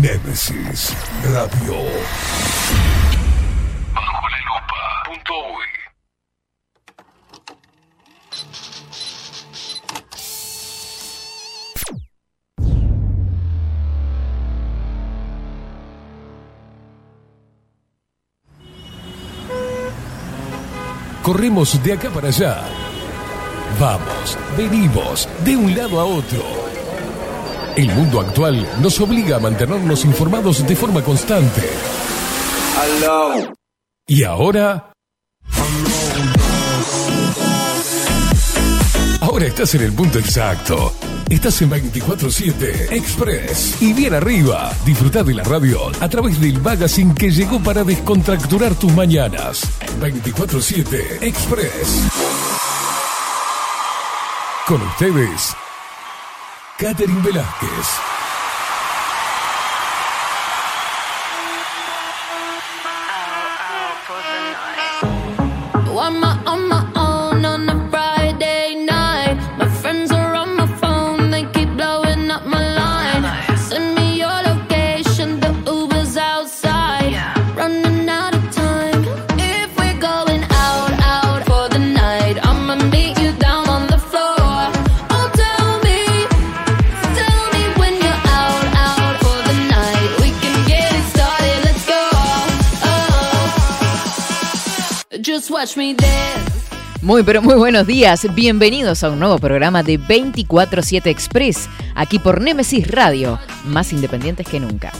Nemesis Radio. Bajo la lupa. Punto uy. Corremos de acá para allá. Vamos, venimos, de un lado a otro. El mundo actual nos obliga a mantenernos informados de forma constante. Y ahora... Ahora estás en el punto exacto. Estás en 24-7 Express. Y bien arriba, disfruta de la radio a través del magazine que llegó para descontracturar tus mañanas. 24-7 Express. Con ustedes, Catherine Velázquez. Just watch me dance. Muy pero muy buenos días, bienvenidos a un nuevo programa de 24-7 Express, aquí por Nemesis Radio, más independientes que nunca.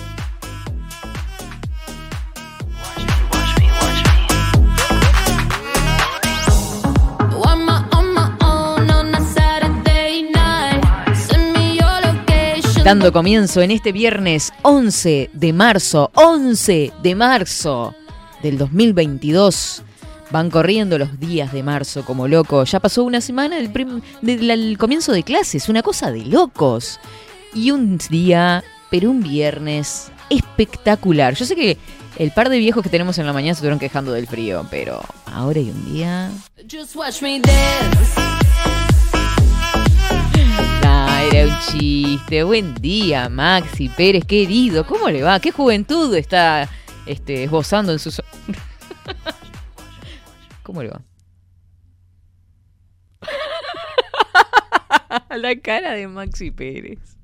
Dando comienzo en este viernes 11 de marzo, 11 de marzo del 2022. Van corriendo los días de marzo como loco. Ya pasó una semana del, comienzo de clases, una cosa de locos. Y un día, pero un viernes espectacular. Yo sé que el par de viejos que tenemos en la mañana se estuvieron quejando del frío, pero ahora hay un día Just watch me dance. Ah, era un chiste. Buen día, Maxi Pérez, querido. ¿Cómo le va? ¿Qué juventud está este, esbozando en sus... ¿Cómo le va? La cara de Maxi Pérez.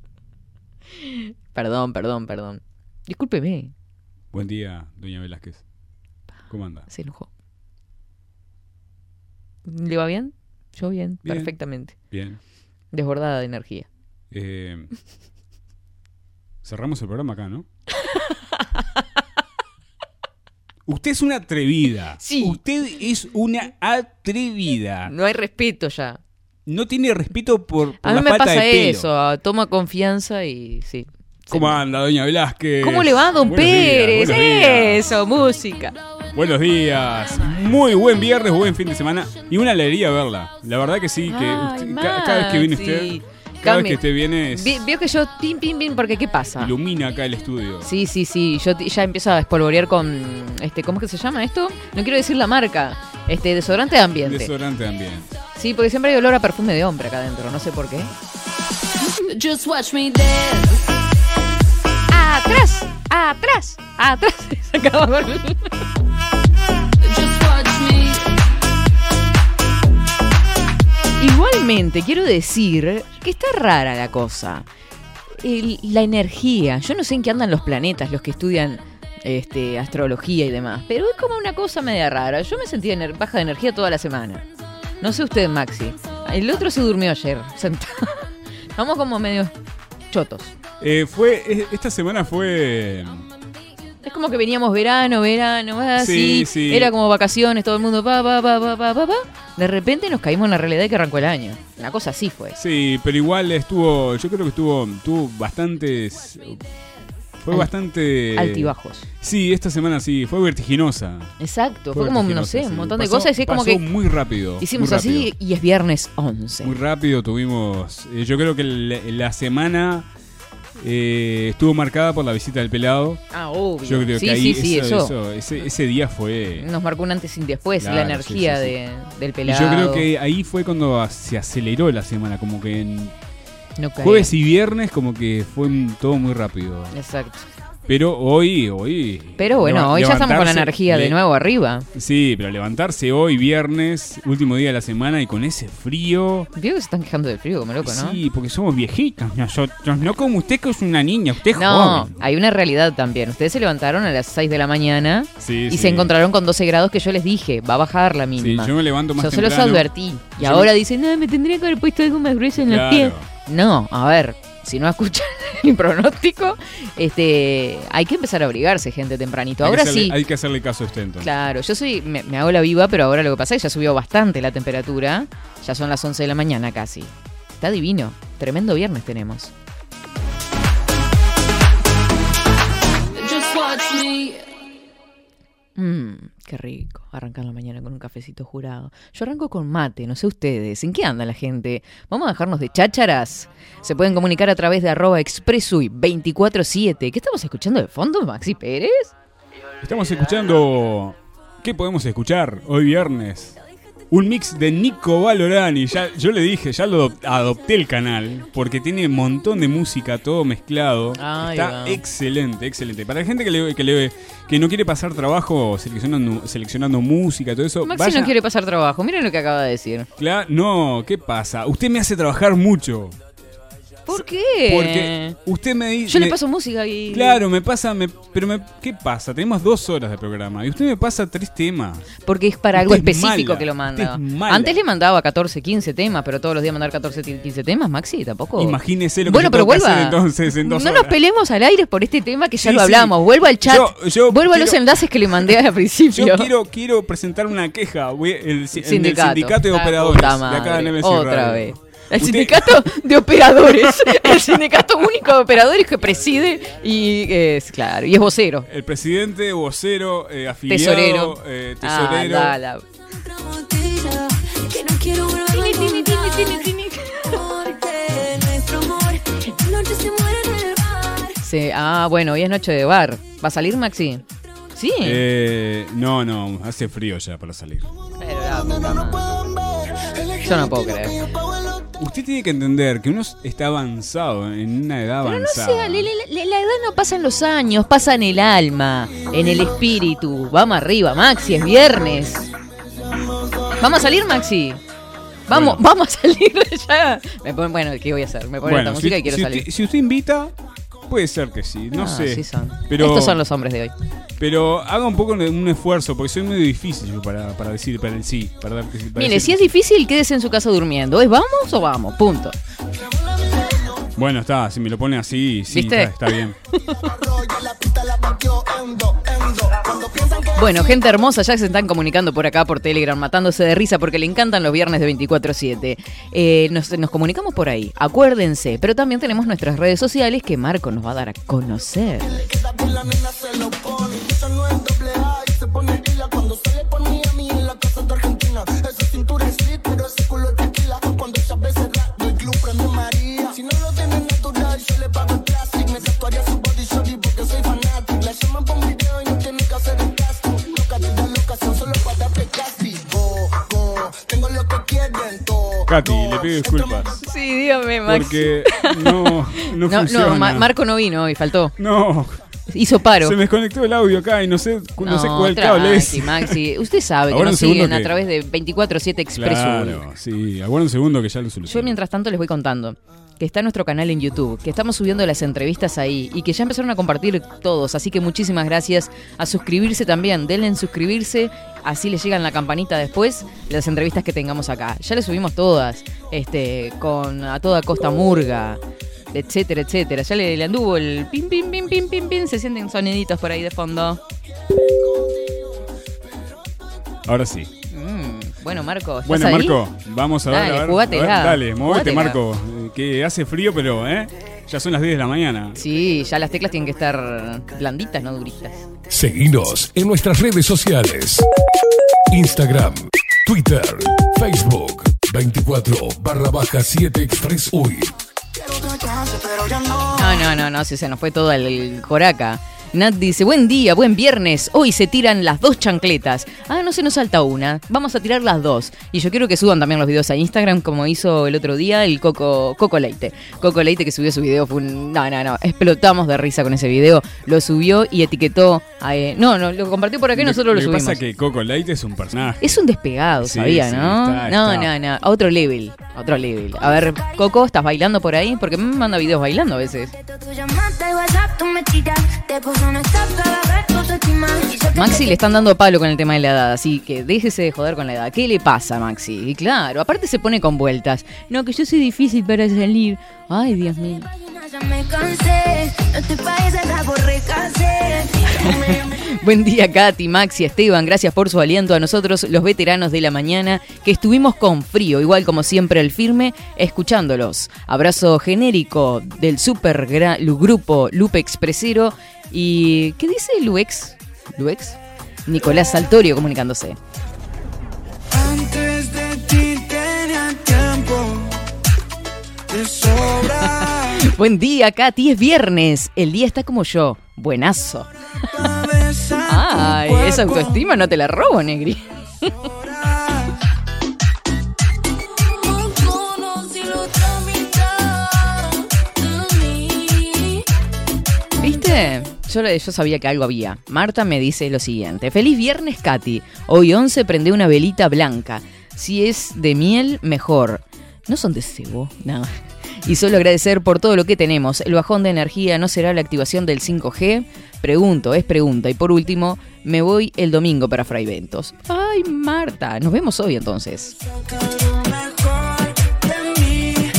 Perdón, perdón, perdón. Discúlpeme, Buen día, doña Velázquez. ¿Cómo anda? se enojó. ¿Le va bien? Yo bien, Bien. perfectamente. Bien. Desbordada de energía. Eh, cerramos el programa acá, ¿no? Usted es una atrevida. Sí. Usted es una atrevida. No hay respeto ya. No tiene respeto por, por A mí la me falta pasa de eso, toma confianza y sí. ¿Cómo Sí. anda, doña Velázquez? ¿Cómo le va, don Buenos días, Pérez? buenos días. Eso, música. Buenos días. Muy buen viernes, buen fin de semana. Y una alegría verla. La verdad que sí, que Ay, usted- ca- cada vez que viene Maxi. usted, cada vez que usted viene, es- Vi- Vio que yo, pim, pim, pim, porque ¿qué pasa? ilumina acá el estudio. Sí, sí, sí, yo t- ya empiezo a espolvorear con, este, ¿cómo es que se llama esto? No quiero decir la marca, este, desodorante de ambiente. Desodorante también. Sí, porque siempre hay olor a perfume de hombre acá adentro, no sé por qué. Just watch me dance. ¡Atrás! ¡Atrás! ¡Atrás! Se acaba con- Igualmente, quiero decir que está rara la cosa. La energía. Yo no sé en qué andan los planetas, los que estudian este, astrología y demás. Pero es como una cosa media rara. Yo me sentía baja de energía toda la semana. No sé usted, Maxi. El otro se durmió ayer, sentado. Vamos como medio chotos. Eh, fue, esta semana fue. Es como que veníamos verano, verano, así. Sí, sí. Era como vacaciones, todo el mundo pa, pa, pa, pa, pa, pa, pa. De repente nos caímos en la realidad que arrancó el año. Una cosa así fue. Sí, pero igual estuvo. Yo creo que estuvo. Tuvo bastantes. Fue bastante. Altibajos. Sí, esta semana sí, fue vertiginosa. Exacto, fue, como, no sé, sí. un montón de Pasó- cosas y es como pasó que muy rápido. hicimos muy así y es viernes 11. Muy rápido tuvimos. eh, yo creo que la, la semana eh, estuvo marcada por la visita del pelado. ah, obvio. Yo creo sí, que ahí sí, sí, eso- ese, ese día fue. Nos marcó un antes y un después, la energía de- del Y pelado. yo creo que ahí fue cuando se aceleró la semana, como que en No jueves y viernes como que fue todo muy rápido. Exacto. Pero hoy, hoy. Pero bueno, hoy ya estamos con la energía de nuevo arriba. Sí, pero levantarse hoy, viernes, último día de la semana y con ese frío. Digo que se están quejando del frío como loco, ¿no? Sí, porque somos viejitas nosotros. No como usted que es una niña, usted es No, joven. hay una realidad también. Ustedes se levantaron a las 6 de la mañana Sí, y sí. se encontraron con 12 grados que yo les dije, va a bajar la Sí, mínima. yo me levanto más Yo se los advertí. Y Yo ahora me- dicen, no, me tendría que haber puesto algo más grueso en los Claro. pies. No, a ver, si no escuchan mi pronóstico, este, hay que empezar a abrigarse, gente, tempranito. Hay que Ahora hacerle- sí. Hay que hacerle caso a usted entonces. Claro, yo soy, me, me hago la viva, pero ahora lo que pasa es que ya subió bastante la temperatura. Ya son las 11 de la mañana casi. Está divino. Tremendo viernes tenemos. Just watch me. Mmm, qué rico. Arrancar la mañana con un cafecito jurado. Yo arranco con mate, no sé ustedes. ¿En qué anda la gente? Vamos a dejarnos de chácharas. Se pueden comunicar a través de arroba expresui 24-7. ¿Qué estamos escuchando de fondo, Maxi Pérez? Estamos escuchando. ¿Qué podemos escuchar hoy viernes? Un mix de Nico Valorani. Ya, yo le dije, ya lo adop- adopté el canal. Porque tiene un montón de música, todo mezclado. Está excelente, excelente. Para la gente que, le, que, le- que no quiere pasar trabajo seleccionando, seleccionando música, todo eso. Maxi vaya- no quiere pasar trabajo. Miren lo que acaba de decir. Cla- no, ¿qué pasa? Usted me hace trabajar mucho. ¿Por qué? Porque usted me dice. Yo le paso música y... Claro, me pasa, me- pero me, ¿qué pasa? Tenemos dos horas de programa y usted me pasa tres temas. Porque es para algo Usted es específico mala, que lo manda. Antes le mandaba 14, 15 temas, pero todos los días mandar 14, 15 temas, Maxi, tampoco. Imagínese lo que bueno, yo pero que vuelva. hacer entonces en dos no horas. nos peleemos al aire por este tema que ya Sí, lo sí. hablamos. Vuelva al chat. Yo- yo vuelva a los enlaces que le mandé al principio. Yo quiero, quiero presentar una queja. Voy, el, sindicato. sindicato de operadores de acá de Otra Radio. vez. El Usted- sindicato de operadores. el sindicato único de operadores que preside y es, claro, y es vocero. El presidente, vocero, eh, afiliado, Tesorero. eh, Ah, tesorero. la, la. otra botella que no quiero volver a Tini, tini, tini, encontrar. tini, tini. Porque nuestro amor la noche se muere en el bar. Sí, ah, bueno, hoy es noche de bar. ¿Va a salir Maxi? Sí. Eh, no, no, hace frío ya para salir. Pero la puta madre. Yo no puedo creer. Usted tiene que entender que uno está avanzado, en una edad Pero no avanzada. sea, le- le- le- la edad no pasa en los años, pasa en el alma, en el espíritu. Vamos arriba, Maxi, es viernes. ¿Vamos a salir, Maxi? Vamos, Bueno. vamos a salir ya. Me bueno, ¿qué voy a hacer? Me ponen esta Bueno, música si, y quiero si salir. usted, si usted invita, puede ser que sí, no Ah, sé. sí son. Pero, Estos son los hombres de hoy. pero haga un poco un esfuerzo, porque soy medio difícil yo para, para decir para el sí. Para, para Mire, decir si es difícil, quédese en su casa durmiendo. ¿Es vamos o vamos? Punto. Bueno, está, si me lo pone así, sí, ¿Viste? Está, está bien. Bueno, gente hermosa, ya se están comunicando por acá por Telegram, matándose de risa porque le encantan los viernes de 24-7. Eh, nos, nos comunicamos por ahí, acuérdense, pero también tenemos nuestras redes sociales que Marco nos va a dar a conocer. Katy, le pido disculpas. Sí, dígame, Max. Porque no, no, No, funciona. no, Ma- Marco no vino hoy, faltó. No, Hizo paro. se me desconectó el audio acá y no sé, no, sé cuál cable es. Maxi. Usted sabe que Ahora un nos segundo siguen a que- través de 24-7 Express Claro, sí. Aguarda un segundo que ya lo Yo soluciono. mientras tanto les voy contando que está nuestro canal en YouTube, que estamos subiendo las entrevistas ahí y que ya empezaron a compartir todos, así que muchísimas gracias a suscribirse también, denle en suscribirse, así les llegan la campanita después las entrevistas que tengamos acá. Ya les subimos todas, este, con a toda costa murga, etcétera, etcétera. Ya le, le anduvo el pim pim pim pim pim pim, se sienten soniditos por ahí de fondo. Ahora sí. Mm, bueno, Marco, ¿estás Bueno, ahí? Marco, vamos a ver. Dale, a ver, jugátela, a ver, dale, movete. Marco. Que hace frío, pero, ¿eh? Ya son las 10 de la mañana. Sí, ya las teclas tienen que estar blanditas, no duritas. Seguinos en nuestras redes sociales. Instagram, Twitter, Facebook, 24 barra baja 7 Express UI. No, no, no, no, si se nos fue todo el, el coraca. Nat dice, buen día, buen viernes. Hoy se tiran las dos chancletas. Ah, no se nos salta una. Vamos a tirar las dos. Y yo quiero que suban también los videos a Instagram, como hizo el otro día el Coco, Coco Leite. Coco Leite que subió su video fue un... No, no, no. Explotamos de risa con ese video. Lo subió y etiquetó a... eh, no, no, lo compartió por acá y nosotros lo, que subimos. pasa que Coco Light es un personaje. Es un despegado, Sí, sabía, sí, ¿no? está- no, está. no, no. A otro level. a Otro level. A ver, Coco, ¿estás bailando por ahí? Porque me manda videos bailando a veces. Maxi le están dando palo con el tema de la edad, así que déjese de joder con la edad. ¿Qué le pasa, Maxi? Y claro, aparte se pone con vueltas. No, que yo soy difícil para salir. Ay, Dios mío. Buen día, Katy, Maxi, Esteban. Gracias por su aliento a nosotros, los veteranos de la mañana, que estuvimos con frío, igual como siempre al firme, escuchándolos. Abrazo genérico del super grupo Lupe Expresero. ¿Y qué dice Luex? ¿Luex? Nicolás Saltorio comunicándose. Antes de ti tenía tiempo de sobra. Buen día, Katy, es viernes. El día está como yo. Buenazo. Ay, esa autoestima no te la robo, Negri. ¿Viste? Yo, yo sabía que algo había. Marta me dice lo siguiente. Feliz viernes, Katy. Hoy 11 prende una velita blanca. Si es de miel, mejor. No son de cebo, nada. Y solo agradecer por todo lo que tenemos. El bajón de energía no será la activación del 5G. Pregunto, es pregunta. Y por último, me voy el domingo para Fraiventos. Ay, Marta. Nos vemos hoy entonces.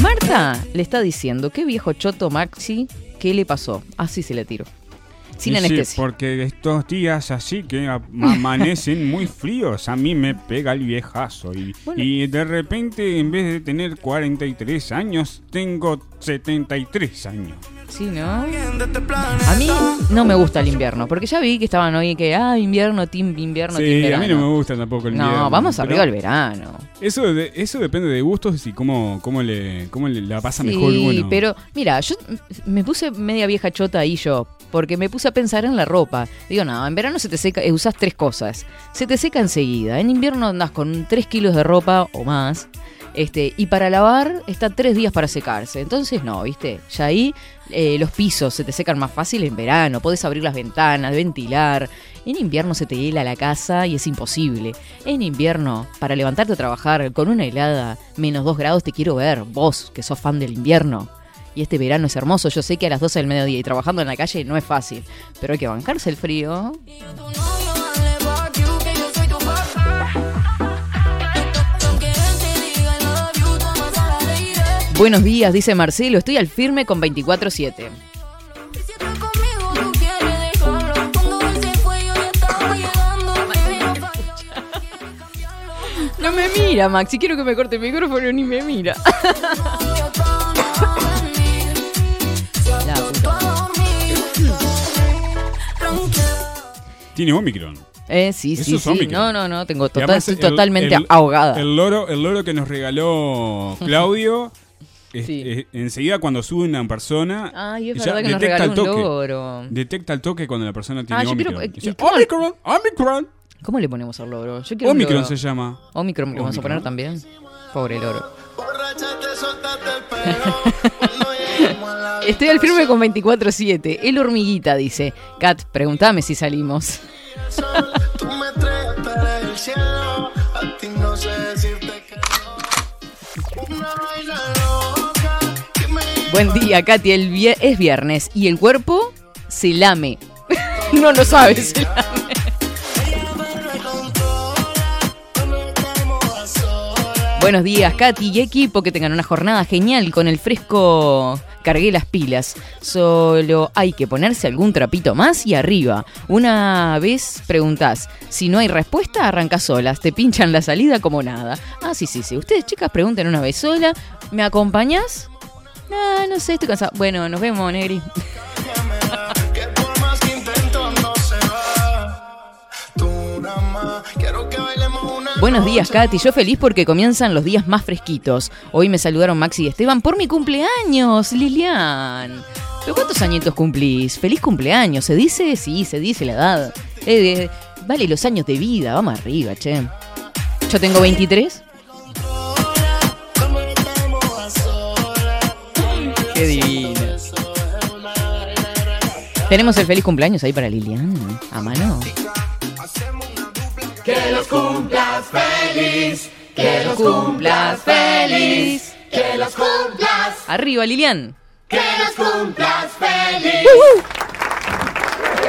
Marta le está diciendo, qué viejo choto Maxi, ¿qué le pasó? Así se le tiró. Sin Y sí, porque estos días así que amanecen muy fríos, a mí me pega el viejazo. Y, Bueno. y de repente, en vez de tener 43 años, tengo 73 años. Sí, ¿no? A mí no me gusta el invierno, porque ya vi que estaban hoy que, ah, invierno, team invierno, team Sí, a mí no me gusta tampoco el No, invierno. vamos pero arriba al verano. Eso, de- eso depende de gustos y cómo, cómo, le, cómo le la pasa mejor Sí, uno. pero mira, yo me puse media vieja chota ahí yo, porque me puse a pensar en la ropa. Digo, no, en verano se te seca, eh, usas tres cosas. Se te seca enseguida. En invierno andas con tres kilos de ropa o más. Este, y para lavar está tres días para secarse. Entonces no, ¿viste? Ya ahí eh, los pisos se te secan más fácil en verano. Podés abrir las ventanas, ventilar. En invierno se te hiela la casa y es imposible. En invierno, para levantarte a trabajar con una helada, menos dos grados, te quiero ver. Vos, que sos fan del invierno. Y este verano es hermoso. Yo sé que a las 12 del mediodía y trabajando en la calle no es fácil. Pero hay que bancarse el frío. Buenos días, dice Marcelo. Estoy al firme con 24-7. No me mira, Maxi. Quiero que me corte el micrófono ni me mira. Tiene Omicron. Eh, sí, Eso sí. No, no, no. Tengo total, estoy el- totalmente el- ahogada. El loro, el loro que nos regaló Claudio, es- Sí. es- enseguida cuando sube una persona, Ay, es ya verdad que nos detecta el un toque. Detecta el toque cuando la persona tiene Ah, yo Omicron. ¿y Dice, cómo- Omicron, Omicron. ¿Cómo le ponemos al loro? Yo quiero Omicron se llama. Omicron le vamos a poner también. Pobre loro. Estoy al firme con 24-7. El hormiguita dice. Kat, pregúntame si salimos. Buen día, Katy. El vie- es viernes y el cuerpo se lame. no lo sabes. Buenos días, Katy y equipo. Que tengan una jornada genial con el fresco. Cargué las pilas. Solo hay que ponerse algún trapito más y arriba. Una vez preguntás. Si no hay respuesta, arranca solas. Te pinchan la salida como nada. Ah, sí, sí, sí. Ustedes, chicas, pregunten una vez sola. ¿Me acompañás? No, no sé, estoy cansada. Bueno, nos vemos, Negri. Buenos días, Katy. Yo feliz porque comienzan los días más fresquitos. Hoy me saludaron Maxi y Esteban por mi cumpleaños, Lilian. ¿Pero cuántos añitos cumplís? Feliz cumpleaños, ¿se dice? Sí, se dice la edad. Eh, eh, vale los años de vida, vamos arriba, che. Yo tengo 23. Qué. Tenemos el feliz cumpleaños ahí para Lilian. A mano. Que los cumplas feliz. Que los cumplas feliz. Que los cumplas. Arriba, Lilian. Que los cumplas feliz.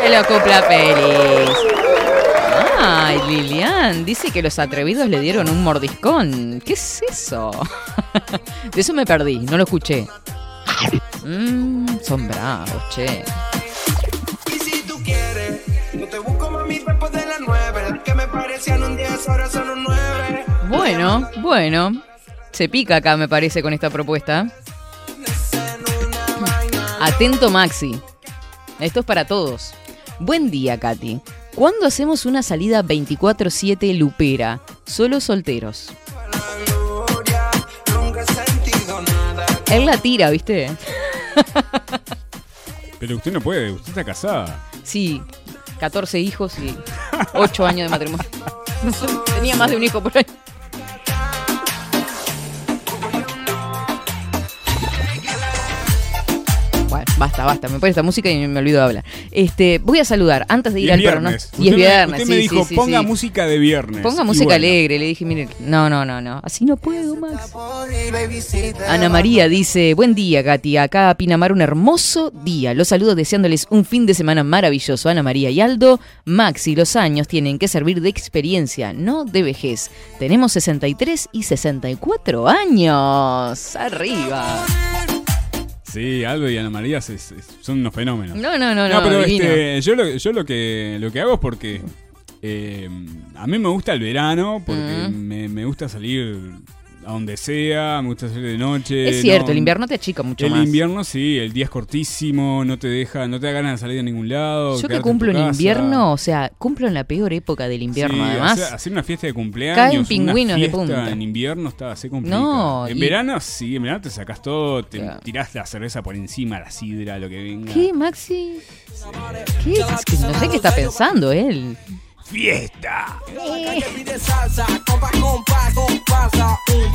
Que los cumpla feliz. Ay, Lilian, dice que los atrevidos le dieron un mordiscón. ¿Qué es eso? De eso me perdí, no lo escuché. Mmm, son bravos, che. Y si tú quieres, no te busco mami después de las nueve. Que me parecían un 10, ahora son un 9. Bueno, bueno. Se pica acá, me parece, con esta propuesta. Atento, Maxi. Esto es para todos. Buen día, Katy. ¿Cuándo hacemos una salida 24-7 lupera? Solo solteros. Él la tira, ¿viste? Pero usted no puede, usted está casada. Sí, 14 hijos y 8 años de matrimonio. Tenía más de un hijo por ahí. Basta, basta. Me pone esta música y me olvido de hablar. Este, voy a saludar antes de ir Y al viernes. Y es viernes. Usted me sí, dijo, sí, sí, ponga sí. música de viernes. Ponga música bueno. alegre. Le dije, mire, no, no, no, no. Así no puedo, babysitter. Ana María dice, buen día, Katy. Acá a Pinamar un hermoso día. Los saludo deseándoles un fin de semana maravilloso. Ana María y Aldo, Maxi, los años tienen que servir de experiencia, no de vejez. Tenemos 63 y 64 años. Arriba. Sí, Aldo y Ana María se- se- son unos fenómenos. No, no, no, no. pero divino. este, yo, lo, yo lo que lo que hago es porque eh, a mí me gusta el verano, porque Mm. me, me gusta salir a donde sea, me gusta salir de noche. es cierto, no- el invierno te achica mucho el más. invierno sí, el día es cortísimo, no te deja, no te da ganas de salir a ningún lado. Yo que en cumplo en invierno, o sea, cumplo en la peor época del invierno, Sí, además. hacer, hacer una fiesta de cumpleaños, Caen una pingüinos de punta. en invierno está así complicado. No, en y- verano sí, en verano te sacas todo, te Claro. tirás la cerveza por encima, la sidra, lo que venga. ¿Qué, Maxi? ¿Qué? Es que no sé qué está pensando él. ¡Fiesta!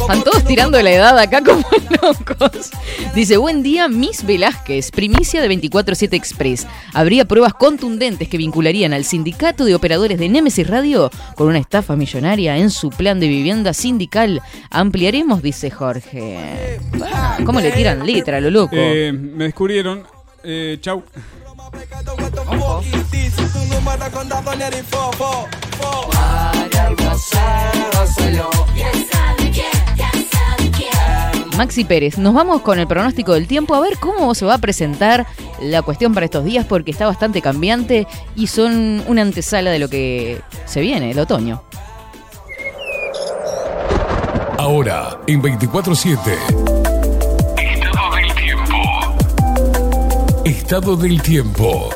Están todos tirando la edad acá como locos. Dice, buen día, Miss Velázquez, primicia de 24-7 Express. Habría pruebas contundentes que vincularían al sindicato de operadores de Nemesis Radio con una estafa millonaria en su plan de vivienda sindical. Ampliaremos, dice Jorge. Ah, ¿Cómo le tiran letra a lo loco? Eh, me descubrieron. Eh, chau. Maxi Pérez, nos vamos con el pronóstico del tiempo a ver cómo se va a presentar la cuestión para estos días porque está bastante cambiante y son una antesala de lo que se viene, el otoño. Ahora, en 24-7. Estado del tiempo.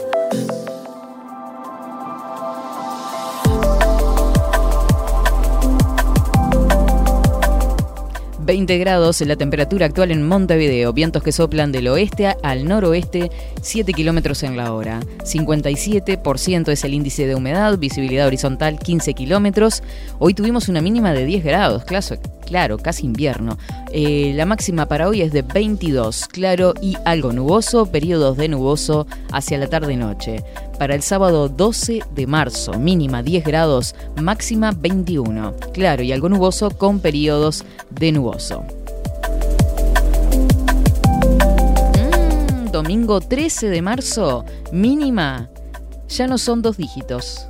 20 grados la temperatura actual en Montevideo, vientos que soplan del oeste al noroeste, 7 kilómetros en la hora. 57% es el índice de humedad, visibilidad horizontal 15 kilómetros. Hoy tuvimos una mínima de 10 grados, claro, claro casi invierno. Eh, la máxima para hoy es de 22, claro y algo nuboso, periodos de nuboso hacia la tarde-noche. Para el sábado 12 de marzo, mínima 10 grados, máxima 21. Claro y algo nuboso con periodos de nuboso. Mm, domingo 13 de marzo, mínima, ya no son dos dígitos.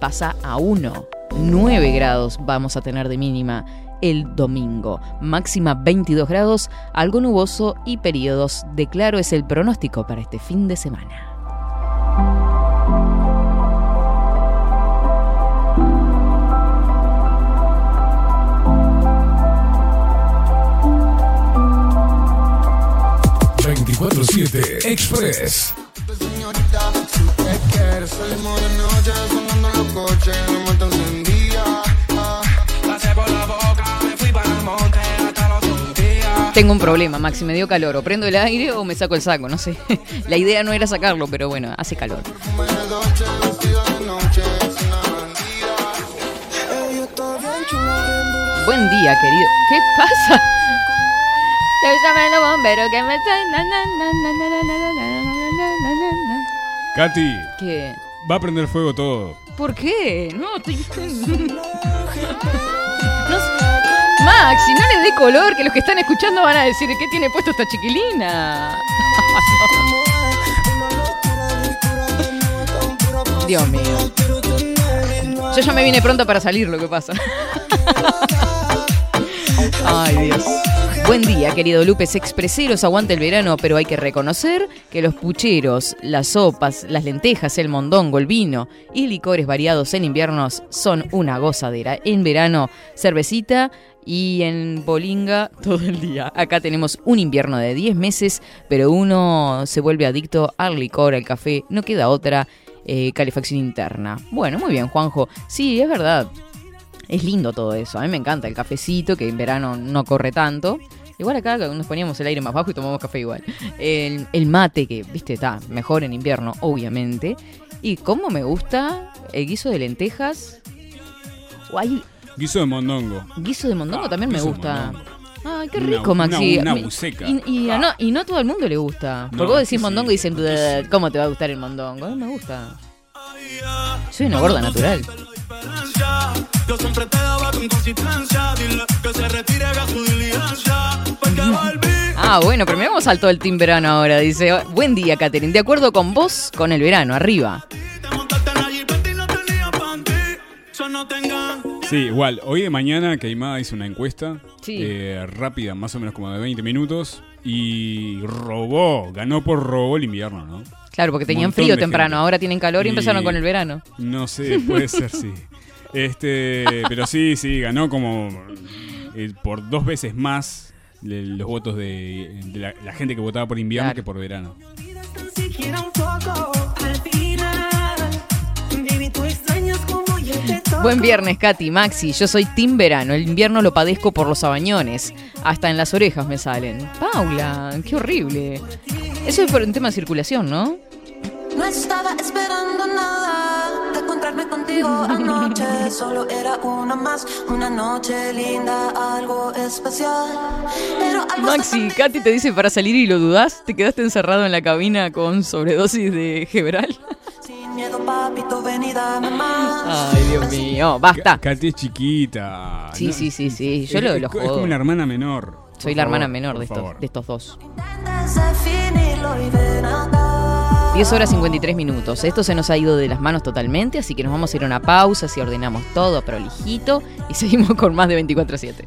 Pasa a 1. 9 grados vamos a tener de mínima el domingo. Máxima 22 grados, algo nuboso y periodos de claro es el pronóstico para este fin de semana. Express. Señorita, si usted quiere, salimos de noche sonando los coches, me Tengo un problema, Maxi, me dio calor. O prendo el aire o me saco el saco, no sé. La idea no era sacarlo, pero bueno, hace calor. Buen día, querido. ¿Qué pasa? que me Katy. ¿Qué? Va a prender fuego todo. ¿Por qué? No, estoy... no sé. Maxi, no le dé color, que los que están escuchando van a decir, ¿qué tiene puesto esta chiquilina? Dios mío. Yo ya me vine pronta para salir, lo que pasa. Ay, Dios. Buen día, querido Lupes Expreseros. Aguanta el verano, pero hay que reconocer que los pucheros, las sopas, las lentejas, el mondongo, el vino y licores variados en inviernos son una gozadera. En verano, cervecita y en Bolinga todo el día. Acá tenemos un invierno de 10 meses, pero uno se vuelve adicto al licor, al café. No queda otra eh, calefacción interna. Bueno, muy bien, Juanjo. Sí, es verdad. Es lindo todo eso. A mí me encanta el cafecito, que en verano no corre tanto. Igual acá nos poníamos el aire más bajo y tomamos café igual. El, el mate, que, viste, está mejor en invierno, obviamente. Y cómo me gusta el guiso de lentejas. O hay Guiso de mondongo. guiso de mondongo Ah, también me gusta. Ay, qué Una- rico, una- Maxi. una buceca. Y, Ah. no, y no a todo el mundo le gusta. Porque No, vos decís sí, mondongo y dicen, riquísimo. ¿cómo te va a gustar el mondongo? A mí me gusta. Soy una gorda natural. Yo siempre te daba con consistencia. Dile que se retire, haga su diligencia. Porque volví. Ah, bueno, pero miramos al todo el team verano ahora. Dice, buen día, Catherine. De acuerdo con vos, con el verano, arriba. No. Yo no tengan. Sí, igual, hoy de mañana Caimada hizo una encuesta Sí. eh, rápida, más o menos como de 20 minutos, y robó, ganó por robo el invierno, ¿no? Claro, porque tenían Montón frío temprano, gente. ahora tienen calor y, Y- empezaron con el verano. No sé, puede ser, sí. Este, pero sí, sí, ganó como eh, por dos veces más los votos de, de la, la gente que votaba por invierno Claro. que por verano. Buen viernes, Katy, Maxi. Yo soy team verano. El invierno lo padezco por los sabañones. Hasta en las orejas me salen. Paula, qué horrible. Eso es por un tema de circulación, ¿no? No estaba esperando nada de encontrarme contigo anoche. Solo era una más, una noche linda, algo especial. Pero algo Maxi, Katy te dice para salir y lo dudás. ¿Te quedaste encerrado en la cabina con sobredosis de Gebral? sin miedo, papito, ven y dame más. Ay, Dios mío. Basta. Ka- Katy es chiquita. Sí, sí, sí, sí. Yo es, lo, lo co- es jodo. como una hermana menor. Soy Por la hermana menor de estos, favor. de estos dos. Intentes definirlo y ven acá. 10 horas 53 minutos. Esto se nos ha ido de las manos totalmente, así que nos vamos a ir a una pausa, si ordenamos todo prolijito y seguimos con más de 24-7.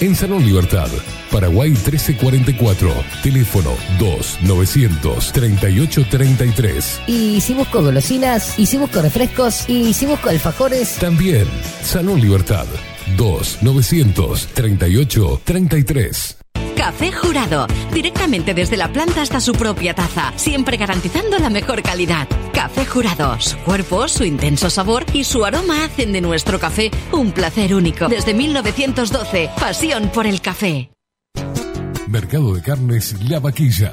en Salón Libertad. Paraguay 1344. Teléfono 2 900 3833. Y si busco golosinas. Y si busco refrescos. Y si busco alfajores. También Salón Libertad. 2 900 38 33. Café Jurado, directamente desde la planta hasta su propia taza, siempre garantizando la mejor calidad. Café Jurado, su cuerpo, su intenso sabor y su aroma hacen de nuestro café un placer único. Desde 1912, pasión por el café. Mercado de Carnes La Vaquilla.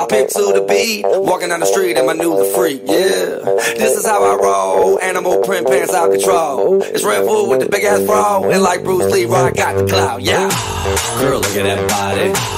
I pick to the beat, walking down the street and my new the freak, yeah. This is how I roll, animal print pants out control. It's Red Bull with the big ass bra, and like Bruce Lee, I got the clout, yeah. Girl, look at that body.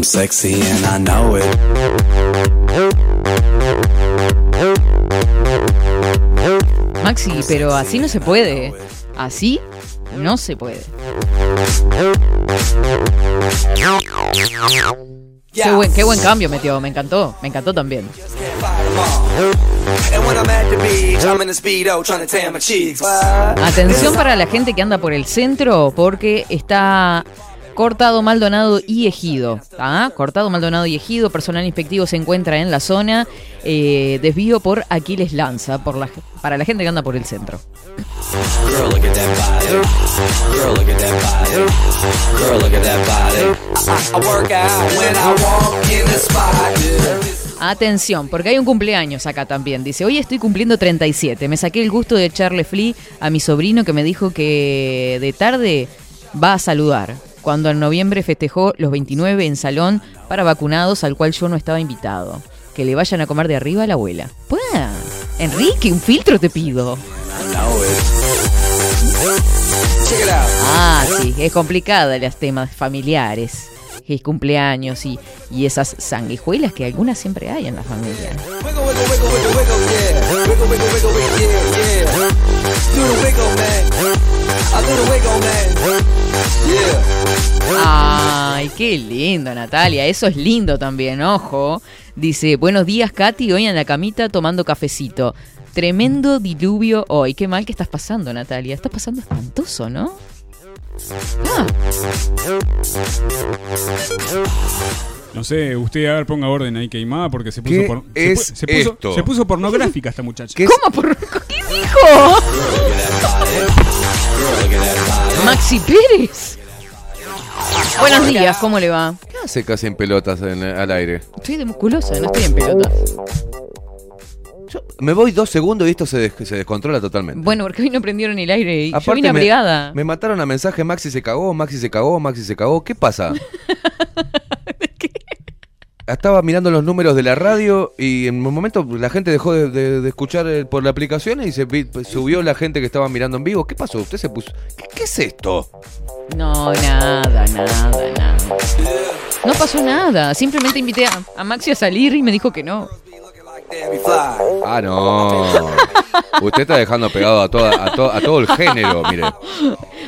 I'm sexy and I know it. Maxi, pero así no se puede. Así No se puede. Qué buen, qué buen cambio metió, me encantó, me encantó también. What? Atención para la gente que anda por el centro porque está cortado Maldonado y Ejido. ¿ah? Cortado Maldonado y Ejido, personal inspectivo se encuentra en la zona. eh, desvío por Aquiles Lanza, por la, para la gente que anda por el centro. Atención, porque hay un cumpleaños acá también. Dice, hoy estoy cumpliendo 37. Me saqué el gusto de echarle flea a mi sobrino que me dijo que de tarde va a saludar. Cuando en noviembre festejó los 29 en salón para vacunados al cual yo no estaba invitado. Que le vayan a comer de arriba a la abuela. Enrique, un filtro te pido. Ah, sí, es complicada los temas familiares. Es cumpleaños y, y esas sanguijuelas que algunas siempre hay en la familia. Ay, qué lindo, Natalia. Eso es lindo también, ojo. Dice, buenos días, Katy. Hoy en la camita tomando cafecito. Tremendo diluvio hoy. Qué mal que estás pasando, Natalia. Estás pasando espantoso, ¿no? Ah, No sé, usted a ver, ponga orden ahí, queimada, porque se puso, ¿Qué por- se es pu- se puso, esto? se puso pornográfica esta muchacha. ¿Qué es- ¿Cómo? ¿Por qué dijo? Maxi Pérez. Buenos días, ¿cómo le va? ¿Qué hace casi en pelotas en- al aire? Estoy de musculosa, no estoy en pelotas. Yo me voy dos segundos y esto se, des- se descontrola totalmente. Bueno, porque hoy no prendieron el aire y yo Aparte vine me-. Me mataron a mensaje, Maxi se cagó, Maxi se cagó, Maxi se cagó. ¿Qué pasa? Estaba mirando los números de la radio y en un momento la gente dejó de, escuchar eh, por la aplicación y se pues, subió la gente que estaba mirando en vivo. ¿Qué pasó? ¿Usted se puso? ¿Qué, es esto? No, nada, nada, nada. No pasó nada. Simplemente invité a Maxi a salir y me dijo que no. Ah, no. Usted está dejando pegado a, toda, a, to- a todo el género, mire.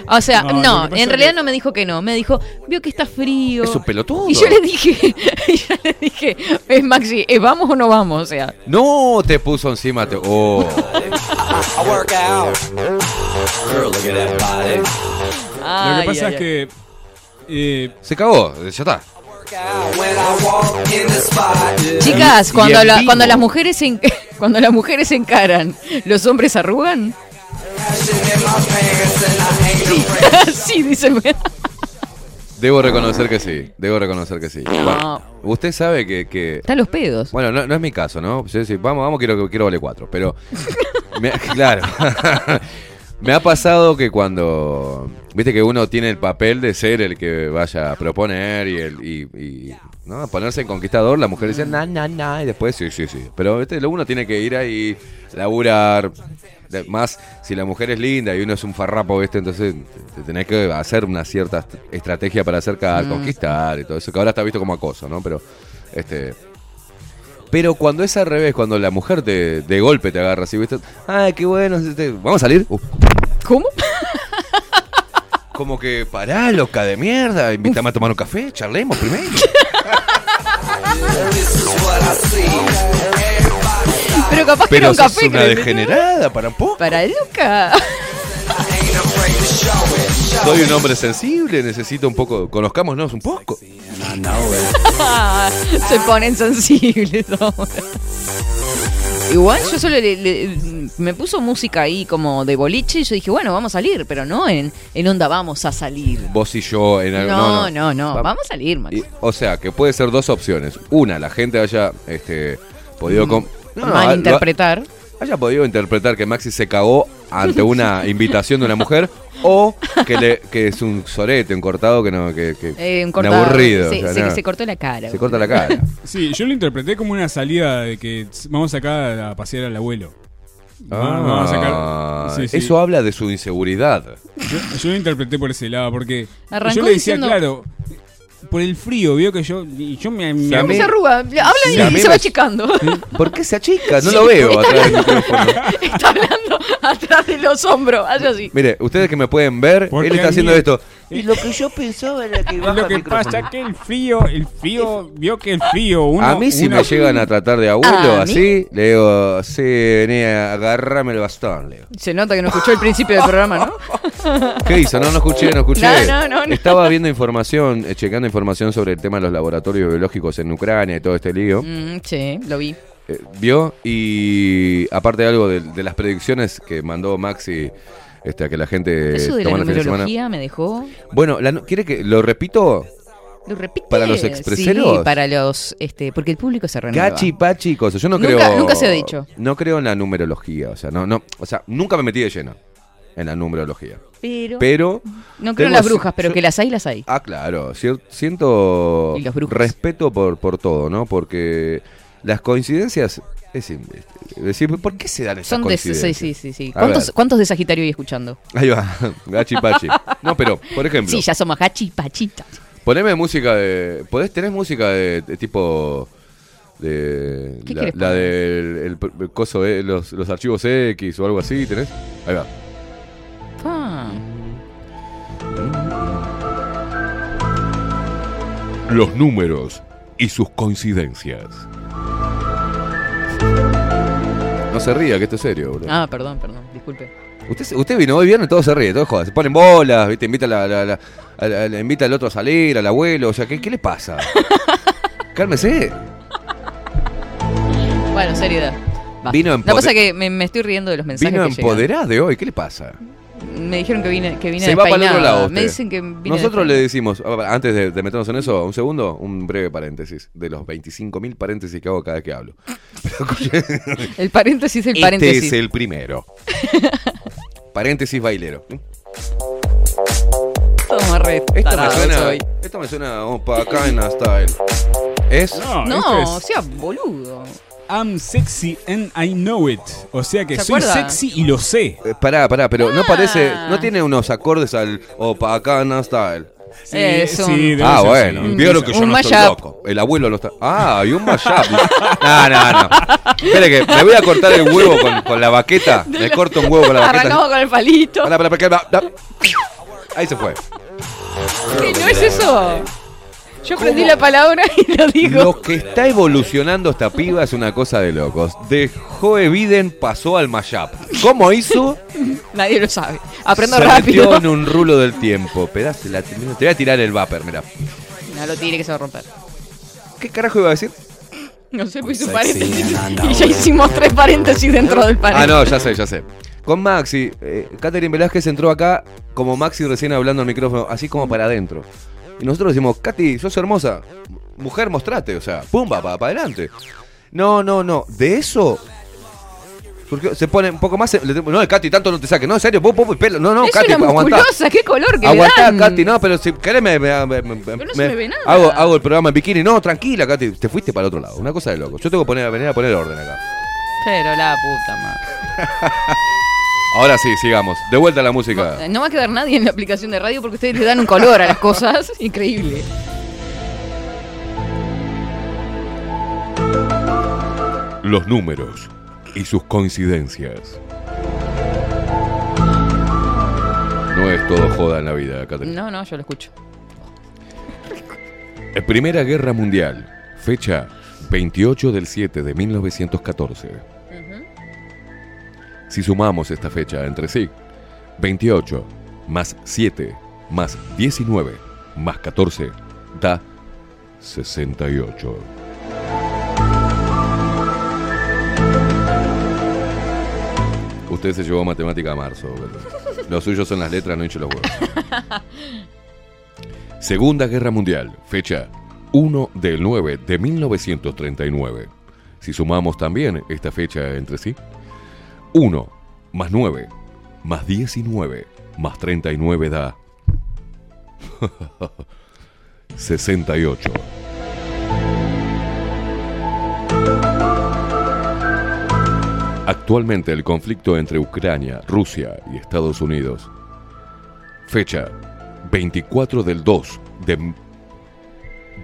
O sea, No, en realidad que- no me dijo que no. Me dijo, vio que está frío. Es un pelotudo. Y yo le dije, y yo le dije, es Maxi, ¿eh, ¿vamos o no vamos? O sea, No te puso encima. Te... Oh. Lo que pasa ay, es ay. que. eh, Se cagó, ya está. Chicas, cuando, la- cuando las mujeres se cuando las mujeres se encaran, ¿los hombres arrugan? Afraid. sí, dice. Debo reconocer que sí, debo reconocer que sí. Bueno, usted sabe que... que- Están los pedos. Bueno, no, no es mi caso, ¿no? Yo decir, vamos, vamos, quiero, quiero vale cuatro. Pero, me- claro, me ha pasado que cuando, viste que uno tiene el papel de ser el que vaya a proponer y, el, y, y, ¿no? ponerse en conquistador, la mujer dice, na, na, na, y después sí, sí, sí. Pero ¿viste? uno tiene que ir ahí, laburar. Más si la mujer es linda y uno es un farrapo, ¿viste? Entonces te tenés que hacer una cierta est- estrategia para acercar, Mm. conquistar y todo eso, que ahora está visto como acoso, ¿no? Pero, este... Pero cuando es al revés, cuando la mujer te, de golpe te agarra así, ¿viste? Ay, qué bueno. ¿Vamos a salir? Uh, ¿Cómo? como que pará, loca de mierda. Invítame a tomar un café, charlemos primero. Pero capaz que era Pero un sos café. una degenerada, para un poco. Para Luca. Soy un hombre sensible, necesito un poco. Conozcámonos un poco. Se ponen sensibles ahora. Igual yo solo le- le- me puso música ahí como de boliche y yo dije, bueno, vamos a salir, pero no en, en onda vamos a salir. Vos y yo en algo. No, no, no, Va- vamos a salir, Max. Y- o sea, que puede ser dos opciones. Una, la gente haya este, podido. com- No, no, Malinterpretar. Haya podido interpretar que Maxi se cagó ante una invitación de una mujer o que, le, que es un sorete, un cortado que no. Que, que- Eh, un aburrido. Se, o sea, se- cortó la cara. Se corta la cara. sí, yo lo interpreté como una salida de que vamos acá a pasear al abuelo. Ah, vamos a sacar. sí, sí. Eso habla de su inseguridad. Yo, yo lo interpreté por ese lado, porque Arrancó yo le decía, diciendo- claro, por el frío, vio que yo. Y yo me. Se arruga, habla y se va achicando. ¿Por qué se achica? No Sí, lo veo está atrás del micrófono. Está hablando atrás de los hombros, así. Mire, ustedes que me pueden ver, Porque él está haciendo esto. Y lo que yo pensaba era que Lo que pasa es que el frío, el frío, vio que el frío. Uno, a mí si uno- me llegan a tratar de abuelo así, le digo, sí, vení, agarrame el bastón, le digo. Se nota que no escuchó el principio del programa, ¿no? ¿Qué hizo? No, no escuché, no escuché. No, no, no, no. Estaba viendo información, eh, checando información sobre el tema de los laboratorios biológicos en Ucrania y todo este lío. Mm, sí, lo vi. Eh, ¿Vio? Y aparte de algo de, de las predicciones que mandó Maxi este, a que la gente Eso de la fin de semana. numerología me dejó. Bueno, la ¿quiere que lo repito? ¿Lo repite? ¿Para los expreseros? Sí, para los. este Porque el público se renueva. Gachi, pachi, cosas. Yo no Nunca- creo. nunca se ha dicho. No creo en la numerología. O sea, no, no. O sea, nunca me metí de lleno en la numerología. Pero. Pero. no creo en las brujas, pero yo- que las hay, las hay. Ah, claro. siento Y los brujos. respeto por, por todo, ¿no? Porque las coincidencias. Es, es decir, ¿por qué se dan esas Son de. Sí, coincidencias? sí, sí. ¿Cuántos. ¿Cuántos de Sagitario hay escuchando? Ahí va, gachi pachi. No, pero, por ejemplo, Sí, ya somos gachi pachita. poneme música de. ¿Podés tener música de, de tipo. de. ¿Qué la, la del el, el coso, eh, los, los archivos X o algo así, ¿tenés? Ahí va. Ah. Los números y sus coincidencias. No se ría, que esto es serio, bro. Ah, perdón, perdón, disculpe. Usted, usted vino hoy viernes, todo se ríe, todo joda. Se ponen bolas, ¿viste? Invita, la, la- la- a la- le invita al otro a salir, al abuelo. O sea, ¿qué, qué le pasa? Cálmese. Bueno, seriedad. Va. Vino pasa empoder- es que me, me estoy riendo de los mensajes Vino que llegan. de hoy, ¿qué le pasa? Me dijeron que vine, que vine Se va para el otro lado. Me dicen que vine Nosotros le decimos, antes de, de meternos en eso, un segundo, un breve paréntesis de los 25.000 paréntesis que hago cada vez que hablo. El paréntesis del este paréntesis. es el primero. paréntesis bailero. Todo re Esto me suena, soy. esto me suena a Opacana Style. ¿Es? No, No, esto o es sea, boludo. I'm sexy and I know it. O sea que ¿Se soy acuerda? sexy y lo sé. Eh, pará, pará, pero no Ah. parece, no tiene unos acordes al Opacana Style. Sí, Es un- sí, debe Ah, ser, bueno, sí. vieron que yo Un no estoy mashup. loco. El abuelo lo está. Ah, y un mashup. no, no, no. Espere que me voy a cortar el huevo con, con la baqueta. Me corto un huevo con la baqueta. Arrancamos con el palito. Pará, pará, pará, pará. Ahí se fue. ¿Qué no es eso? Yo aprendí la palabra y lo digo. Lo que está evolucionando esta piba es una cosa de locos. De Joe Biden pasó al mashup. ¿Cómo hizo? Nadie lo sabe. Aprendo se rápido. metió en un rulo del tiempo. Pedazo, la- te voy a tirar el vapor, mira. No lo tire que se va a romper. ¿Qué carajo iba a decir? No sé, pues un paréntesis. Y ya hicimos tres paréntesis dentro del Ah, paréntesis. no, ya sé, ya sé. Con Maxi, eh, Catherine Velázquez entró acá como Maxi recién hablando al micrófono, así como para adentro. Y nosotros decimos, Katy, sos hermosa. Mujer, mostrate, o sea, pumba, para adelante. No, no, no. De eso. Porque se pone un poco más. No, Katy, tanto no te saques. No, en serio, pum, pum, pelo. No, no, es Katy, una aguantá. qué color que le Aguantá, dan. Katy, no, pero si querés me, me- me- me- no se me ve nada. Hago, hago el programa en bikini. No, tranquila, Katy, te fuiste para el otro lado. Una cosa de loco. Yo tengo que poner, venir a poner orden acá. Pero la puta madre. Ahora sí, sigamos. De vuelta a la música. No va a quedar nadie en la aplicación de radio porque ustedes le dan un color a las cosas. Increíble. Los números y sus coincidencias. No es todo joda en la vida, Catherine. No, no, yo lo escucho. Primera Guerra Mundial. Fecha 28 del 7 de 1914. Si sumamos esta fecha entre sí, 28 más 7 más 19 más 14 da 68. Usted se llevó matemática a marzo. pero Lo suyo son las letras, no hincho los huevos. Segunda Guerra Mundial. Fecha 1 del 9 de 1939. Si sumamos también esta fecha entre sí, 1 más 9 más 19 más 39 da 68. Actualmente el conflicto entre Ucrania, Rusia y Estados Unidos. Fecha 24 del 2 de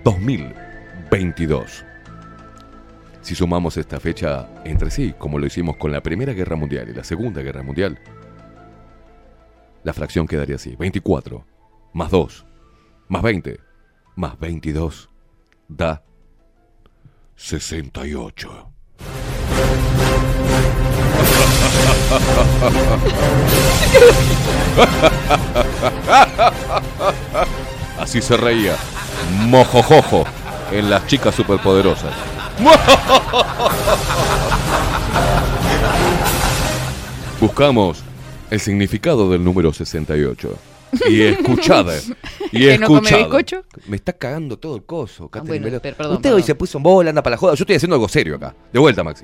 2022. Si sumamos esta fecha entre sí, como lo hicimos con la Primera Guerra Mundial y la Segunda Guerra Mundial, la fracción quedaría así. 24 más 2 más 20 más 22 da 68. Así se reía Mojojojo en las chicas superpoderosas. Buscamos el significado del número 68. Y escuchad. Y ¿Que no come escuchad. bizcocho? Me está cagando todo el coso. Catherine bueno, Veloz. per- perdón, Usted hoy perdón. se puso en bola, anda para la joda. Yo estoy haciendo algo serio acá. De vuelta, Maxi.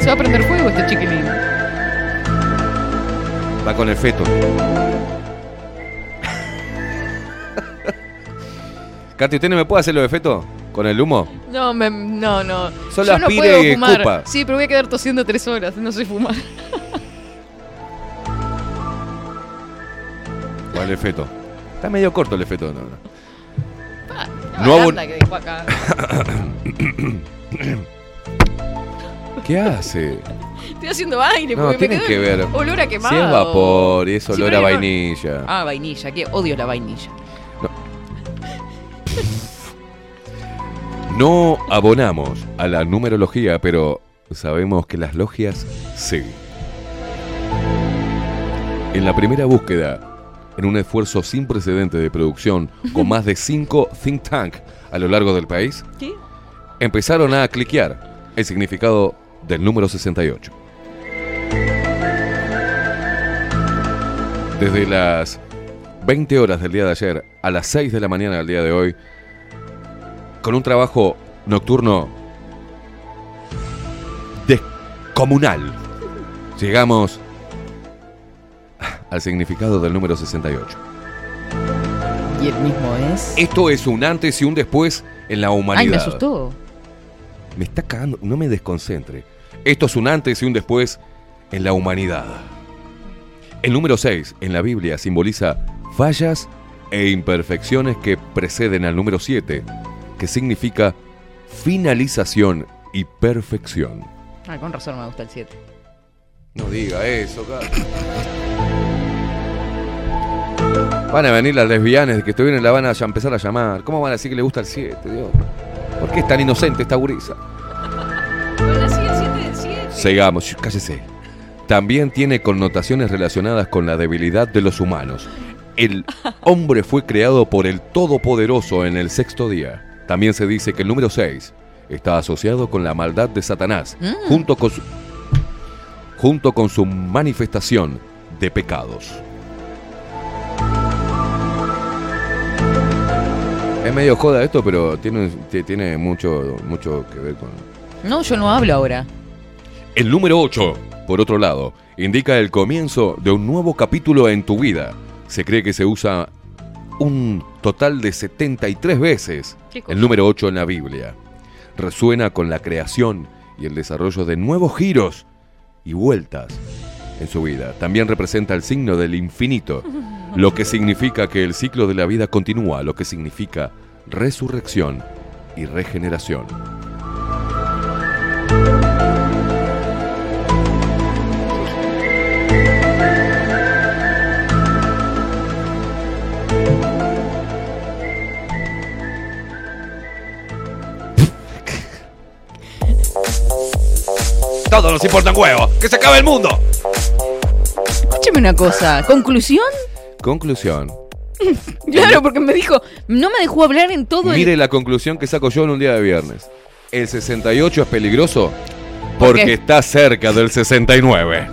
Se va a prender fuego este chiquilín. Va con el feto. Katy, ¿usted no me puede hacer lo de feto? ¿Con el humo? No, me- no, no. Solo Yo no aspire puedo y fumar. escupa. Sí, pero voy a quedar tosiendo tres horas. No sé fumar. ¿Cuál es el feto? Está medio corto el feto. No, no. Que acá. ¿Qué hace? Estoy haciendo aire No, porque me quedó que ver. olor a quemado. Si es vapor y es olor a vainilla. Ah, vainilla. Que odio la vainilla. No abonamos a la numerología, pero sabemos que las logias sí. En la primera búsqueda, en un esfuerzo sin precedente de producción, con más de cinco think tank a lo largo del país, ¿Qué? empezaron a cliquear el significado del número 68. Desde las 20 horas del día de ayer a las 6 de la mañana del día de hoy, con un trabajo nocturno descomunal, llegamos al significado del número 68. Y el mismo es. Esto es un antes y un después en la humanidad. Ay, me asustó. Me está cagando, no me desconcentre. Esto es un antes y un después en la humanidad. El número 6 en la Biblia simboliza fallas e imperfecciones que preceden al número 7, que significa finalización y perfección. Ah, con razón me gusta el 7. No diga eso, cara. Van a venir las lesbianas que estuvieron la van a empezar a llamar. ¿Cómo van a decir que le gusta el 7, Dios? ¿Por qué es tan inocente esta gurisa? Bueno, sí, el 7 el 7. Sigamos, cállese. También tiene connotaciones relacionadas con la debilidad de los humanos. El hombre fue creado por el Todopoderoso en el sexto día. También se dice que el número 6 está asociado con la maldad de Satanás, Mm. junto, con su, junto con su manifestación de pecados. Es medio joda esto, pero tiene, ti- tiene mucho, mucho que ver con, No, yo no hablo ahora. el número 8, por otro lado, indica el comienzo de un nuevo capítulo en tu vida. Se cree que se usa un total de 73 veces el número 8 en la Biblia. Resuena con la creación y el desarrollo de nuevos giros y vueltas en su vida. También representa el signo del infinito, lo que significa que el ciclo de la vida continúa, lo que significa resurrección y regeneración. Todo nos importa un huevo. ¡Que se acabe el mundo! Escúcheme una cosa. ¿Conclusión? Conclusión. Claro, porque me dijo. No me dejó hablar en todo Mire el. la conclusión que saco yo en un día de viernes. El 68 es peligroso ¿Por porque qué? está cerca del 69.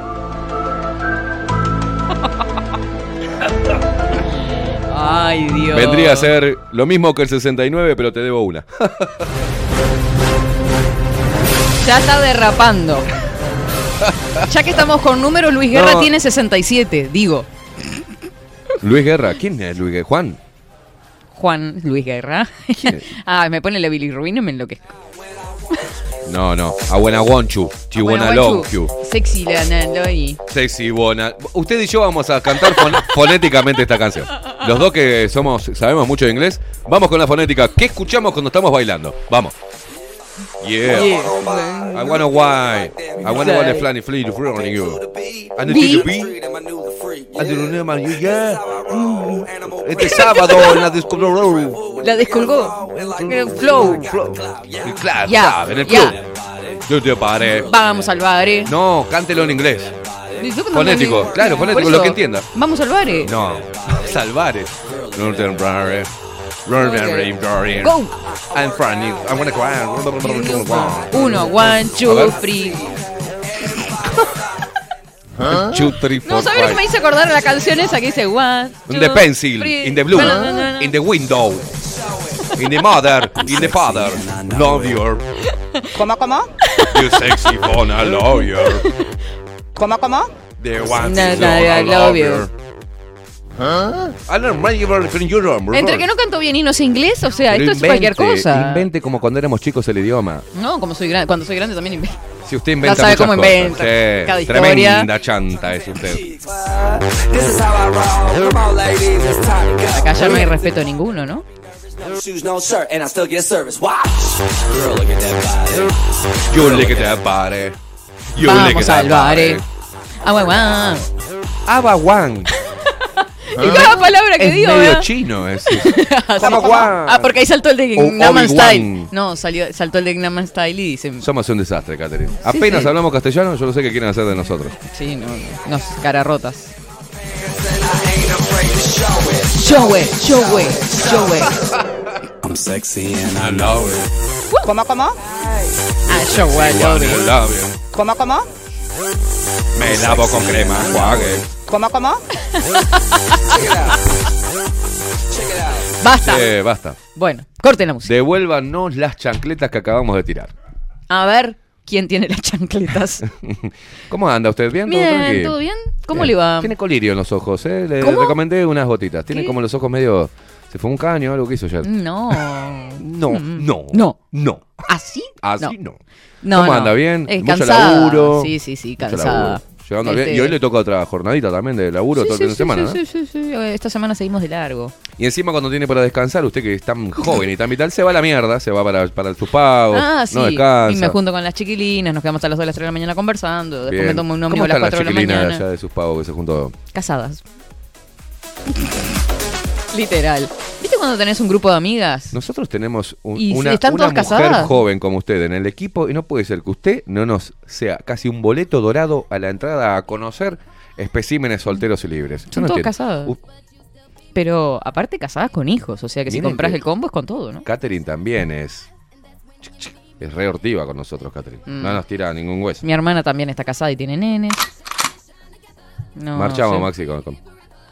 Ay, Dios. Vendría a ser lo mismo que el 69, pero te debo una. Ya está derrapando. Ya que estamos con números, Luis Guerra No. tiene 67, digo. Luis Guerra, ¿quién es Luis Guerra? ¿Juan? Juan Luis Guerra. ah, me pone la bilirrubina y me enloquezco. No, no. She wanna Bueno, love you. Sexy la y Sexy wanna. Usted y yo vamos a cantar fon- fonéticamente esta canción. Los dos que somos, sabemos mucho de inglés, vamos con la fonética. ¿Qué escuchamos cuando estamos bailando? Vamos. Yeah. I wanna why. I wanna wanna fly flee to front on you. And the Beat. And the remember you, yeah. Mm. Este sábado en la disco la descolgó. Flow. Claro, Ya, claro, en el club. Yo te paré. Vamos al bar. No, cántelo en inglés. Fonético, claro, fonético, lo que entienda. Vamos al bar. No, salvares. Northern Brare. Go. I'm funny. I wanna cry. Uno, one, two, three. Two, three, No, four, ¿sabes lo que me hice acordar de la canción esa que dice one, In two, the pencil, three. in the blue, No, no, no, no. in the window, in the mother, in the father. Love your, ¿Cómo, cómo? you sexy phone, I love you. ¿Cómo, cómo? The one No, no, I love you. Huh? From Europe. Entre que no canto bien y no sé inglés, o sea, Pero esto es cualquier invente, cosa. Invente como cuando éramos chicos el idioma. No, como soy grande, cuando soy grande también invento. Si usted inventa Ya sabe cómo cosas. inventa Sí, cada historia. Tremenda chanta es usted. Acá ya no hay respeto a ninguno, ¿no? Girl, look at that body. You lick it that body. You Vamos al body. Ah, Y cada palabra que Es digo, medio ¿verdad? chino. Así. Abaguán. Ah, porque ahí saltó el de Obi-Wan. Style. No, salió, saltó el de Gangnam Style y dicen, Somos un desastre, Catherine. Apenas sí. hablamos castellano, yo no sé qué quieren hacer de nosotros. sí, no, nos cara rotas. Show it, show it, show it. I'm sexy and I know it. ¿Cómo, cómo? Ah, show it, I it. love you. ¿Cómo, cómo? Me lavo con crema, enjuague. ¿Cómo, cómo? Basta. Sí, basta. Bueno, corten la música. Devuélvanos las chancletas que acabamos de tirar. A ver, ¿quién tiene las chancletas? ¿Cómo anda usted? ¿Bien? ¿Todo Bien? ¿todo bien? ¿Cómo Bien. le va? Tiene colirio en los ojos, ¿eh? Le ¿Cómo? recomendé unas gotitas. Tiene ¿Qué? como los ojos medio... Se fue un caño, algo que hizo ayer. No. No, Mm. no. No. No. ¿Así? Así no. No, ¿Cómo no. anda? ¿Bien? Eh, Mucho cansada. laburo. Sí, sí, sí, Mucho cansada. laburo. Llegando Este- bien- Y hoy le toca otra jornadita también de laburo todo el fin de semana, sí, ¿no? sí, sí, sí. Esta semana seguimos de largo. Y encima cuando tiene para descansar, usted que es tan joven y tan vital, se va a la mierda, se va para, para sus pagos, Ah, sí. no descansa. y me junto con las chiquilinas, nos quedamos hasta las 2 de las 3 de la mañana conversando. Después Bien. me tomo un ¿Cómo ómnibus a las están 4 de la chiquilinas mañana. allá de sus pagos que se juntó? Casadas. Literal. ¿Viste cuando tenés un grupo de amigas? Nosotros tenemos un- ¿Y una, están una todas mujer casadas? joven como usted en el equipo y no puede ser que usted no nos sea casi un boleto dorado a la entrada a conocer especímenes solteros y libres. Yo Son no entiendo. casadas. Uh, Pero aparte casadas con hijos. O sea que si Miren compras que- el combo es con todo, ¿no? Catherine también es... Es re hortiva con nosotros, Catherine. Mm. No nos tira ningún hueso. Mi hermana también está casada y tiene nenes. No, Marchamos, sí. Maxi, con, con-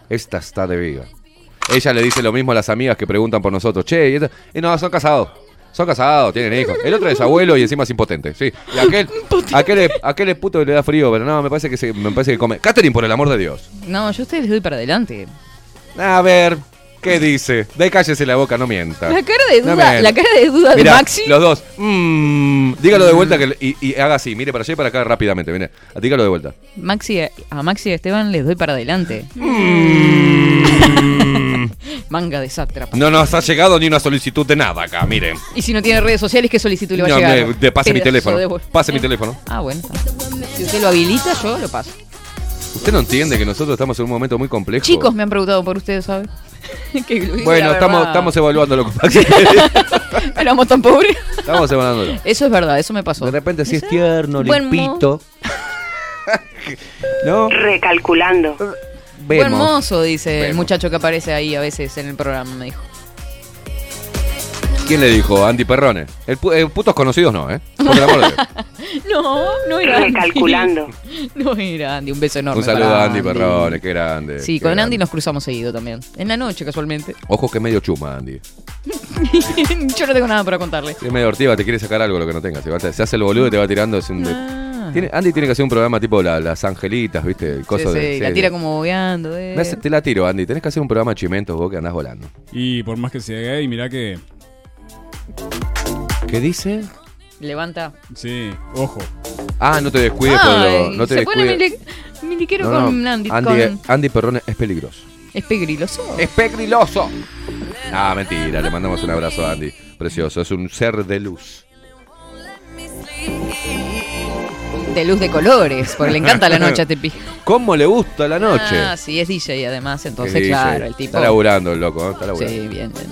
Esta está de viga. Ella le dice lo mismo a las amigas que preguntan por nosotros. Che, y, esta- y no, son casados. Son casados, tienen hijos. El otro es abuelo y encima es impotente, sí. Y aquel, aquel, aquel es puto que le da frío, pero no, me parece que se, me parece que come. Catherine, por el amor de Dios. No, yo a ustedes les doy para adelante. A ver, ¿qué dice? De cállese la boca, no mienta. La cara de duda, la cara de duda de Maxi. Los dos. mm, dígalo de vuelta que, y, y haga así. Mire para allá y para acá rápidamente. Mire, dígalo de vuelta. Maxi, a Maxi y a Esteban les doy para adelante. Manga de sátrapa. No nos ha llegado ni una solicitud de nada acá, miren. Y si no tiene redes sociales, ¿qué solicitud le va No, a llegar? me- de- pase mi teléfono. Pase mi teléfono. Ah, bueno. Si usted lo habilita, yo lo paso. Usted no entiende que nosotros estamos en un momento muy complejo. Chicos me han preguntado por ustedes, digo Bueno, estamos, estamos evaluándolo. Éramos tan pobres. estamos evaluándolo. Eso es verdad, eso me pasó. De repente si es tierno, limpito. ¿No? Recalculando. Buen Vemos. mozo, dice el muchacho que aparece ahí a veces en el programa, me dijo. ¿Quién le dijo? Andy Perrone. El, pu- eh, putos conocidos no, ¿eh? Por el amor de Dios. No, no era Andy. Recalculando. No era Andy, un beso enorme. Un saludo a Andy Perrone, qué grande. Sí, qué con grande. Andy nos cruzamos seguido también. En la noche, casualmente. Ojo que es medio chuma, Andy. Yo no tengo nada para contarle. Es medio hortiva, te quiere sacar algo lo que no tengas. Se, hace el boludo y te va tirando. es un Ah. Tiene- Andy tiene que hacer un programa tipo la- Las Angelitas, ¿viste? El Sí, coso de, la de- tira como bobeando. eh. Hace- te la tiro, Andy. Tenés que hacer un programa de chimentos vos que andás volando. Y por más que sea gay, mirá que ¿Qué dice? Levanta. Sí, ojo. Ah, no te descuides, Ay. No te se pone mili- miliquero No, no, con Andy. Andy, con- Andy Perrone es peligroso. Es pegriloso. Es pegriloso. Ah, mentira. Le mandamos un abrazo a Andy. Precioso. Es un ser de luz. De luz de colores, porque le encanta la noche a Tepi. ¿Cómo le gusta la noche? Ah, sí, es DJ además, entonces, claro, el tipo. Está laburando el loco, ¿eh? Está laburando. Sí, bien, bien.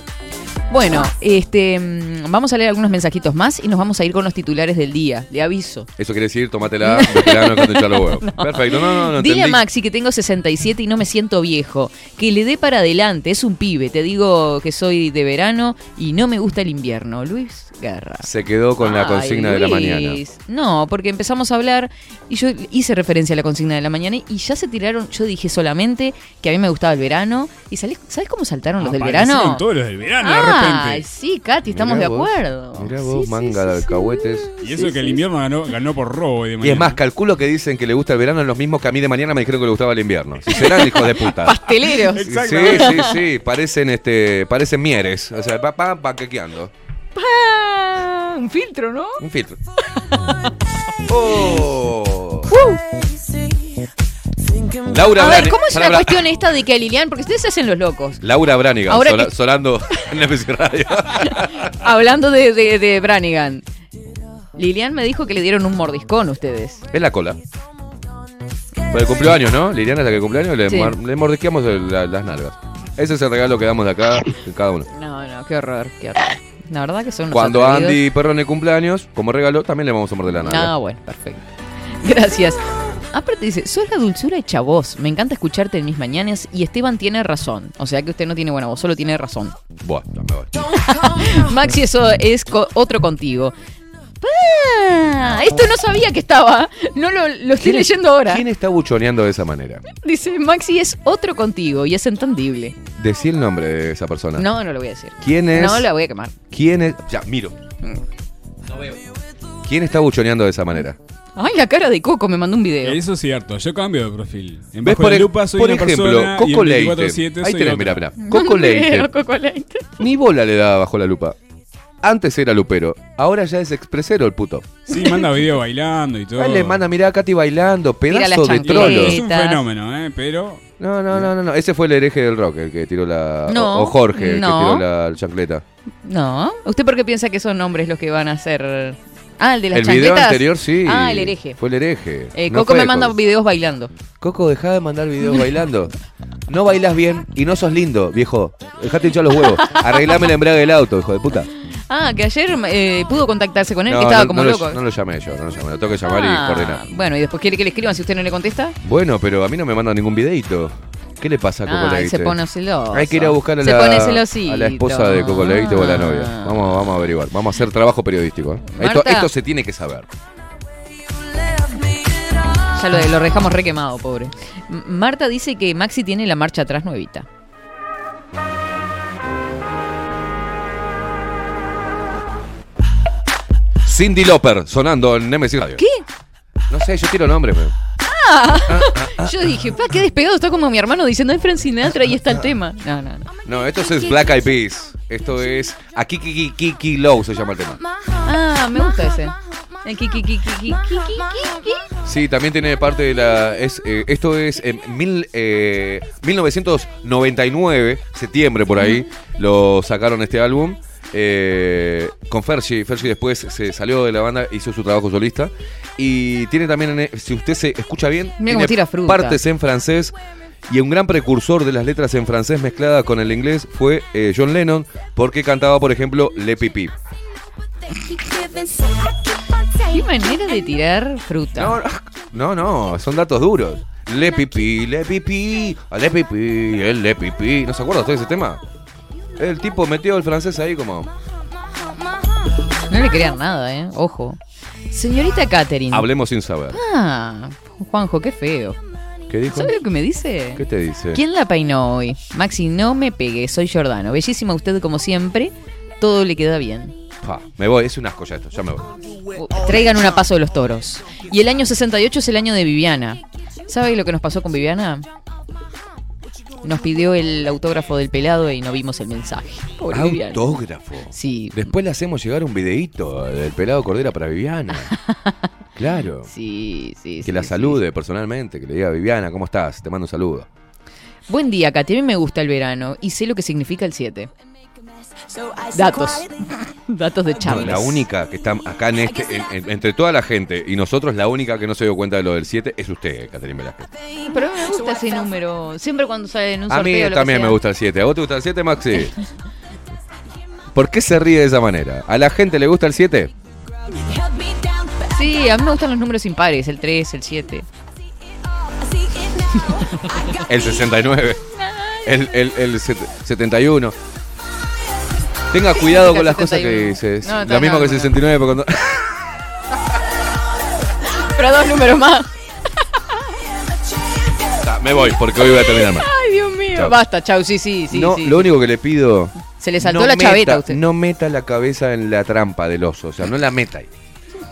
Bueno, este, mm, vamos a leer algunos mensajitos más y nos vamos a ir con los titulares del día. Le aviso. Eso quiere decir, tómatela, veterano, cuando echar los huevos. Perfecto, no, no, no. Dile a entendí. Maxi que tengo 67 y no me siento viejo. Que le dé para adelante, es un pibe. Te digo que soy de verano y no me gusta el invierno. Luis Guerra. Se quedó con la Ay, consigna de la mañana. No, porque empezamos a hablar y yo hice referencia a la consigna de la mañana y ya se tiraron. Yo dije solamente que a mí me gustaba el verano. ¿Y salí- sabes cómo saltaron los del verano? todos los del verano de Ay, repente. sí, Katy, estamos Mirá de vos, acuerdo. Mirá vos, manga de alcahuetes. Y eso que el invierno ganó, ganó por robo de Y es mañana. más, calculo que dicen que le gusta el verano, es los mismos que a mí de mañana me dijeron que le gustaba el invierno. Si serán hijos de puta. Pasteleros. Sí, sí, sí, parecen este, parecen mieres, o sea, va pa, paquequeando. Ah, un filtro, ¿no? Un filtro. Oh. Laura a ver, ¿cómo es la cuestión esta de que a Lilian, porque ustedes se hacen los locos, Laura Branigan, Ahora sola- que- sonando en MC Radio. hablando de, de, de Branigan. Lilian me dijo que le dieron un mordiscón ustedes. Es la cola. Por el cumpleaños, ¿no? Liliana es la que cumpleaños, le, Sí. mar- le mordisqueamos el- la- las nalgas. Ese es el regalo que damos de acá, de cada uno. No, no, qué horror, qué horror. La verdad que son unos Cuando atrevidos. Andy Perrone cumpleaños, como regalo, también le vamos a morder la nalga. Ah, bueno, perfecto. Gracias. Aparte dice, soy la dulzura hecha voz. Me encanta escucharte en mis mañanas y Esteban tiene razón. O sea que usted no tiene buena voz, solo tiene razón. Buah, ya me voy. Maxi, eso es co- otro contigo. Ah, esto no sabía que estaba. No lo, lo estoy ¿Quién es- leyendo ahora. ¿Quién está buchoneando de esa manera? Dice, Maxi es otro contigo y es entendible. Decí el nombre de esa persona. No, no lo voy a decir. ¿Quién es? No la voy a quemar. ¿Quién es? Ya, miro. No veo. ¿Quién está buchoneando de esa manera? Ay, la cara de Coco me mandó un video. Eso es cierto, yo cambio de perfil. En ¿Ves? Bajo Por, lupa soy por una ejemplo, persona y Coco Leite. 24/7 Ahí tenés, otra. mira, mira. Coco Leite. Coco Leite. Ni bola le daba bajo la lupa. Antes era lupero, ahora ya es expresero el puto. Sí, manda video bailando y todo. Él le manda, mirá a Katy bailando, pedazo de trolo. Es un fenómeno, ¿eh? Pero No, no, no, no, no. Ese fue el hereje del rock, el que tiró la. No, o Jorge, el no. que tiró la chancleta. No. ¿Usted por qué piensa que son hombres los que van a hacer... Ah, el de las el video anterior sí. Ah, el hereje. Fue el hereje. Eh, No Coco me manda con- videos bailando. Coco, dejá de mandar videos bailando. No bailas bien y no sos lindo, viejo. Dejate hinchar los huevos. Arreglame el embrague del auto, hijo de puta. Ah, que ayer eh, pudo contactarse con él, No, que estaba no, como no loco. Lo, no lo llamé yo, no lo llamé. Lo tengo que llamar Ah, y coordinar. Bueno, y después quiere que le escriban si usted no le contesta. Bueno, pero a mí no me mandan ningún videito. ¿Qué le pasa a Coco Ah, se pone celoso. Hay que ir a buscar a la, a la esposa de Coco Leite o a la novia. Ah. Vamos, vamos a averiguar. Vamos a hacer trabajo periodístico. ¿eh? Esto, se tiene que saber. Ya lo, lo dejamos re quemado, pobre. Marta dice que Maxi tiene la marcha atrás nuevita. Cindy Loper sonando en Nemesis Radio. ¿Qué? No sé, yo tiro nombre. Ah. Ah, ah, ah, yo dije, pa, qué despegado está como mi hermano diciendo, es Frank Sinatra y está el tema. No, no, no. No, esto es Black Eyed Peas. Esto es A Kiki Kiki Kiki Low se llama el tema. Ah, me gusta ese. Eh, Kiki Kiki Kiki Kiki Sí, también tiene parte de la. Es, eh, esto es en mil, eh, 1999, septiembre por ahí, lo sacaron este álbum eh, con Fergie. Fergie después se salió de la banda, hizo su trabajo solista. Y tiene también, en- si usted se escucha bien, tiene tira partes en francés. Y un gran precursor de las letras en francés mezcladas con el inglés fue eh, John Lennon, porque cantaba, por ejemplo, Le Pipi. Qué manera de tirar fruta. No, no, son datos duros. Le pipí, le pipí, a le pipí, el le pipí. ¿No se acuerda usted de ese tema? El tipo metió el francés ahí como. No le crean nada, ¿eh? Ojo. Señorita Catherine. Hablemos sin saber. Ah, Juanjo, qué feo. ¿Qué dijo? ¿Sabe lo que me dice? ¿Qué te dice? ¿Quién la peinó hoy? Maxi, no me pegue, soy Giordano. Bellísima usted como siempre, todo le queda bien. Pa, me voy, es un asco ya esto, ya me voy. Uh, Traigan una paso de los toros. Y el año 68 es el año de Viviana. ¿Sabe lo que nos pasó con Viviana? Nos pidió el autógrafo del pelado y no vimos el mensaje. Pobre Viviana. Autógrafo. Sí. Después le hacemos llegar un videíto del pelado Cordera para Viviana. claro. Sí, sí, Que sí, la sí. salude personalmente, que le diga, Viviana, ¿cómo estás? Te mando un saludo. Buen día, Katy. A mí me gusta el verano y sé lo que significa el 7. Datos. Datos de Charles. La única que está acá en este, en- en- entre toda la gente y nosotros, la única que no se dio cuenta de lo del 7 es usted, Caterina Velázquez. Pero me gusta ese número. Siempre cuando sale en un A mí sorteo. lo que también sea. me gusta el 7. ¿A vos te gusta el 7, Maxi? ¿Por qué se ríe de esa manera? ¿A la gente le gusta el 7? Sí, a mí me gustan los números impares, el 3, el 7. El 69. El, el, el set- 71. Tenga cuidado con las cosas que 71. dices. No, Lo mismo no, que no. 69. porque cuando- Pero dos números más. Me voy porque hoy voy a terminar mal. Ay, Dios mío. Chau. Basta, chau, sí, sí, sí. no, sí, lo sí. único que le pido. Se le saltó no la chaveta a usted. No meta la cabeza en la trampa del oso. O sea, no la meta ahí.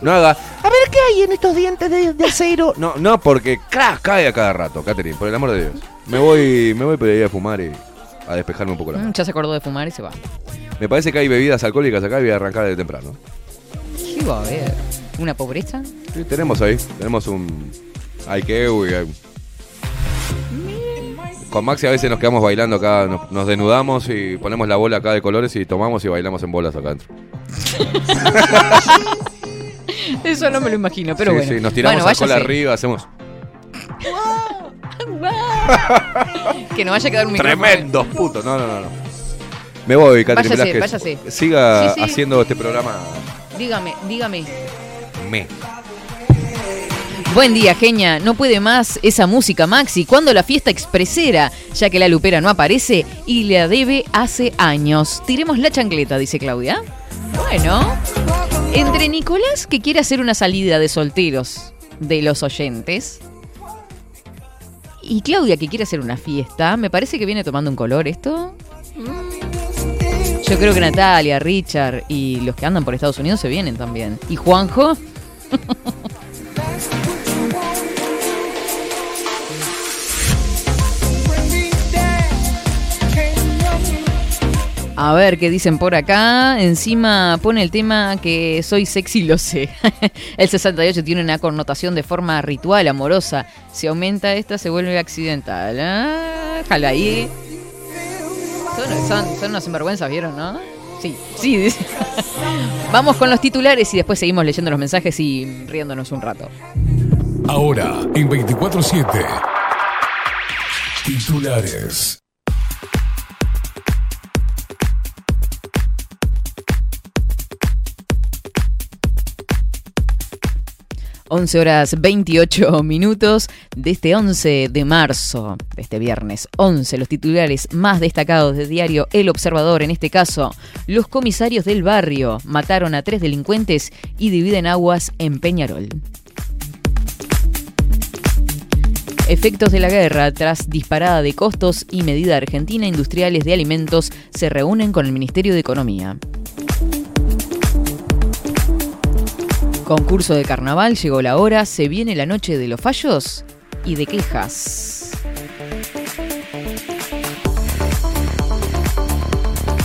No haga. A ver qué hay en estos dientes de, de acero. No, no, porque crack, cae a cada rato, Catherine, por el amor de Dios. Me voy, me voy por ahí a fumar y a despejarme un poco la Mm, ya se acordó de fumar y se va. Me parece que hay bebidas alcohólicas acá y voy a arrancar de temprano. ¿Qué va a haber? ¿Una pobreza? Sí, tenemos ahí, tenemos un. Hay que. uy, hay- Con Maxi a veces nos quedamos bailando acá, nos, nos desnudamos y ponemos la bola acá de colores y tomamos y bailamos en bolas acá adentro. Eso no me lo imagino, pero sí, bueno. sí, nos tiramos Bueno, alcohol váyase. arriba, hacemos. Que no vaya a quedar un micrófono. Tremendos putos. No, no, no. no. Me voy, Catherine Váyase, Velázquez. váyase. Siga Sí, sí. haciendo este programa. Dígame, dígame. Me. Buen día, genia. No puede más esa música, Maxi. ¿Cuándo la fiesta expresera? Ya que la lupera no aparece y la debe hace años. Tiremos la chancleta, dice Claudia. Bueno, entre Nicolás, que quiere hacer una salida de solteros de los oyentes, y Claudia, que quiere hacer una fiesta, me parece que viene tomando un color esto. Yo creo que Natalia, Richard y los que andan por Estados Unidos se vienen también. ¿Y Juanjo? A ver qué dicen por acá. Encima pone el tema que soy sexy, lo sé. el 68 tiene una connotación de forma ritual, amorosa. Si aumenta esta, se vuelve accidental. Ah, jala ahí. Son, son, son unos sinvergüenzas, ¿vieron, no? Sí, sí. Vamos con los titulares y después seguimos leyendo los mensajes y riéndonos un rato. Ahora, en 24-7. Titulares. 11 horas 28 minutos de este 11 de marzo, este viernes 11, los titulares más destacados del diario El Observador, en este caso, los comisarios del barrio mataron a tres delincuentes y dividen aguas en Peñarol. Efectos de la guerra, tras disparada de costos y medida argentina industriales de alimentos, se reúnen con el Ministerio de Economía. Concurso de carnaval, llegó la hora, se viene la noche de los fallos y de quejas.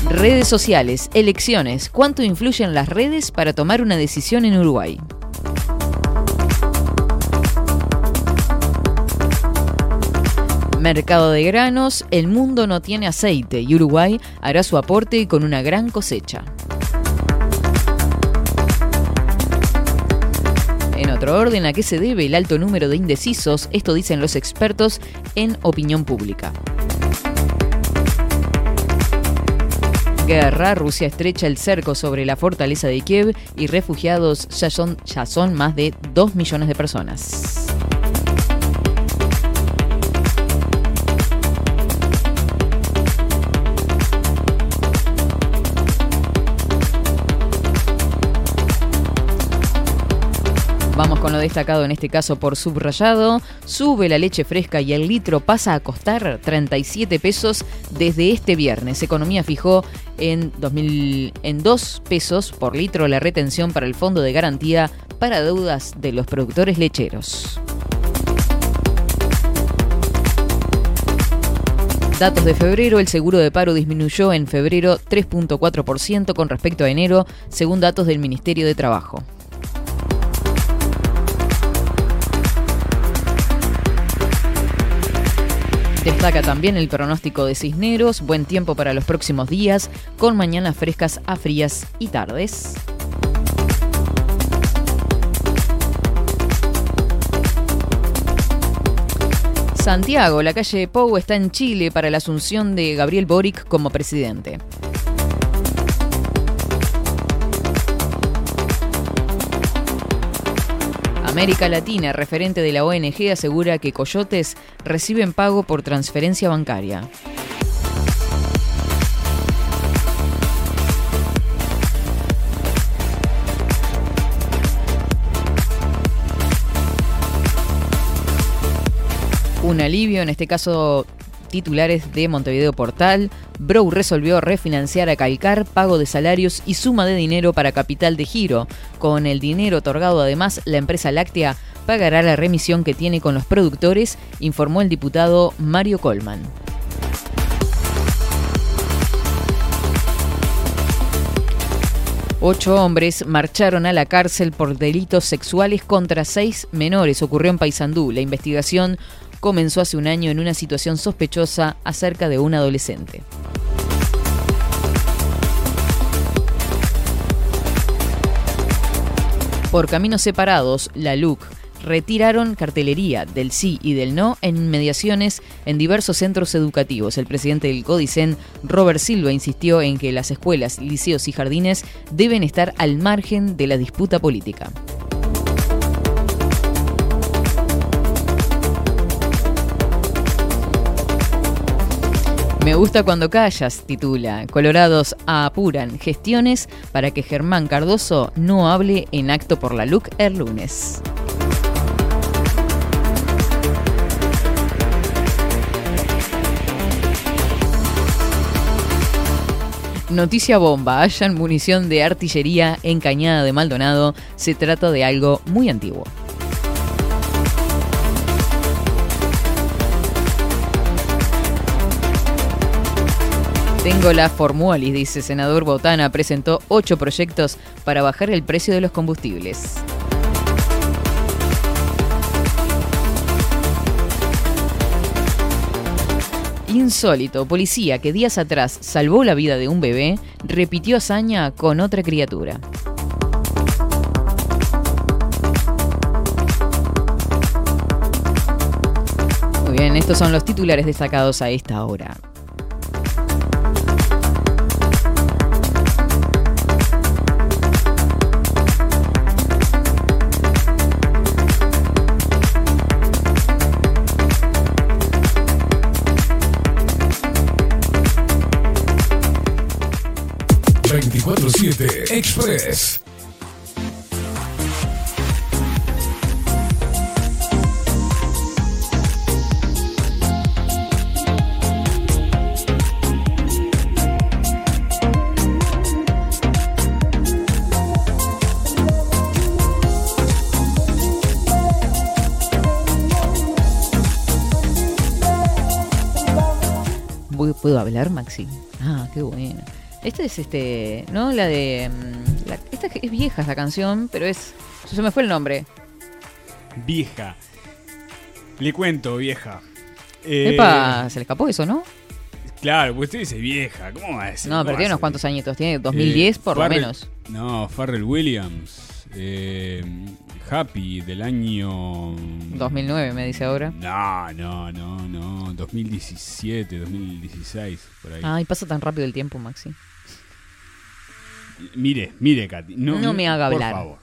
Redes sociales, elecciones, ¿cuánto influyen las redes para tomar una decisión en Uruguay? Mercado de granos, el mundo no tiene aceite y Uruguay hará su aporte con una gran cosecha. Orden, ¿a qué se debe el alto número de indecisos? Esto dicen los expertos en opinión pública. Guerra, Rusia estrecha el cerco sobre la fortaleza de Kiev y refugiados ya son, ya son más de 2 millones de personas. Con lo destacado en este caso por subrayado. Sube la leche fresca y el litro pasa a costar 37 pesos desde este viernes. Economía fijó en, 2000, en 2 pesos por litro la retención para el Fondo de Garantía para deudas de los productores lecheros. Datos de febrero, el seguro de paro disminuyó en febrero 3.4% con respecto a enero, según datos del Ministerio de Trabajo. Destaca también el pronóstico de Cisneros, buen tiempo para los próximos días, con mañanas frescas a frías y tardes. Santiago, la calle Pou está en Chile para la asunción de Gabriel Boric como presidente. América Latina, referente de la ONG, asegura que coyotes reciben pago por transferencia bancaria. Un alivio, en este caso titulares de Montevideo Portal. Brow resolvió refinanciar a Calcar, pago de salarios y suma de dinero para capital de giro. Con el dinero otorgado además, la empresa láctea pagará la remisión que tiene con los productores, informó el diputado Mario Colman. Ocho hombres marcharon a la cárcel por delitos sexuales contra seis menores. Ocurrió en Paysandú. La investigación comenzó hace un año en una situación sospechosa acerca de un adolescente. Por caminos separados, la LUC retiraron cartelería del sí y del no en inmediaciones en diversos centros educativos. El presidente del Codicen, Robert Silva, insistió en que las escuelas, liceos y jardines deben estar al margen de la disputa política. Me gusta cuando callas, titula. Colorados apuran gestiones para que Germán Cardoso no hable en acto por la LUC el lunes. Noticia bomba, hallan munición de artillería en Cañada de Maldonado. Se trata de algo muy antiguo. Tengo la formuolis, dice senador Botana, presentó ocho proyectos para bajar el precio de los combustibles. Insólito, policía que días atrás salvó la vida de un bebé, repitió hazaña con otra criatura. Muy bien, estos son los titulares destacados a esta hora. Express. ¿Puedo hablar, Maxi? Ah, qué bueno. Esta es este, ¿no? La de. mm, la- esta es vieja esta canción, pero es. Se me fue el nombre. Vieja. Le cuento, vieja. Eh, Epa, se le escapó eso, ¿no? Claro, pues usted dice vieja. ¿Cómo va a decir? No, pero ¿Cómo tiene unos cuantos añitos. Tiene 2010 Eh, por lo menos. No, Farrell Williams. eh, Happy del año. 2009, me dice ahora. No, no, no, no. 2017, 2016, por ahí. Ay, pasa tan rápido el tiempo, Maxi. Mire, mire, Katy. No, No me haga por hablar. favor.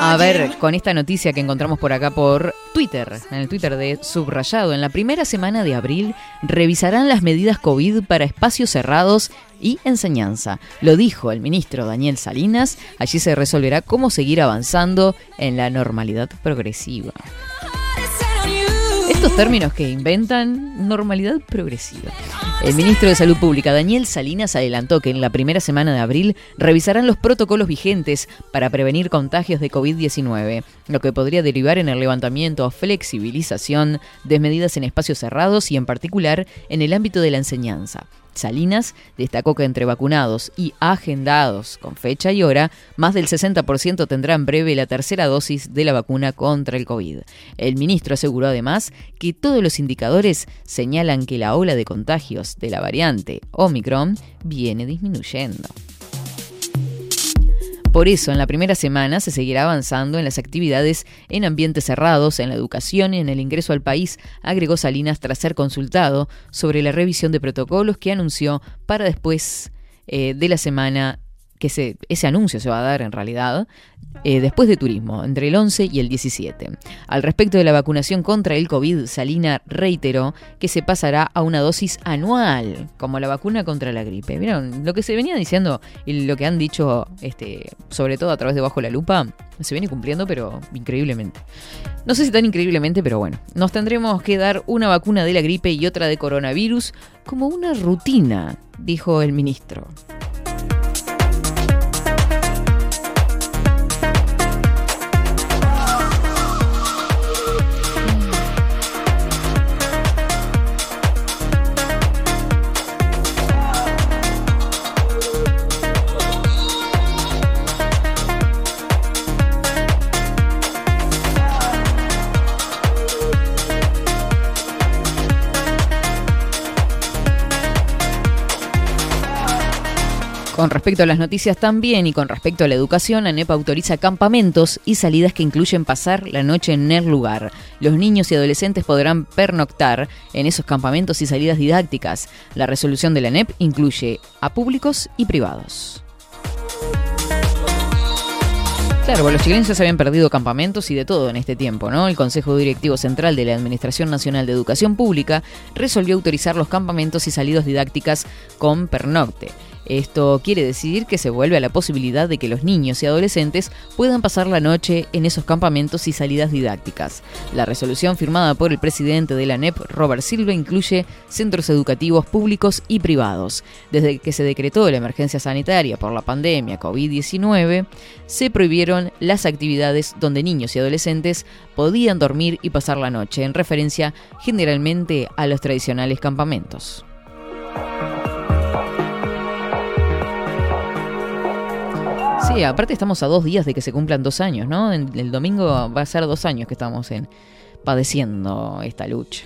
A ver, con esta noticia que encontramos por acá por Twitter, en el Twitter de Subrayado, en la primera semana de abril revisarán las medidas COVID para espacios cerrados y enseñanza. Lo dijo el ministro Daniel Salinas. Allí se resolverá cómo seguir avanzando en la normalidad progresiva. Estos términos que inventan, normalidad progresiva. El ministro de Salud Pública, Daniel Salinas, adelantó que en la primera semana de abril revisarán los protocolos vigentes para prevenir contagios de COVID-19, lo que podría derivar en el levantamiento o flexibilización de medidas en espacios cerrados y en particular en el ámbito de la enseñanza. Salinas destacó que entre vacunados y agendados con fecha y hora, más del 60% tendrá en breve la tercera dosis de la vacuna contra el COVID. El ministro aseguró además que todos los indicadores señalan que la ola de contagios de la variante Omicron viene disminuyendo. Por eso, en la primera semana se seguirá avanzando en las actividades en ambientes cerrados, en la educación y en el ingreso al país, agregó Salinas tras ser consultado sobre la revisión de protocolos que anunció para después eh, de la semana que se, ese anuncio se va a dar en realidad eh, después de turismo, entre el 11 y el 17. Al respecto de la vacunación contra el COVID, Salina reiteró que se pasará a una dosis anual, como la vacuna contra la gripe. ¿Vieron? Lo que se venía diciendo y lo que han dicho, este, sobre todo a través de Bajo la Lupa, se viene cumpliendo, pero increíblemente. No sé si tan increíblemente, pero bueno, nos tendremos que dar una vacuna de la gripe y otra de coronavirus como una rutina, dijo el ministro. Con respecto a las noticias también y con respecto a la educación, ANEP autoriza campamentos y salidas que incluyen pasar la noche en el lugar. Los niños y adolescentes podrán pernoctar en esos campamentos y salidas didácticas. La resolución de la ANEP incluye a públicos y privados. Claro, los chilenos se habían perdido campamentos y de todo en este tiempo, ¿no? El Consejo Directivo Central de la Administración Nacional de Educación Pública resolvió autorizar los campamentos y salidas didácticas con pernocte. Esto quiere decir que se vuelve a la posibilidad de que los niños y adolescentes puedan pasar la noche en esos campamentos y salidas didácticas. La resolución firmada por el presidente de la NEP, Robert Silva, incluye centros educativos públicos y privados. Desde que se decretó la emergencia sanitaria por la pandemia COVID-19, se prohibieron las actividades donde niños y adolescentes podían dormir y pasar la noche, en referencia generalmente a los tradicionales campamentos. Aparte estamos a dos días de que se cumplan dos años, ¿no? El domingo va a ser dos años que estamos en, padeciendo esta lucha.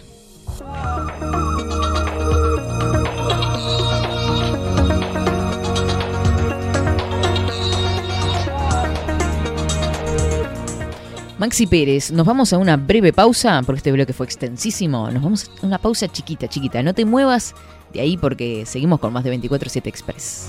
Maxi Pérez, nos vamos a una breve pausa, porque este bloque fue extensísimo. Nos vamos a una pausa chiquita, chiquita. No te muevas de ahí porque seguimos con más de 24-7 Express.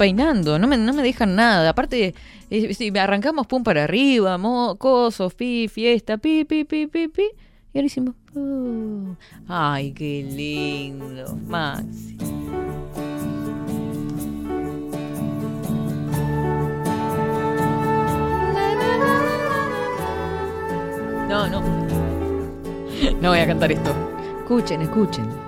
peinando, no me, no me dejan nada. Aparte, eh, si arrancamos pum para arriba, mocosos, pi, fiesta, pi, pi, pi, pi, pi. Y ahora hicimos. Uh. Ay, qué lindo, Maxi. No, no. No voy a cantar esto. Escuchen, escuchen.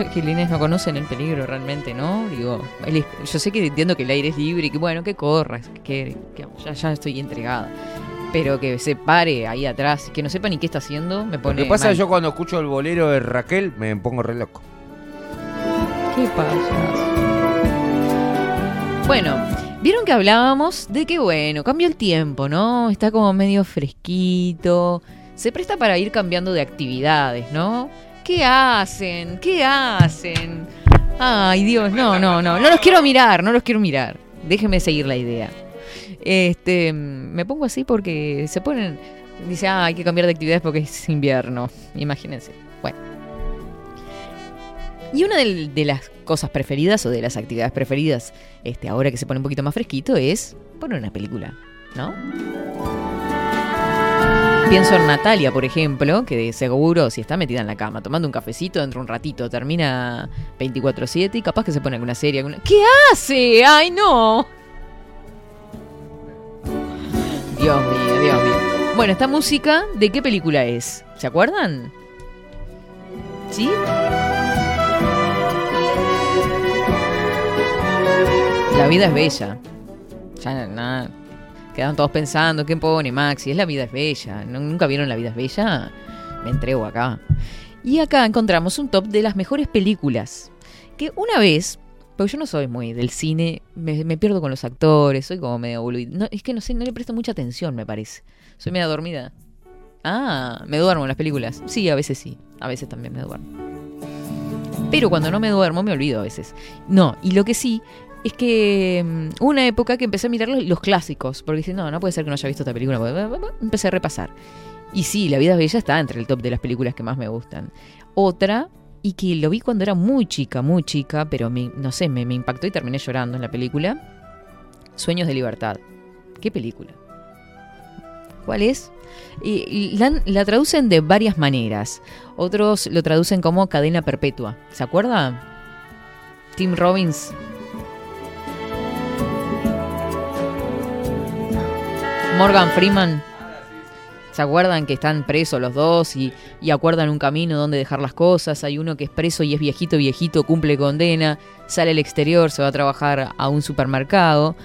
Estos chiquilines no conocen el peligro realmente, ¿no? Digo, el yo sé que entiendo que el aire es libre y que bueno, que corras, que, que ya, ya estoy entregada. Pero que se pare ahí atrás, que no sepa ni qué está haciendo, me Lo pone. que pasa mal. yo cuando escucho el bolero de Raquel me pongo re loco. ¿Qué pasa? Bueno, vieron que hablábamos de que, bueno, cambió el tiempo, ¿no? Está como medio fresquito. Se presta para ir cambiando de actividades, ¿no? ¿Qué hacen? ¿Qué hacen? Ay, Dios, no, no, no. No los quiero mirar, no los quiero mirar. Déjenme seguir la idea. Este, me pongo así porque se ponen. Dice, ah, hay que cambiar de actividades porque es invierno. Imagínense. Bueno. Y una del- de, las cosas preferidas o de las actividades preferidas, este, ahora que se pone un poquito más fresquito, es poner una película, ¿no? Pienso en Natalia, por ejemplo, que seguro si está metida en la cama tomando un cafecito dentro de un ratito, termina 24/7 y capaz que se pone alguna serie. Alguna... ¿Qué hace? ¡Ay, no! Dios mío, Dios mío. Bueno, esta música, ¿de qué película es? ¿Se acuerdan? ¿Sí? La vida es bella. Ya nada. Quedan todos pensando, ¿qué pone Maxi? Es La vida es bella. ¿No- ¿Nunca vieron La vida es bella? Me entrego acá. Y acá encontramos un top de las mejores películas. Que una vez, porque yo no soy muy del cine, me, pierdo con los actores, soy como medio boludo. Es que no sé, no le presto mucha atención, me parece. Soy media dormida. Ah, me duermo en las películas. Sí, a veces sí. A veces también me duermo. Pero cuando no me duermo me olvido a veces. No, y lo que sí es que mm, una época que empecé a mirar los, clásicos, porque dije, no, no puede ser que no haya visto esta película. Empecé a repasar. Y sí, La vida es bella está entre el top de las películas que más me gustan. Otra, y que lo vi cuando era muy chica, muy chica, pero me- no sé, me, impactó y terminé llorando en la película. Sueños de libertad. ¿Qué película? ¿Cuál es? Y- la traducen de varias maneras. Otros lo traducen como cadena perpetua. ¿Se acuerda? Tim Robbins. Morgan Freeman. ¿Se acuerdan que están presos los dos y, acuerdan un camino donde dejar las cosas? Hay uno que es preso y es viejito, viejito, cumple condena, sale al exterior, se va a trabajar a un supermercado.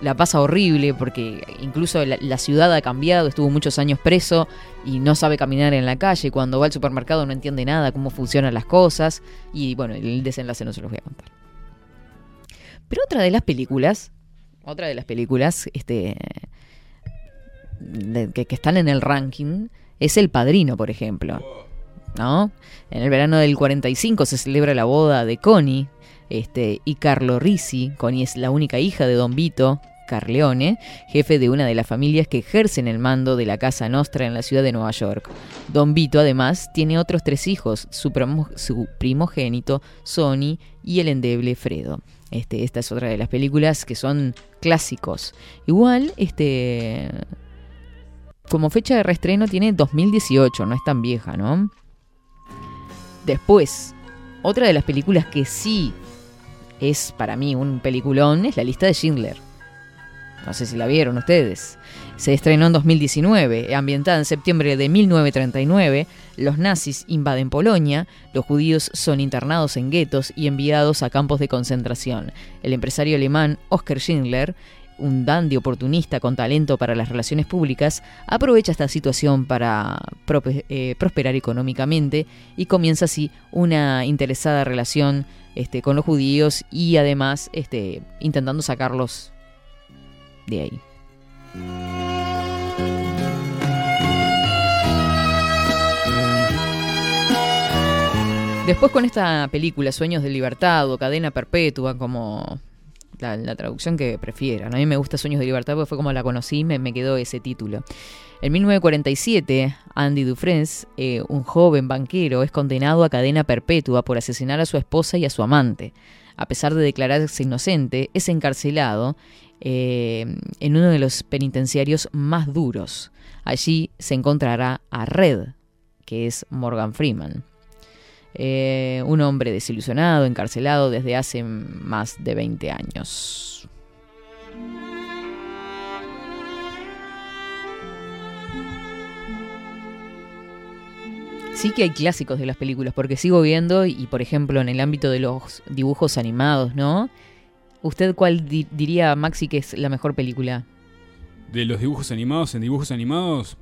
La pasa horrible porque incluso la, la ciudad ha cambiado, estuvo muchos años preso y no sabe caminar en la calle. Cuando va al supermercado no entiende nada, cómo funcionan las cosas. Y bueno, el desenlace no se los voy a contar. Pero otra de las películas, otra de las películas, este, que están en el ranking es El Padrino, por ejemplo. ¿No? En el verano del 45 se celebra la boda de Connie este, y Carlo Risi. Connie es la única hija de Don Vito Carleone, jefe de una de las familias que ejercen el mando de la Casa Nostra en la ciudad de Nueva York. Don Vito, además, tiene otros tres hijos, su, primo- su primogénito, Sonny, y el endeble Fredo. Este, esta es otra de las películas que son clásicos. Igual, este, como fecha de reestreno tiene 2018, no es tan vieja, ¿no? Después, otra de las películas que sí es para mí un peliculón es La lista de Schindler. No sé si la vieron ustedes. Se estrenó en 2019, ambientada en septiembre de 1939. Los nazis invaden Polonia, los judíos son internados en guetos y enviados a campos de concentración. El empresario alemán Oskar Schindler, un dandy oportunista con talento para las relaciones públicas, aprovecha esta situación para eh, prosperar económicamente y comienza así una interesada relación este, con los judíos y además este, intentando sacarlos de ahí. Después con esta película, Sueños de Libertad o Cadena Perpetua, como la, traducción que prefieran. A mí me gusta Sueños de Libertad porque fue como la conocí y me, me quedó ese título. En 1947, Andy Dufresne, eh, un joven banquero, es condenado a cadena perpetua por asesinar a su esposa y a su amante. A pesar de declararse inocente, es encarcelado eh, en uno de los penitenciarios más duros. Allí se encontrará a Red, que es Morgan Freeman. Eh, un hombre desilusionado, encarcelado desde hace más de 20 años. Sí que hay clásicos de las películas, porque sigo viendo y, por ejemplo, en el ámbito de los dibujos animados, ¿no? ¿Usted cuál di- diría, Maxi, que es la mejor película? De los dibujos animados, en dibujos animados,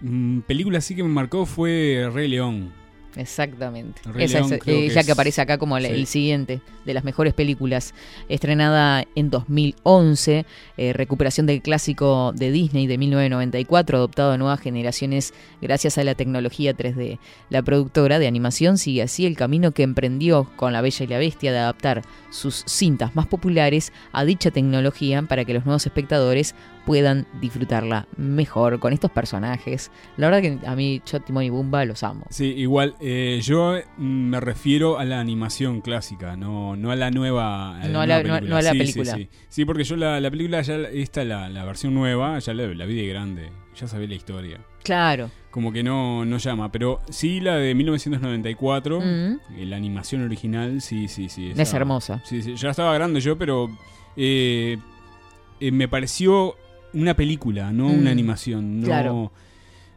mm, película sí que me marcó fue Rey León. Exactamente. Esa León es, eh, que es- que aparece acá como sí. el siguiente de las mejores películas. Estrenada en 2011, eh, recuperación del clásico de Disney de 1994, adoptado a nuevas generaciones gracias a la tecnología 3D. La productora de animación sigue así el camino que emprendió con La Bella y la Bestia de adaptar sus cintas más populares a dicha tecnología para que los nuevos espectadores puedan disfrutarla mejor con estos personajes. La verdad que a mí, yo Timón y Bumba los amo. Sí, igual, eh, yo mm, me refiero a la animación clásica, no, no a la nueva, No a la- nueva no- no a la Sí, película. Sí, Sí, porque yo la, la película, ya esta, la, la versión nueva, ya la, la vi de grande, ya sabía la historia. Claro. Como que no, no llama, pero sí la de 1994, Mm. eh, la animación original, sí, sí, sí. Es hermosa. Sí, sí, ya estaba grande yo, pero eh, eh, me pareció una película, no Mm. una animación. No, Claro.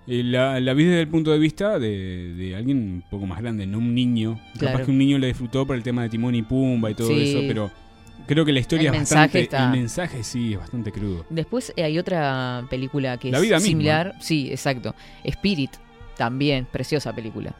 eh, la, la vi desde el punto de vista de, de alguien un poco más grande, no un niño. Claro. Capaz que un niño le disfrutó por el tema de Timón y Pumba y todo Sí. eso, pero creo que la historia El es mensaje bastante. está- El mensaje sí es bastante crudo. Después eh, hay otra película que La es vida misma. similar. Sí, exacto. Spirit, también, preciosa película.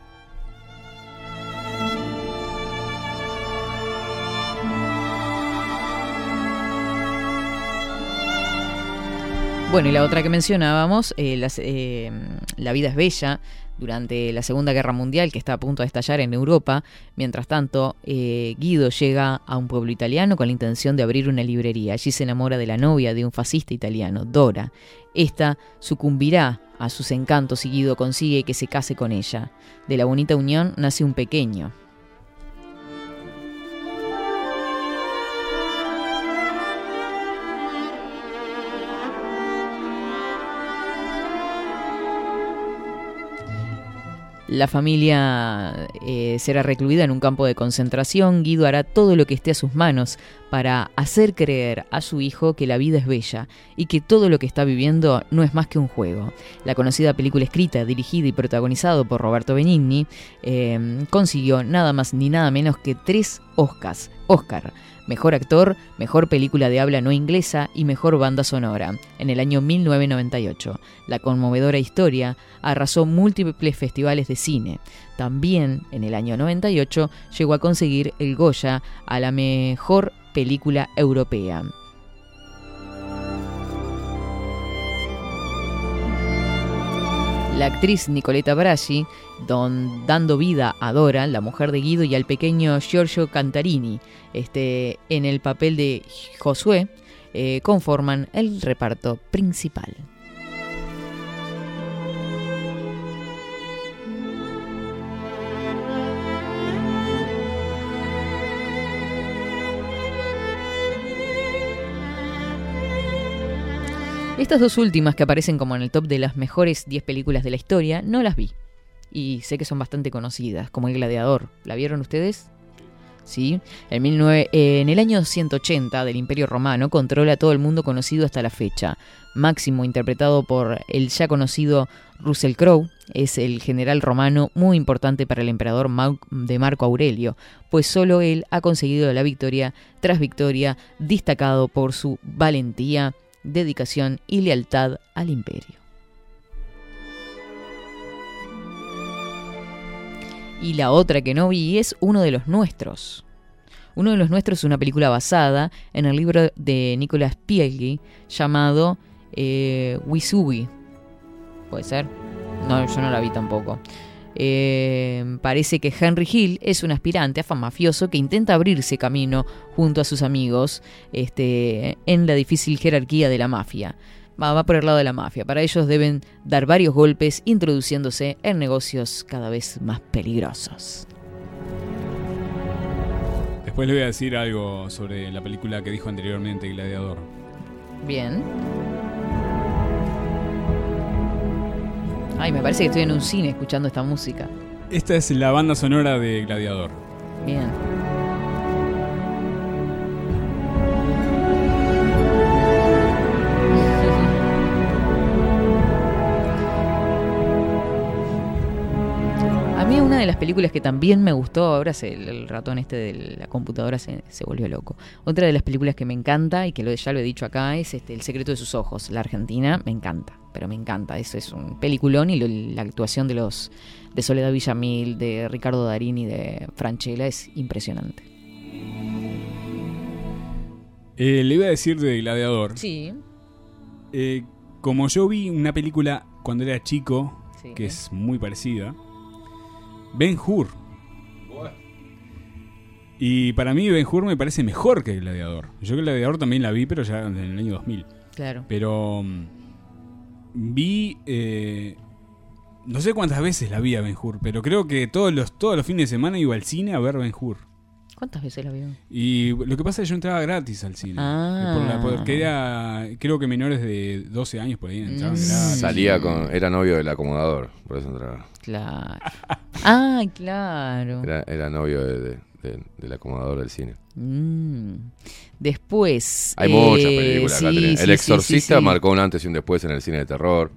Bueno, y la otra que mencionábamos, eh, eh, La vida es bella, durante la Segunda Guerra Mundial, que está a punto de estallar en Europa. Mientras tanto, eh, Guido llega a un pueblo italiano con la intención de abrir una librería. Allí se enamora de la novia de un fascista italiano, Dora. Esta sucumbirá a sus encantos y Guido consigue que se case con ella. De la bonita unión nace un pequeño. La familia eh, será recluida en un campo de concentración. Guido hará todo lo que esté a sus manos para hacer creer a su hijo que la vida es bella y que todo lo que está viviendo no es más que un juego. La conocida película escrita, dirigida y protagonizado por Roberto Benigni eh, consiguió nada más ni nada menos que tres Oscars. Oscar. Mejor actor, mejor película de habla no inglesa y mejor banda sonora, en el año 1998. La conmovedora historia arrasó múltiples festivales de cine. También, en el año 98, llegó a conseguir el Goya a la mejor película europea. La actriz Nicoletta Brasi, don- dando vida a Dora, la mujer de Guido, y al pequeño Giorgio Cantarini, este, en el papel de Josué, eh, conforman el reparto principal. Estas dos últimas que aparecen como en el top de las mejores 10 películas de la historia, no las vi. Y sé que son bastante conocidas, como El Gladiador. ¿La vieron ustedes? Sí. En, 19 eh, el año 180 del Imperio Romano controla todo el mundo conocido hasta la fecha. Máximo, interpretado por el ya conocido Russell Crowe, es el general romano muy importante para el emperador de Marco Aurelio, pues solo él ha conseguido la victoria tras victoria, destacado por su valentía, dedicación y lealtad al imperio. Y la otra que no vi es uno de los nuestros. Uno de los nuestros es una película basada en el libro de Nicolas Pieggi llamado eh. ¿Puede ser? No, yo no la vi tampoco. Eh, parece que Henry Hill es un aspirante a mafioso que intenta abrirse camino junto a sus amigos este, en la difícil jerarquía de la mafia. Va, va por el lado de la mafia. Para ellos deben dar varios golpes introduciéndose en negocios cada vez más peligrosos. Después le voy a decir algo sobre la película que dijo anteriormente, Gladiador. Bien. Ay, me parece que estoy en un cine escuchando esta música. Esta es la banda sonora de Gladiador. Bien. De las películas que también me gustó, ahora se- el, ratón este de la computadora se, se volvió loco. Otra de las películas que me encanta y que lo- ya lo he dicho acá es este, El secreto de sus ojos. La Argentina me encanta, pero me encanta. Eso es un peliculón y lo- la actuación de los de Soledad Villamil, de Ricardo Darín y de Franchella es impresionante. Eh, le iba a decir de Gladiador. Sí. Eh, como yo vi una película cuando era chico, Sí. que es muy parecida, Ben Hur. Y para mí Ben Hur me parece mejor que Gladiador. Yo que Gladiador también la vi, pero ya en el año 2000. Claro. Pero mm, vi... eh, no sé cuántas veces la vi a Ben Hur, pero creo que todos los, todos los fines de semana iba al cine a ver Ben Hur. ¿Cuántas veces la vio? Y lo que pasa es que yo entraba gratis al cine. Ah. Por la- porque era, creo que menores de 12 años por ahí entraban Mm. gratis. Salía con. Era novio del acomodador, por eso entraba. Claro. Ay, claro. Era, era novio de- de- de- del acomodador del cine. Mm. Después. Hay eh, muchas películas. sí, el sí, Exorcista sí, sí. marcó un antes y un después en el cine de terror.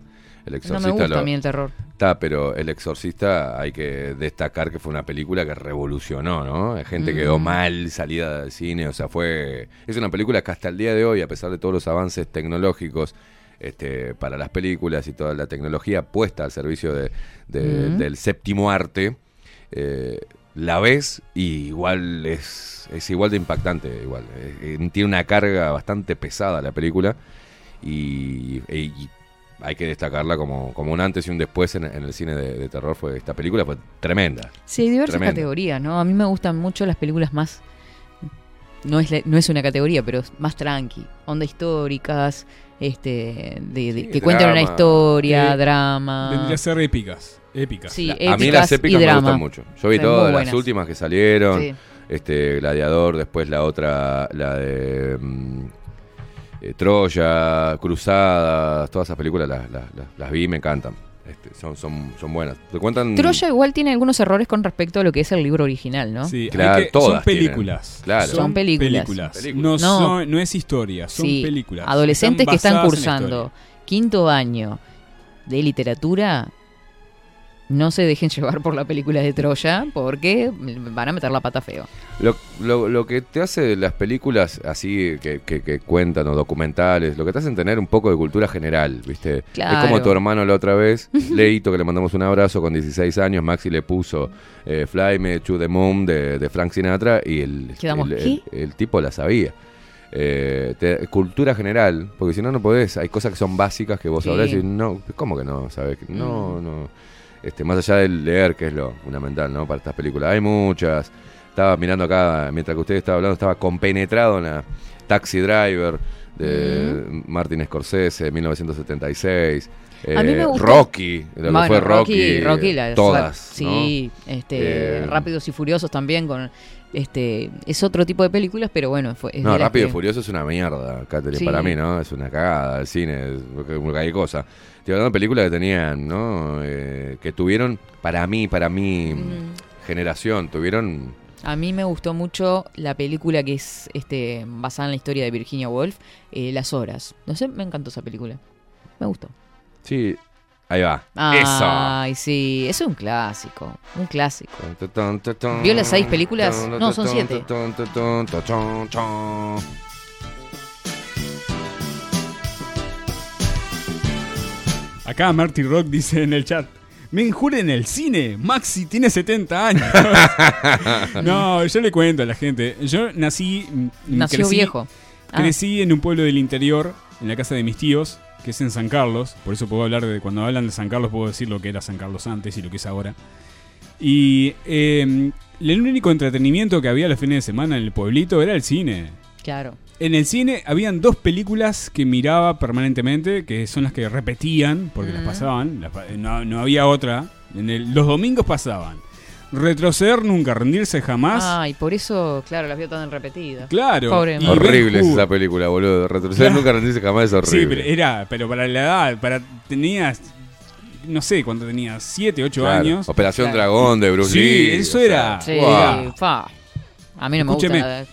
El No Exorcista me gusta lo- a mí el terror. Está, pero El Exorcista hay que destacar que fue una película que revolucionó, ¿no? La gente Mm. quedó mal salida del cine, o sea, fue... Es una película que hasta el día de hoy, a pesar de todos los avances tecnológicos este, para las películas y toda la tecnología puesta al servicio de, de- Mm. del séptimo arte, eh, la ves y igual es, es igual de impactante, igual. Eh, eh, tiene una carga bastante pesada la película y hay que destacarla como, como un antes y un después en, en el cine de, de terror. Fue esta película fue tremenda. Sí, hay diversas Tremenda. categorías, ¿no? A mí me gustan mucho las películas más. No es, la- no es una categoría, pero más tranqui. Onda históricas, este, de, de- que cuentan una historia, Eh, drama. Vendría a ser épicas. Épicas. Sí, a mí las épicas épicas me drama. gustan mucho. Yo vi Son todas las últimas que salieron. Sí. Este, Gladiador, después la otra, la de mm, eh, Troya, Cruzadas, todas esas películas las, las- las- las vi y me encantan. Este, son, son, son buenas. Te cuentan. Troya igual tiene algunos errores con respecto a lo que es el libro original, ¿no? Sí, Claro, que- todas son películas. Claro. Son películas. No, No. son- no es historia, son Sí, películas. Adolescentes que están cursando quinto año de literatura, no se dejen llevar por la película de Troya porque van a meter la pata feo. Lo, lo- lo que te hace las películas así que, que- que cuentan o documentales, lo que te hacen tener un poco de cultura general, ¿viste? Claro. Es como tu hermano la otra vez, Leito, que le mandamos un abrazo con 16 años, Maxi le puso eh, Fly Me to the Moon de, de Frank Sinatra y el, Quedamos, el, ¿qué? el- el tipo la sabía. Eh, te- cultura general, porque si no, no podés. Hay cosas que son básicas que vos Sí. sabrás y no, ¿cómo que no? ¿Sabes? No, Mm. no. Este, más allá del leer, que es lo fundamental, ¿no? Para estas películas. Hay muchas. Estaba mirando acá, mientras que usted estaba hablando, estaba compenetrado en la Taxi Driver de Martin Scorsese, 1976. A mí me Eh, gusta- Rocky, lo que fue Rocky. Rocky, eh, la- todas. Sí, ¿no? este, Eh, Rápidos y Furiosos también con este es otro tipo de películas, pero bueno, fue No, Rápido y que- Furioso es una mierda, Catherine, Sí. para mí, ¿no? Es una cagada, el cine, cualquier cosa. Estoy hablando de películas que tenían, ¿no? Eh, que tuvieron, para mí, para mi Mm. generación, tuvieron... A mí me gustó mucho la película que es este basada en la historia de Virginia Woolf, eh, Las Horas. No sé, me encantó esa película. Me gustó. Sí, ahí va. Ay, sí, es un clásico, un clásico. Eso. ¿Vio las seis películas? No, son siete. Acá Marty Rock dice en el chat. Me injure en el cine. Maxi tiene 70 años. no, yo le cuento a la gente. Yo nací. mm, Nació crecí- viejo. Ah. Crecí en un pueblo del interior, en la casa de mis tíos. Que es en San Carlos. Por eso puedo hablar de. Cuando hablan de San Carlos, puedo decir lo que era San Carlos antes y lo que es ahora. Y eh, el único entretenimiento que había los fines de semana en el pueblito era el cine. Claro. En el cine habían dos películas que miraba permanentemente, que son las que repetían, porque las pasaban. las no, no había otra. En el- los domingos pasaban. Retroceder nunca, rendirse jamás. Ay, por eso, claro, las vio tan repetidas. Claro. Pobre Y. Horrible es esa película, boludo. Retroceder Claro. nunca rendirse jamás es horrible. Sí, pero era, pero para la edad, para tenías, no sé cuánto tenías, 7, 8 Claro. años. Operación Claro. Dragón de Bruce Sí, Lee. eso era. Sí, fa. A mí no me gusta.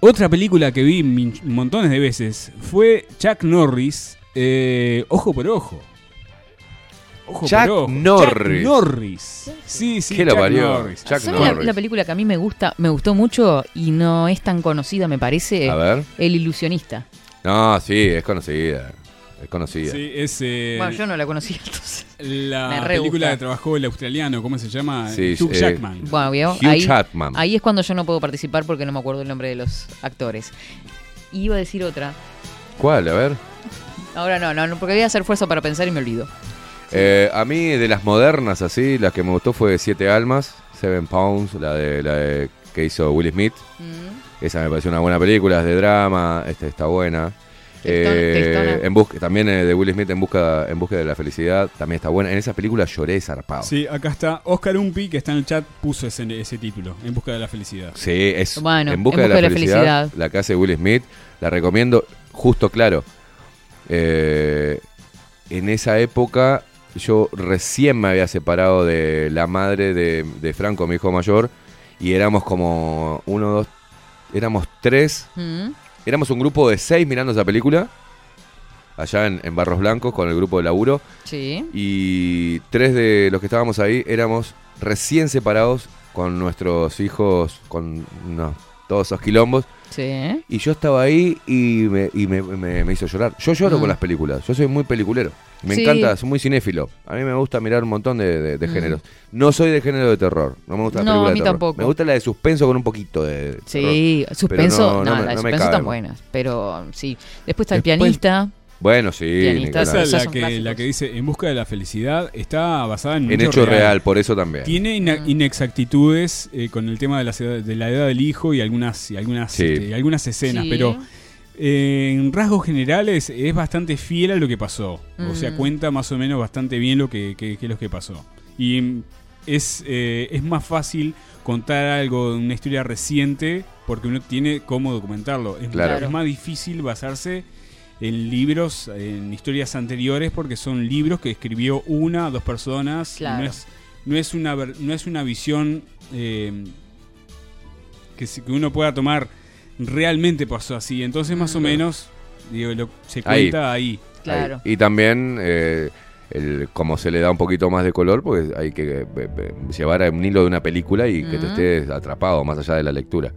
Otra película que vi montones de veces fue Chuck Norris, eh, Ojo por Ojo. Ojo Chuck por Ojo. Norris. Chuck Norris. Sí, sí, ¿Qué lo parió? Norris. Chuck ¿Sabes la, Norris. la película que a mí me gusta, me gustó mucho y no es tan conocida, me parece? A ver. El ilusionista. No, sí, es conocida. Es conocida. Sí, es eh, Bueno, yo no la conocía entonces. La película que trabajó el australiano, ¿cómo se llama? Sí, Hugh eh, Jackman. Bueno, ¿vio? Hugh ahí, Jackman. ahí es cuando yo no puedo participar porque no me acuerdo el nombre de los actores. Y iba a decir otra. ¿Cuál? A ver. Ahora no, no, no, porque voy a hacer fuerza para pensar y me olvido. Eh, a mí, de las modernas, así, la que me gustó fue Siete Almas, Seven Pounds, la de, la de- que hizo Will Smith. Mm. Esa me pareció una buena película, es de drama, este, está buena. Eh, en busca, también eh, de Will Smith en busca, en busca de la felicidad, también está buena. En esa película lloré zarpado. Sí, Sí, acá está. Oscar Umpi, que está en el chat, puso ese, ese título, En busca de la felicidad. es Bueno, en busca, de, la, felicidad, la que hace Will Smith, la recomiendo, justo claro. eh, en esa época yo recién me había separado de la madre de, de Franco, mi hijo mayor, y éramos como uno, dos, éramos tres, Mm. éramos un grupo de seis mirando esa película, allá en, en Barros Blancos con el grupo de laburo, Sí. y tres de los que estábamos ahí éramos recién separados con nuestros hijos, con no, todos esos quilombos. Sí. Y yo estaba ahí y me, y me, me- me hizo llorar. Yo lloro con las películas. Yo soy muy peliculero. Me Sí. encanta, soy muy cinéfilo. A mí me gusta mirar un montón de, de- de Mm. géneros. No soy de género de terror. No me gusta la No, película a de mí terror. tampoco. Me gusta la de suspenso con un poquito de, Sí, terror. suspenso, Pero no, no me- la de no suspenso están buenas, pero sí. Después está el Después- pianista. Bueno, sí. Esa es la que, la que dice En busca de la felicidad está basada en, En hecho real. por eso también. Tiene Mm. inexactitudes eh, con el tema de la, edad- de la edad del hijo y algunas, y algunas, Sí. este, y algunas escenas, Sí. pero eh, en rasgos generales es bastante fiel a lo que pasó. O sea, Mm. cuenta más o menos bastante bien lo que, que- que lo que pasó. Y es, eh, es más fácil contar algo de una historia reciente porque uno tiene cómo documentarlo. Es, Claro. es más difícil basarse en libros, en historias anteriores, porque son libros que escribió una o dos personas. y Claro. No, es, no, es una, ver- no es una visión eh, que, se- que uno pueda tomar realmente pasó así. Entonces, más o Mm. menos, digo, lo- se cuenta ahí. Claro. Ahí. Y también, eh, el, como se le da un poquito más de color, pues hay que eh, eh, llevar a un hilo de una película y que te Mm. estés atrapado más allá de la lectura.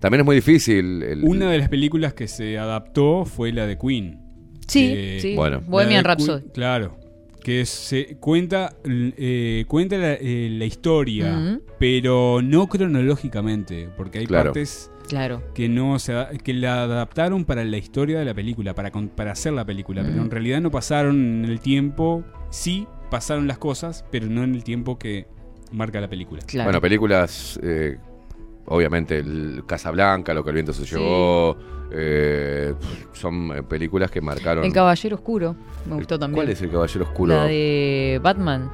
También es muy difícil. el- Una de las películas que se adaptó fue la de Queen. Sí, Eh, sí. bueno. Bohemian Rhapsody. Queen, claro. Que se cuenta, eh, cuenta la, eh, la historia, pero no cronológicamente, porque hay Claro. partes Claro. que no se que la adaptaron para la historia de la película, para, con- para hacer la película, pero en realidad no pasaron en el tiempo, sí pasaron las cosas, pero no en el tiempo que marca la película. Claro. Bueno, películas, eh, obviamente, el Casablanca, Lo que el viento se Sí. llevó, eh, son eh, películas que marcaron... El Caballero Oscuro. Me gustó también. ¿Cuál es el Caballero Oscuro? La de Batman.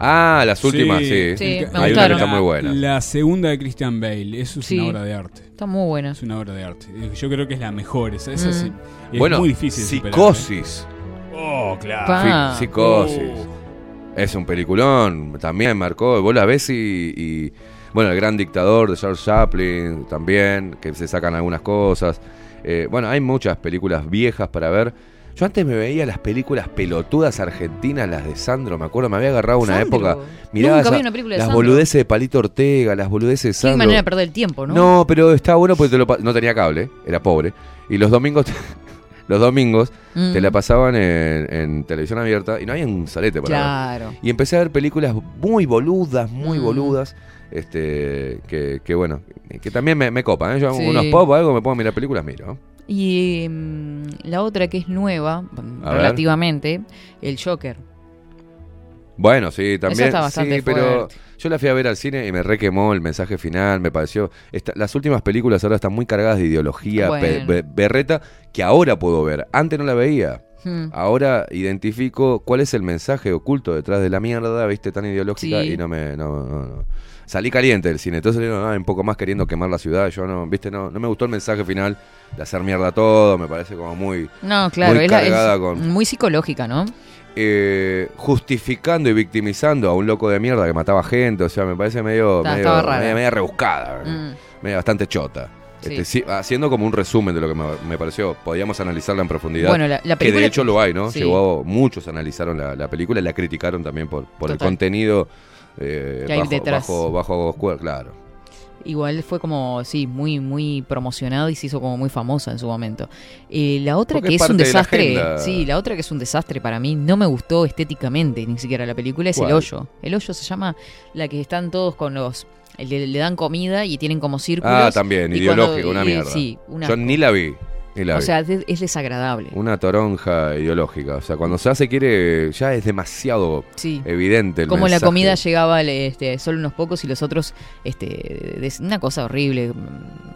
Ah, las últimas, sí. Me Hay una que está muy buena. La segunda de Christian Bale, eso es Sí. una obra de arte. Está muy buena. Es una obra de arte. Eh, Yo creo que es la mejor. Esa, esa Mm. sí- es bueno, muy difícil. superar, Psicosis. ¿eh? Oh, claro. Psicosis. Oh. Es un peliculón. También marcó. Vos la ves y, y- Bueno, El Gran Dictador de Charles Chaplin también, que se sacan algunas cosas. Eh, bueno, hay muchas películas viejas para ver. Yo antes me veía las películas pelotudas argentinas, las de Sandro, me acuerdo, me había agarrado una Sandro. época. Miraba Nunca vi esa- una película de las Sandro. boludeces de Palito Ortega, las boludeces de Qué Sandro. manera de perder el tiempo, ¿no? No, pero estaba bueno porque te lo pa- no tenía cable, era pobre. Y los domingos, los domingos Mm. te la pasaban en, en televisión abierta y no había un salete para ver. Claro. Y empecé a ver películas muy boludas, muy Mm. boludas. Este, que, que bueno, que también me, me copan. ¿eh? Yo hago Sí. unos pop o algo, me pongo a mirar películas, miro. Y mm, la otra que es nueva, A ver. relativamente, el Joker. Bueno, sí, también. está bastante sí, pero yo la fui a ver al cine y me requemó el mensaje final, me pareció. esta- las últimas películas ahora están muy cargadas de ideología Bueno. pe- be- berreta que ahora puedo ver. Antes no la veía. Hmm. Ahora identifico cuál es el mensaje oculto detrás de la mierda, viste, tan ideológica Sí. y no me. No, no, no. Salí caliente del cine, entonces salieron ah, un poco más queriendo quemar la ciudad. Yo no, viste, no, no me gustó el mensaje final de hacer mierda todo, me parece como muy. No, claro, muy es, la- es cargada con. muy psicológica, ¿no? eh, justificando y victimizando a un loco de mierda que mataba gente, o sea, me parece medio, Está- medio, media, media rebuscada, Mm. media bastante chota. Este, sí, haciendo como un resumen de lo que me, me pareció, podíamos analizarla en profundidad. Bueno, la- la que película- de hecho lo hay, ¿no? Sí. Llegó, muchos analizaron la, la película y la criticaron también por, por el contenido eh, Que hay bajo, detrás. bajo, bajo escuela, claro. Igual fue como, sí, muy, muy promocionado y se hizo como muy famosa en su momento. Eh, la otra Porque que es es un de la desastre, agenda. sí, la otra que es un desastre para mí, no me gustó estéticamente ni siquiera la película, es ¿Cuál? El Hoyo. El Hoyo se llama la que están todos con los... Le, le dan comida y tienen como círculos. Ah, también, ideológico, cuando- una mierda. Sí, una Yo ni la vi. O sea, es, es desagradable. Una toronja ideológica. O sea, cuando se hace quiere, ya es demasiado Sí. evidente el Como la comida llegaba este, solo unos pocos y los otros, este, una cosa horrible.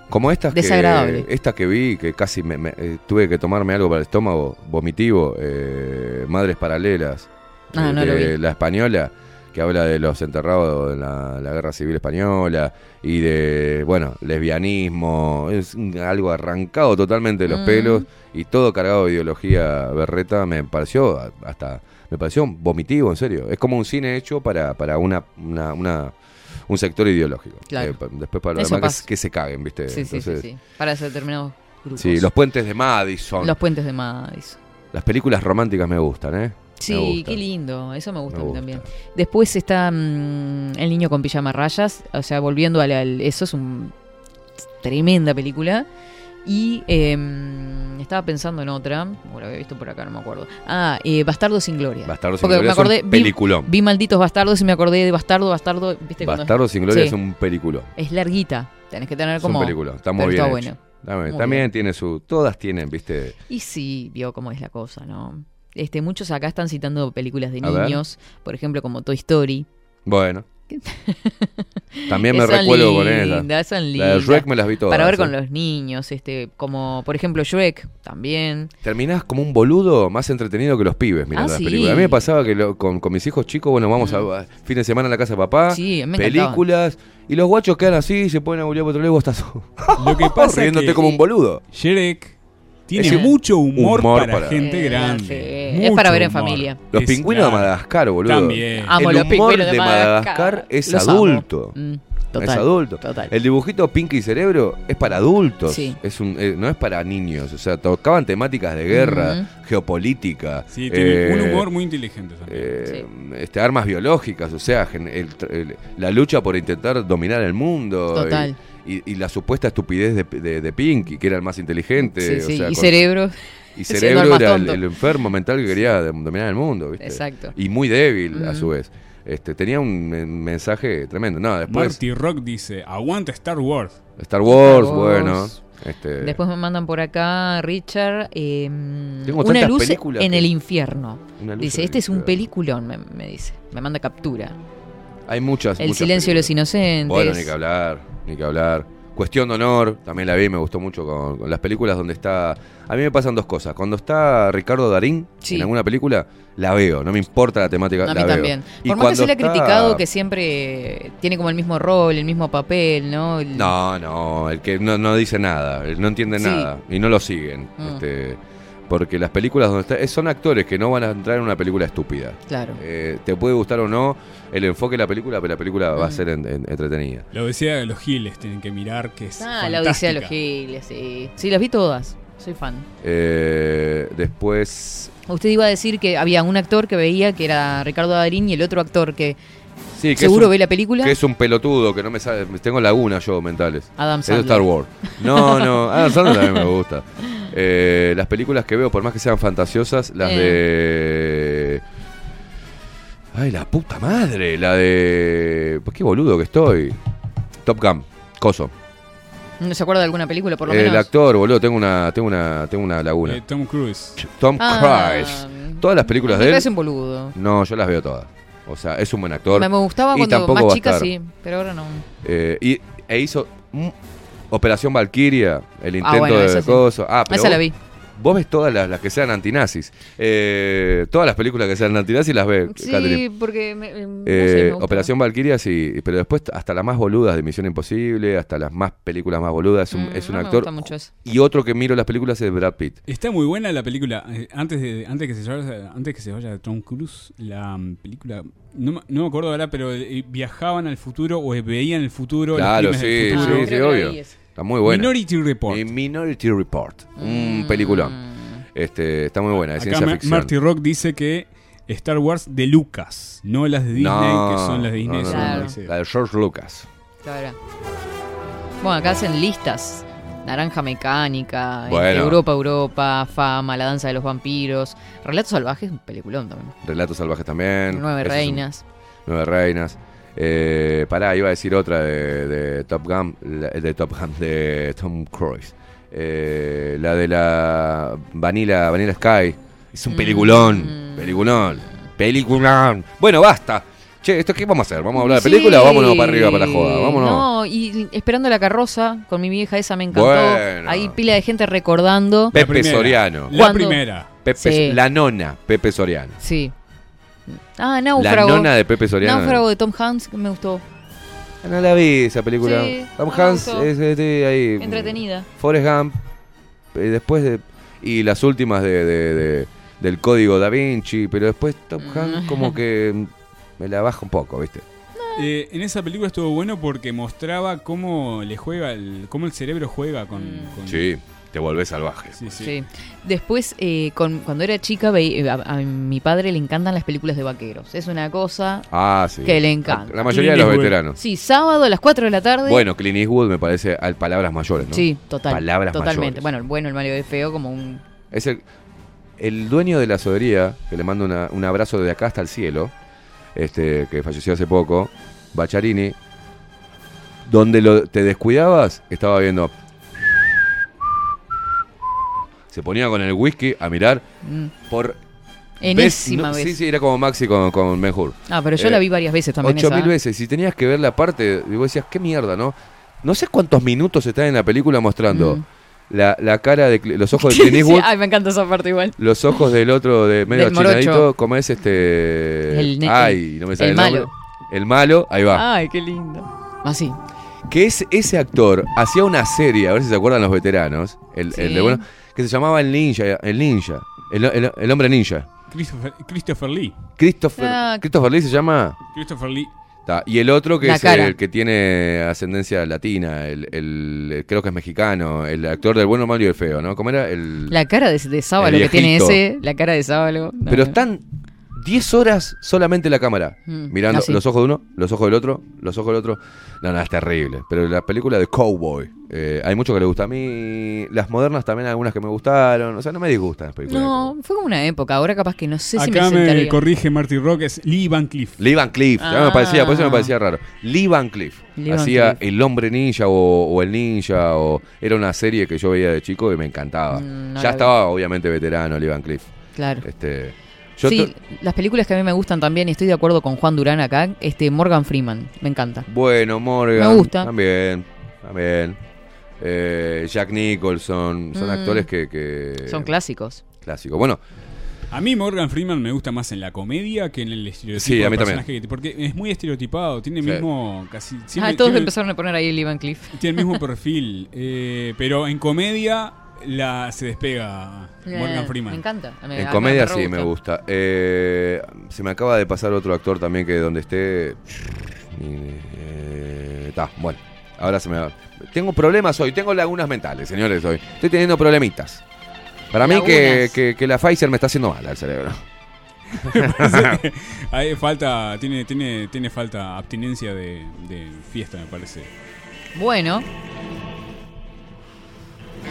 Como estas Desagradable. que, esta que vi, que casi me, me- eh, tuve que tomarme algo para el estómago, vomitivo, eh, Madres Paralelas, Ah, eh, no de la española, que habla de los enterrados en la, la Guerra Civil Española y de, bueno, lesbianismo, es algo arrancado totalmente de los Mm. pelos y todo cargado de ideología berreta, me pareció hasta, me pareció vomitivo, en serio. Es como un cine hecho para, para una, una, una- un sector ideológico. Claro. Eh, después para lo Eso demás que, que se caguen, ¿viste? Sí, sí, sí, Entonces, sí. Para determinados grupos. Sí, los puentes de Madison. Los puentes de Madison. Las películas románticas me gustan, ¿eh? Sí, qué lindo, eso me gusta Me gusta. también. Después está mm, El niño con pijama rayas, o sea, volviendo al, al- eso es un tremenda película. Y em, estaba pensando en otra, o la había visto por acá, no me acuerdo. Ah, eh, Bastardo sin Gloria. Bastardo sin Porque Gloria me es un acordé, vi- peliculón. Vi, Malditos Bastardos y me acordé de Bastardo, Bastardo, ¿viste? cuando- Bastardo sin Gloria Sí. es un película. Es larguita, tenés que tener Es como... un película. Está muy bien. está bueno. También bien. tiene su. Todas tienen, ¿viste? Y sí, vio cómo es la cosa, ¿no? Este, muchos acá están citando películas de A ver. niños, por ejemplo, como Toy Story. Bueno. También me recuerdo con ella. son La de. Shrek me las vi todas. Para ver con los niños, este, como por ejemplo Shrek también. Terminás como un boludo más entretenido que los pibes mirando Ah, las sí. películas. A mí me pasaba que lo- con, con mis hijos chicos, bueno, vamos a, a fin de semana a la casa de papá, Sí, me películas, y los guachos quedan así, se ponen a googlear por otro lado y vos estás Lo que pasa riéndote que como un boludo. Shrek tiene mucho humor, humor para, para- gente Eh, grande. sí, es para ver en humor. familia. Los Es pingüinos de. Madagascar, boludo. También. Amo el los humor pingüinos de Madagascar. es Los amo. adulto. Mm, es total, adulto. total. El dibujito Pinky Cerebro es para adultos. Sí. Es un, eh, no es para niños. O sea, tocaban temáticas de guerra, geopolítica. Sí, tiene eh, un humor muy inteligente también. eh, este, armas biológicas, o sea, gen- el el- la lucha por intentar dominar el mundo. Total. Y, y- y la supuesta estupidez de, de- de Pinky, que era el más inteligente. Sí, o sí, sea, y con- cerebro. Y cerebro era el, enfermo mental que quería dominar el mundo, ¿viste? Exacto. Y muy débil, a su vez. Este, tenía un men- mensaje tremendo. No, después Marty Rock dice, aguanta Star Wars. Star Wars, Star Wars. bueno. Este, Después me mandan por acá, Richard, eh, Tengo una luz en que- el infierno. Dice, este es un peliculón, me, me dice. Me manda captura. Hay muchas. El muchas silencio de los inocentes. Bueno, ni que hablar, ni que hablar. Cuestión de honor, también la vi, me gustó mucho con, con las películas donde está... A mí me pasan dos cosas. Cuando está Ricardo Darín Sí. en alguna película, la veo, no me importa la temática, A la mí veo. también. Y Por más que se le ha está- criticado que siempre tiene como el mismo rol, el mismo papel, ¿no? El- No, no, el que no, no dice nada, él no entiende Sí. nada y no lo siguen. Mm. Este, porque las películas donde está, eh, son actores que no van a entrar en una película estúpida. Claro. Eh, te puede gustar o no el enfoque de la película, pero la película va a ser en- en- entretenida. La Odisea de los Giles tienen que mirar, que es Ah, la Odisea de los. Giles, sí. Sí, las vi todas. Soy fan. Eh, después. Usted iba a decir que había un actor que veía que era Ricardo Darín y el otro actor que Sí, que seguro es un- ve la película. Que es un pelotudo, que no me sabe. Tengo lagunas yo mentales. Adam Es de Sandler. Star Wars. No, no, Adam Sandler también me gusta. Eh, las películas que veo, por más que sean fantasiosas, las de. Ay, la puta madre. La de. Pues qué boludo que estoy. Top Gun. Coso. ¿No se acuerda de alguna película por lo El menos? actor, boludo, tengo una, tengo una, tengo una laguna. Eh, Tom Cruise. Tom Ah, Cruise. Todas las películas me de él. parece un boludo. No, yo las veo todas. O sea, es un buen actor. Me, me gustaba Y cuando más chica, sí, pero ahora no. Eh, y, e hizo Operación Valkyria, el intento bueno, de sí. Ah, pero Esa la vos- vi. Vos ves todas las, las que sean antinazis. Eh, todas las películas que sean antinazis las ves, Sí, Catherine. porque me, eh, no Eh, sé, me gusta. Operación Valkyria, sí, pero después hasta las más boludas de Misión Imposible, hasta las más películas más boludas, es un, Mm, es un no me actor. gusta mucho eso. Y otro que miro las películas es Brad Pitt. Está muy buena la película. Eh, Antes de antes que se vaya, antes que se vaya Tom Cruise, la mm, película no, me- no me acuerdo ahora, pero eh, viajaban al futuro o veían el futuro. Claro, sí, del sí, futuro. sí, obvio. Está muy buena. Minority Report. Mi- Minority Report. Un peliculón. Este, está muy buena, de Acá ciencia ficción. Marty Rock dice que Star Wars de Lucas, no las de Disney, No, que son las de Disney. no, no, La de George Lucas. Claro. Bueno, acá hacen listas. Naranja Mecánica, Bueno. Europa, Europa, Fama, La Danza de los Vampiros, Relatos Salvajes, un peliculón también. Relatos salvajes también. Nueve es un- Reinas. Nueve reinas. Eh, pará, iba a decir otra de, de Top Gun, de Top Gun, de Tom Cruise. Eh, la de la Vanilla, Vanilla Sky. Es un peliculón. Peliculón. Peliculón. Bueno, basta. Che, ¿esto qué vamos a hacer? ¿Vamos a hablar de Sí. película o vámonos para arriba para la joda? Vámonos. No, y esperando la carroza con mi vieja esa me encantó. Bueno. Hay pila de gente recordando. Pepe primera. Soriano. La Cuando- primera. Pepe, Sí. La nona, Pepe Soriano. Sí. Ah, La Náufrago. nona de Pepe Soriano. Náufrago de Tom Hanks, que me gustó. No la vi esa película. Sí, Tom no Hanks es, es de ahí. Entretenida. Forrest Gump. eh, después de. Y las últimas de, de- de- del código Da Vinci. Pero después Tom Mm. Hanks como que me la baja un poco, ¿viste? Eh, en esa película estuvo bueno porque mostraba cómo le juega, el, cómo el cerebro juega con. Mm. con- Sí, te volvés salvaje. Sí, sí. Sí. Después, eh, con, cuando era chica, veí- a, a mi padre le encantan las películas de vaqueros. Es una cosa Ah, sí. que le encanta. La mayoría de los Eastwood. veteranos. Sí, sábado a las 4 de la tarde. Bueno, Clint Eastwood me parece al palabras mayores, ¿no? Sí, total. Palabras totalmente. mayores. Bueno, el bueno, el malo y el feo, como un. Es el, el dueño de la sodería, que le mando una- un abrazo de acá hasta el cielo, este, que falleció hace poco, Bacharini, donde lo, te descuidabas, estaba viendo. Se ponía con el whisky a mirar mm, por. enésima no, vez. Sí, sí, era como Maxi con, con Hur. Ah, pero yo Eh, la vi varias veces también. Ocho mil veces. Y tenías que ver la parte. Y vos decías, qué mierda, ¿no? No sé cuántos minutos está en la película mostrando Mm. la, la cara de. Los ojos de Clint Sí, Eastwood. Ay, me encanta esa parte igual. Los ojos del otro de medio chinadito, como es este. El Ay, no me sale el el, malo. El malo, ahí va. Ay, qué lindo. Así. Que es, ese actor hacía una serie, a ver si se acuerdan los veteranos, el, el de bueno, que se llamaba El Ninja, el Ninja, el, el- el hombre ninja. Christopher, Christopher Lee. Christopher, Ah. Christopher Lee se llama. Christopher Lee. Ta, Y el otro que La es cara. el que tiene ascendencia latina, el, el- creo que es mexicano, el actor del bueno, malo y el feo, ¿no? ¿Cómo era? El, La cara de, de Sábalo que tiene ese, la cara de Sábalo. no, Pero están 10 horas solamente la cámara, Mm, mirando así. los ojos de uno, los ojos del otro, los ojos del otro. No, no, es terrible. Pero la película de Cowboy, eh, hay mucho que le gusta a mí. Las modernas también, algunas que me gustaron. O sea, no me disgustan las películas. No, fue como una época. Ahora capaz que no sé si me Acá me, sentaría. corrige Marty Rock, es Lee Van Cliff. Lee Van Cleef, ya Ah. me parecía, por eso me parecía raro. Lee Van Cleef. Lee Van Hacía Cleef. El Hombre Ninja o, o El Ninja, o era una serie que yo veía de chico y me encantaba. Mm, no ya vi. estaba, obviamente, veterano Lee Van Cleef. Claro. Este, yo sí, las películas que a mí me gustan también, y estoy de acuerdo con Juan Durán acá, este Morgan Freeman, me encanta. Bueno, Morgan. Me gusta. También, también. Eh, Jack Nicholson. Son Mm. actores que, que- Son clásicos. Clásicos. Bueno, A mí Morgan Freeman me gusta más en la comedia que en el estereotipo Sí, a mí personaje que- porque es muy estereotipado, tiene el Sí. mismo casi ah, todos tiene, empezaron a poner ahí Lee Van Cleef. tiene el mismo perfil, eh, pero en comedia la se despega Morgan Eh, Freeman. Me encanta. Me- en comedia me sí me gusta. Eh, se me acaba de pasar otro actor también que donde esté. Está, bueno. Ahora se me va. Tengo problemas hoy, tengo lagunas mentales, señores, hoy. Estoy teniendo problemitas. Para mí que, que- que la Pfizer me está haciendo mal al cerebro. Ahí falta, tiene, tiene, tiene falta abstinencia de, de fiesta, me parece. Bueno.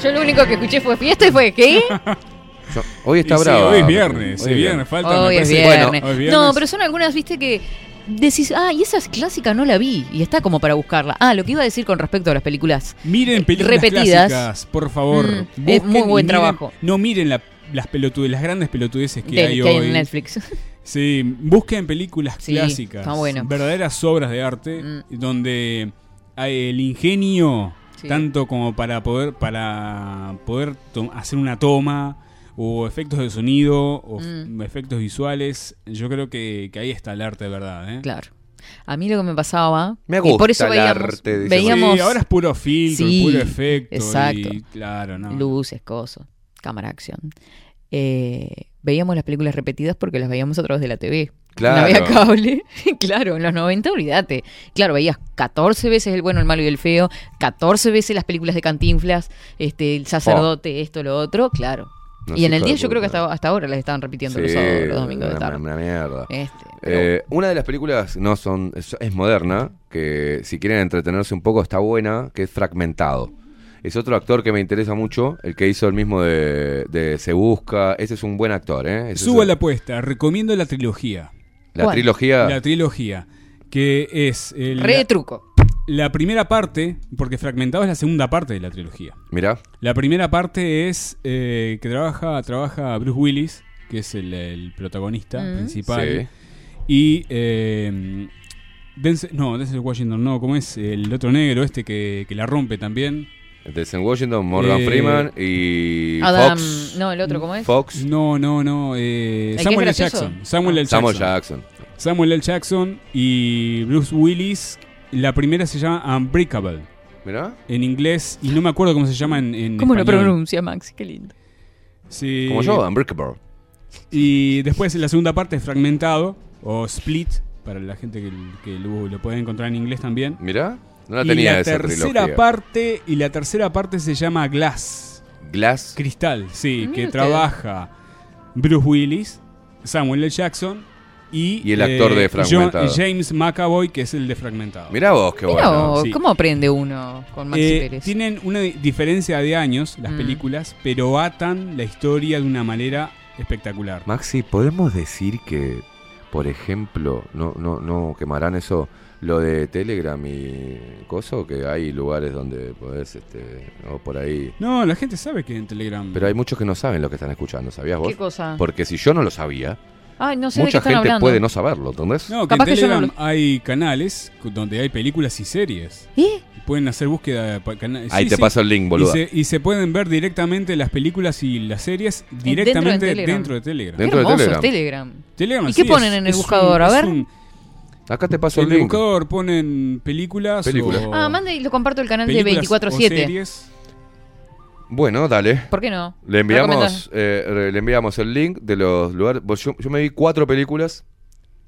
Yo lo único que escuché fue fiesta y fue ¿qué? Yo- hoy está Y sí, bravo. hoy es viernes, Hoy es viernes, falta, me Hoy es parece- viernes. Bueno, hoy es viernes. No, pero son algunas, viste, que decís, ah, y esa es clásica, no la vi. Y está como para buscarla. Ah, lo que iba a decir con respecto a las películas Miren eh, películas repetidas. clásicas, por favor. Mm, es Busquen muy y buen miren- trabajo. No miren la- las pelotudes, las grandes pelotudeces que hay que hay hoy. en Netflix. Sí, busquen películas Sí, clásicas, está bueno. Mm. verdaderas obras de arte, donde hay el ingenio, Sí. tanto como para poder, para poder to- hacer una toma, o efectos de sonido, o Mm. efectos visuales, yo creo que, que ahí está el arte de verdad. ¿eh? Claro. A mí lo que me pasaba. Me y por gusta eso el veíamos. arte, veíamos Sí, ahora es puro filtro, Sí, puro efecto. Exacto. y- claro, no. Luces, cosas. Cámara acción. Eh, veíamos las películas repetidas porque las veíamos a través de la TV. Claro. No había cable. claro, en los 90, olvídate. Claro, veías 14 veces El bueno, el malo y el feo, 14 veces las películas de Cantinflas, este, El sacerdote, esto, lo otro, claro. No y en el día de yo creo que hasta, hasta ahora las estaban repitiendo los, sábados, los domingos de una- tarde. Una mierda. Este, Eh, una de las películas no son es, es moderna, que si quieren entretenerse un poco está buena, que es Fragmentado. Es otro actor que me interesa mucho, el que hizo el mismo de, de Se Busca. Ese es un buen actor, ¿eh? Ese Suba es- la apuesta, recomiendo la trilogía. La ¿Cuál? trilogía. La trilogía, que es... el- Re de truco. La primera parte, porque Fragmentado es la segunda parte de la trilogía. Mirá. La primera parte es eh, que trabaja, trabaja Bruce Willis, que es el, el protagonista Mm. principal. Sí. Y... Eh, Denzel- no, Denzel Washington no, como es el otro negro este que, que la rompe también. Denzel Washington, Morgan Eh, Freeman y Adam, Fox. no, el otro, ¿cómo es? Fox. No, no, no. eh, ¿El que Samuel L. Jackson. Samuel L. Jackson. Samuel Jackson. Samuel L. Jackson y Bruce Willis. La primera se llama Unbreakable. ¿Mirá? En inglés, y no me acuerdo cómo se llama en, en ¿Cómo lo español. pronuncia, Max? Qué lindo. Sí. Como yo, Unbreakable. Y después la segunda parte es Fragmentado o Split, para la gente que, que lo, lo puede encontrar en inglés también. Mirá. No la y tenía la esa tercera trilogía. parte y la tercera parte se llama Glass. Glass. Cristal, sí, que usted. trabaja Bruce Willis, Samuel L. Jackson y, Y el actor de John- Fragmentado. James McAvoy, que es el de Fragmentado. Mirá vos, qué Mirá bueno. vos, Sí. ¿Cómo aprende uno con Maxi Eh, Pérez? tienen una di- diferencia de años las Mm. películas, pero atan la historia de una manera espectacular. Maxi, ¿podemos decir que, por ejemplo, no, no, no quemarán eso, lo de Telegram y coso, que hay lugares donde podés, este, o por ahí... No, la gente sabe que en Telegram. Pero hay muchos que no saben lo que están escuchando, ¿sabías vos? ¿Qué cosa? Porque si yo no lo sabía, Ay, no sé de qué mucha están gente hablando. puede no saberlo, ¿entendés? No, que Capaz en que yo no Telegram hay canales donde hay películas y series. ¿Eh? Pueden hacer búsqueda de pa- cana- Ahí sí, te sí. paso el link, Y boluda. se, y se pueden ver directamente las películas y las series directamente Telegram. dentro de Telegram. Qué Dentro de hermoso Telegram. es Telegram. Telegram, ¿Y qué sí, ponen en el buscador? A es ver. un- Acá te paso en el el link. buscador ponen películas. Películas. o- Ah, mande y lo comparto el canal de películas o 24-7. series. Bueno, dale. ¿Por qué no? Le enviamos, eh, le enviamos el link de los lugares. Yo, yo me vi cuatro películas.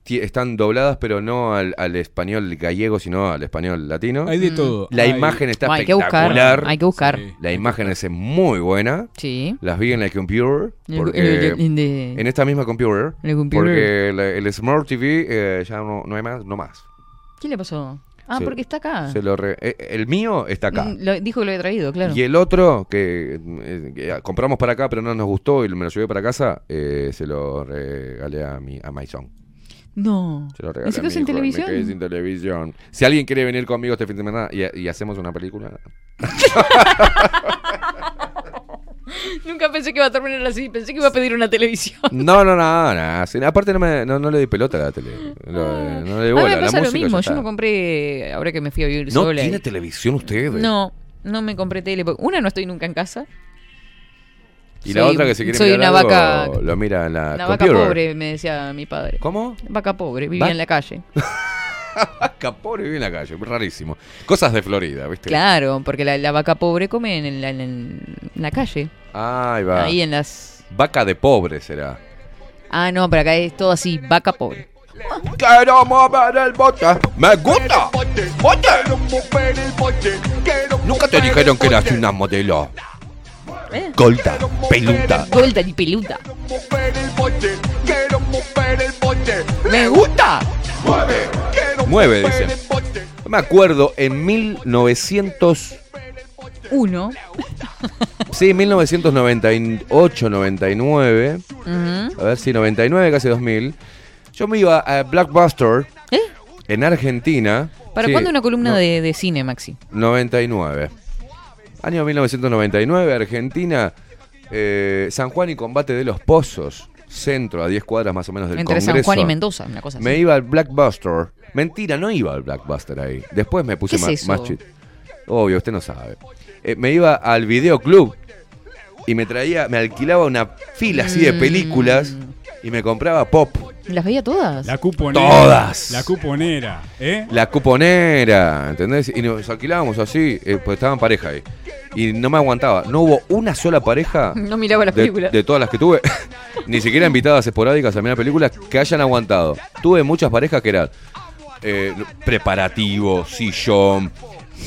Están dobladas, pero no al, al español gallego, sino al español latino. Hay de todo. La Hay- imagen está Hay que buscar, hay que buscar. Sí. La imagen es muy buena. Sí. Las vi en la computer. Porque el- el- el de- en esta misma computer. El computer. Porque el Smart TV eh, ya no, no hay más, no más. ¿Qué le pasó? Ah, Se- porque está acá. Se lo re- eh, el mío está acá. Mm, lo- dijo que lo había traído, claro. Y el otro, que, eh, que compramos para acá, pero no nos gustó y me lo llevé para casa, eh, se lo regalé a mi a Maison. No. Se lo regalé ¿Y se a quedó mi sin hijo, me televisión? quedé sin televisión. Si alguien quiere venir conmigo este fin de semana y, y hacemos una película. Nunca pensé que iba a terminar así. Pensé que iba a pedir una televisión. No, no, no, no. sí, Aparte no, me, no, no le doy pelota a la tele. Eh, no le doy a mí bola. me La pasa lo mismo. Yo me compré, ahora que me fui a vivir ¿No sola. tiene y- televisión usted? No, no me compré tele. Una, no estoy nunca en casa. Y la otra que se quiere soy mirar una algo, vaca- lo mira en la Una vaca pobre, me decía mi padre. ¿Cómo? Vaca pobre, vivía Va- en la calle. Vaca pobre vive en la calle, rarísimo. Cosas de Florida, ¿viste? Claro, porque la, la vaca pobre come en la, en- en la calle. Ahí va. Ahí en las... Vaca de pobre será. Ah, no, pero acá es todo así, vaca pobre. Quiero mover el bote. Me gusta. Bote. Nunca te dijeron que eras una modelo. ¿Eh? Golda, peluda. Golda y peluda. Me gusta. Mueve, dice. No me acuerdo, en 1900. Uno. Sí, 1998, 99. Ujú. A ver si 99, casi 2000. Yo me iba a Blackbuster. ¿Eh? En Argentina. ¿Para sí, cuándo una columna no, de, de cine, Maxi? 99. Año 1999, Argentina. eh, San Juan y Combate de los Pozos. Centro, a 10 cuadras más o menos del Entre Congreso. San Juan y Mendoza, una cosa así. Me iba al Blackbuster. Mentira, no iba al Blackbuster ahí. Después me puse ¿Qué es más, eso? más chit. Obvio, usted no sabe. Eh, me iba al videoclub y me traía, me alquilaba una fila así de Mm. películas y me compraba pop. ¿Las veía todas? La cuponera. Todas. La cuponera, ¿eh? La cuponera, ¿entendés? Y nos alquilábamos así, eh, pues estaban pareja ahí. Y no me aguantaba. No hubo una sola pareja No miraba las de, películas. de todas las que tuve, ni siquiera invitadas esporádicas a mirar películas que hayan aguantado. Tuve muchas parejas que eran eh, preparativo, sillón,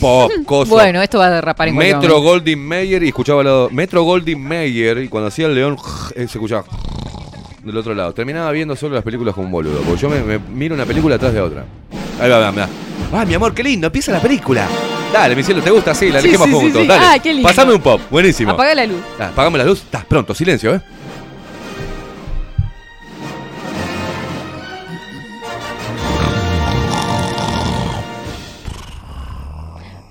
pop, cosas. Bueno, esto va a derrapar en cualquier Metro. Goldwyn Mayer y escuchaba al lado. Metro Goldwyn Mayer y cuando hacía el león eh, se escuchaba del otro lado. Terminaba viendo solo las películas como un boludo. Porque yo me, me miro una película atrás de otra. Ahí va, va, va. Ah, mi amor, qué lindo, empieza la película. Dale, mi cielo, ¿te gusta? Sí, la Sí, elegimos sí, juntos. sí. Dale. Ah, qué lindo. Pasame un pop, buenísimo. Apaga la luz. Ah, apagame la luz. Está pronto, silencio, ¿eh?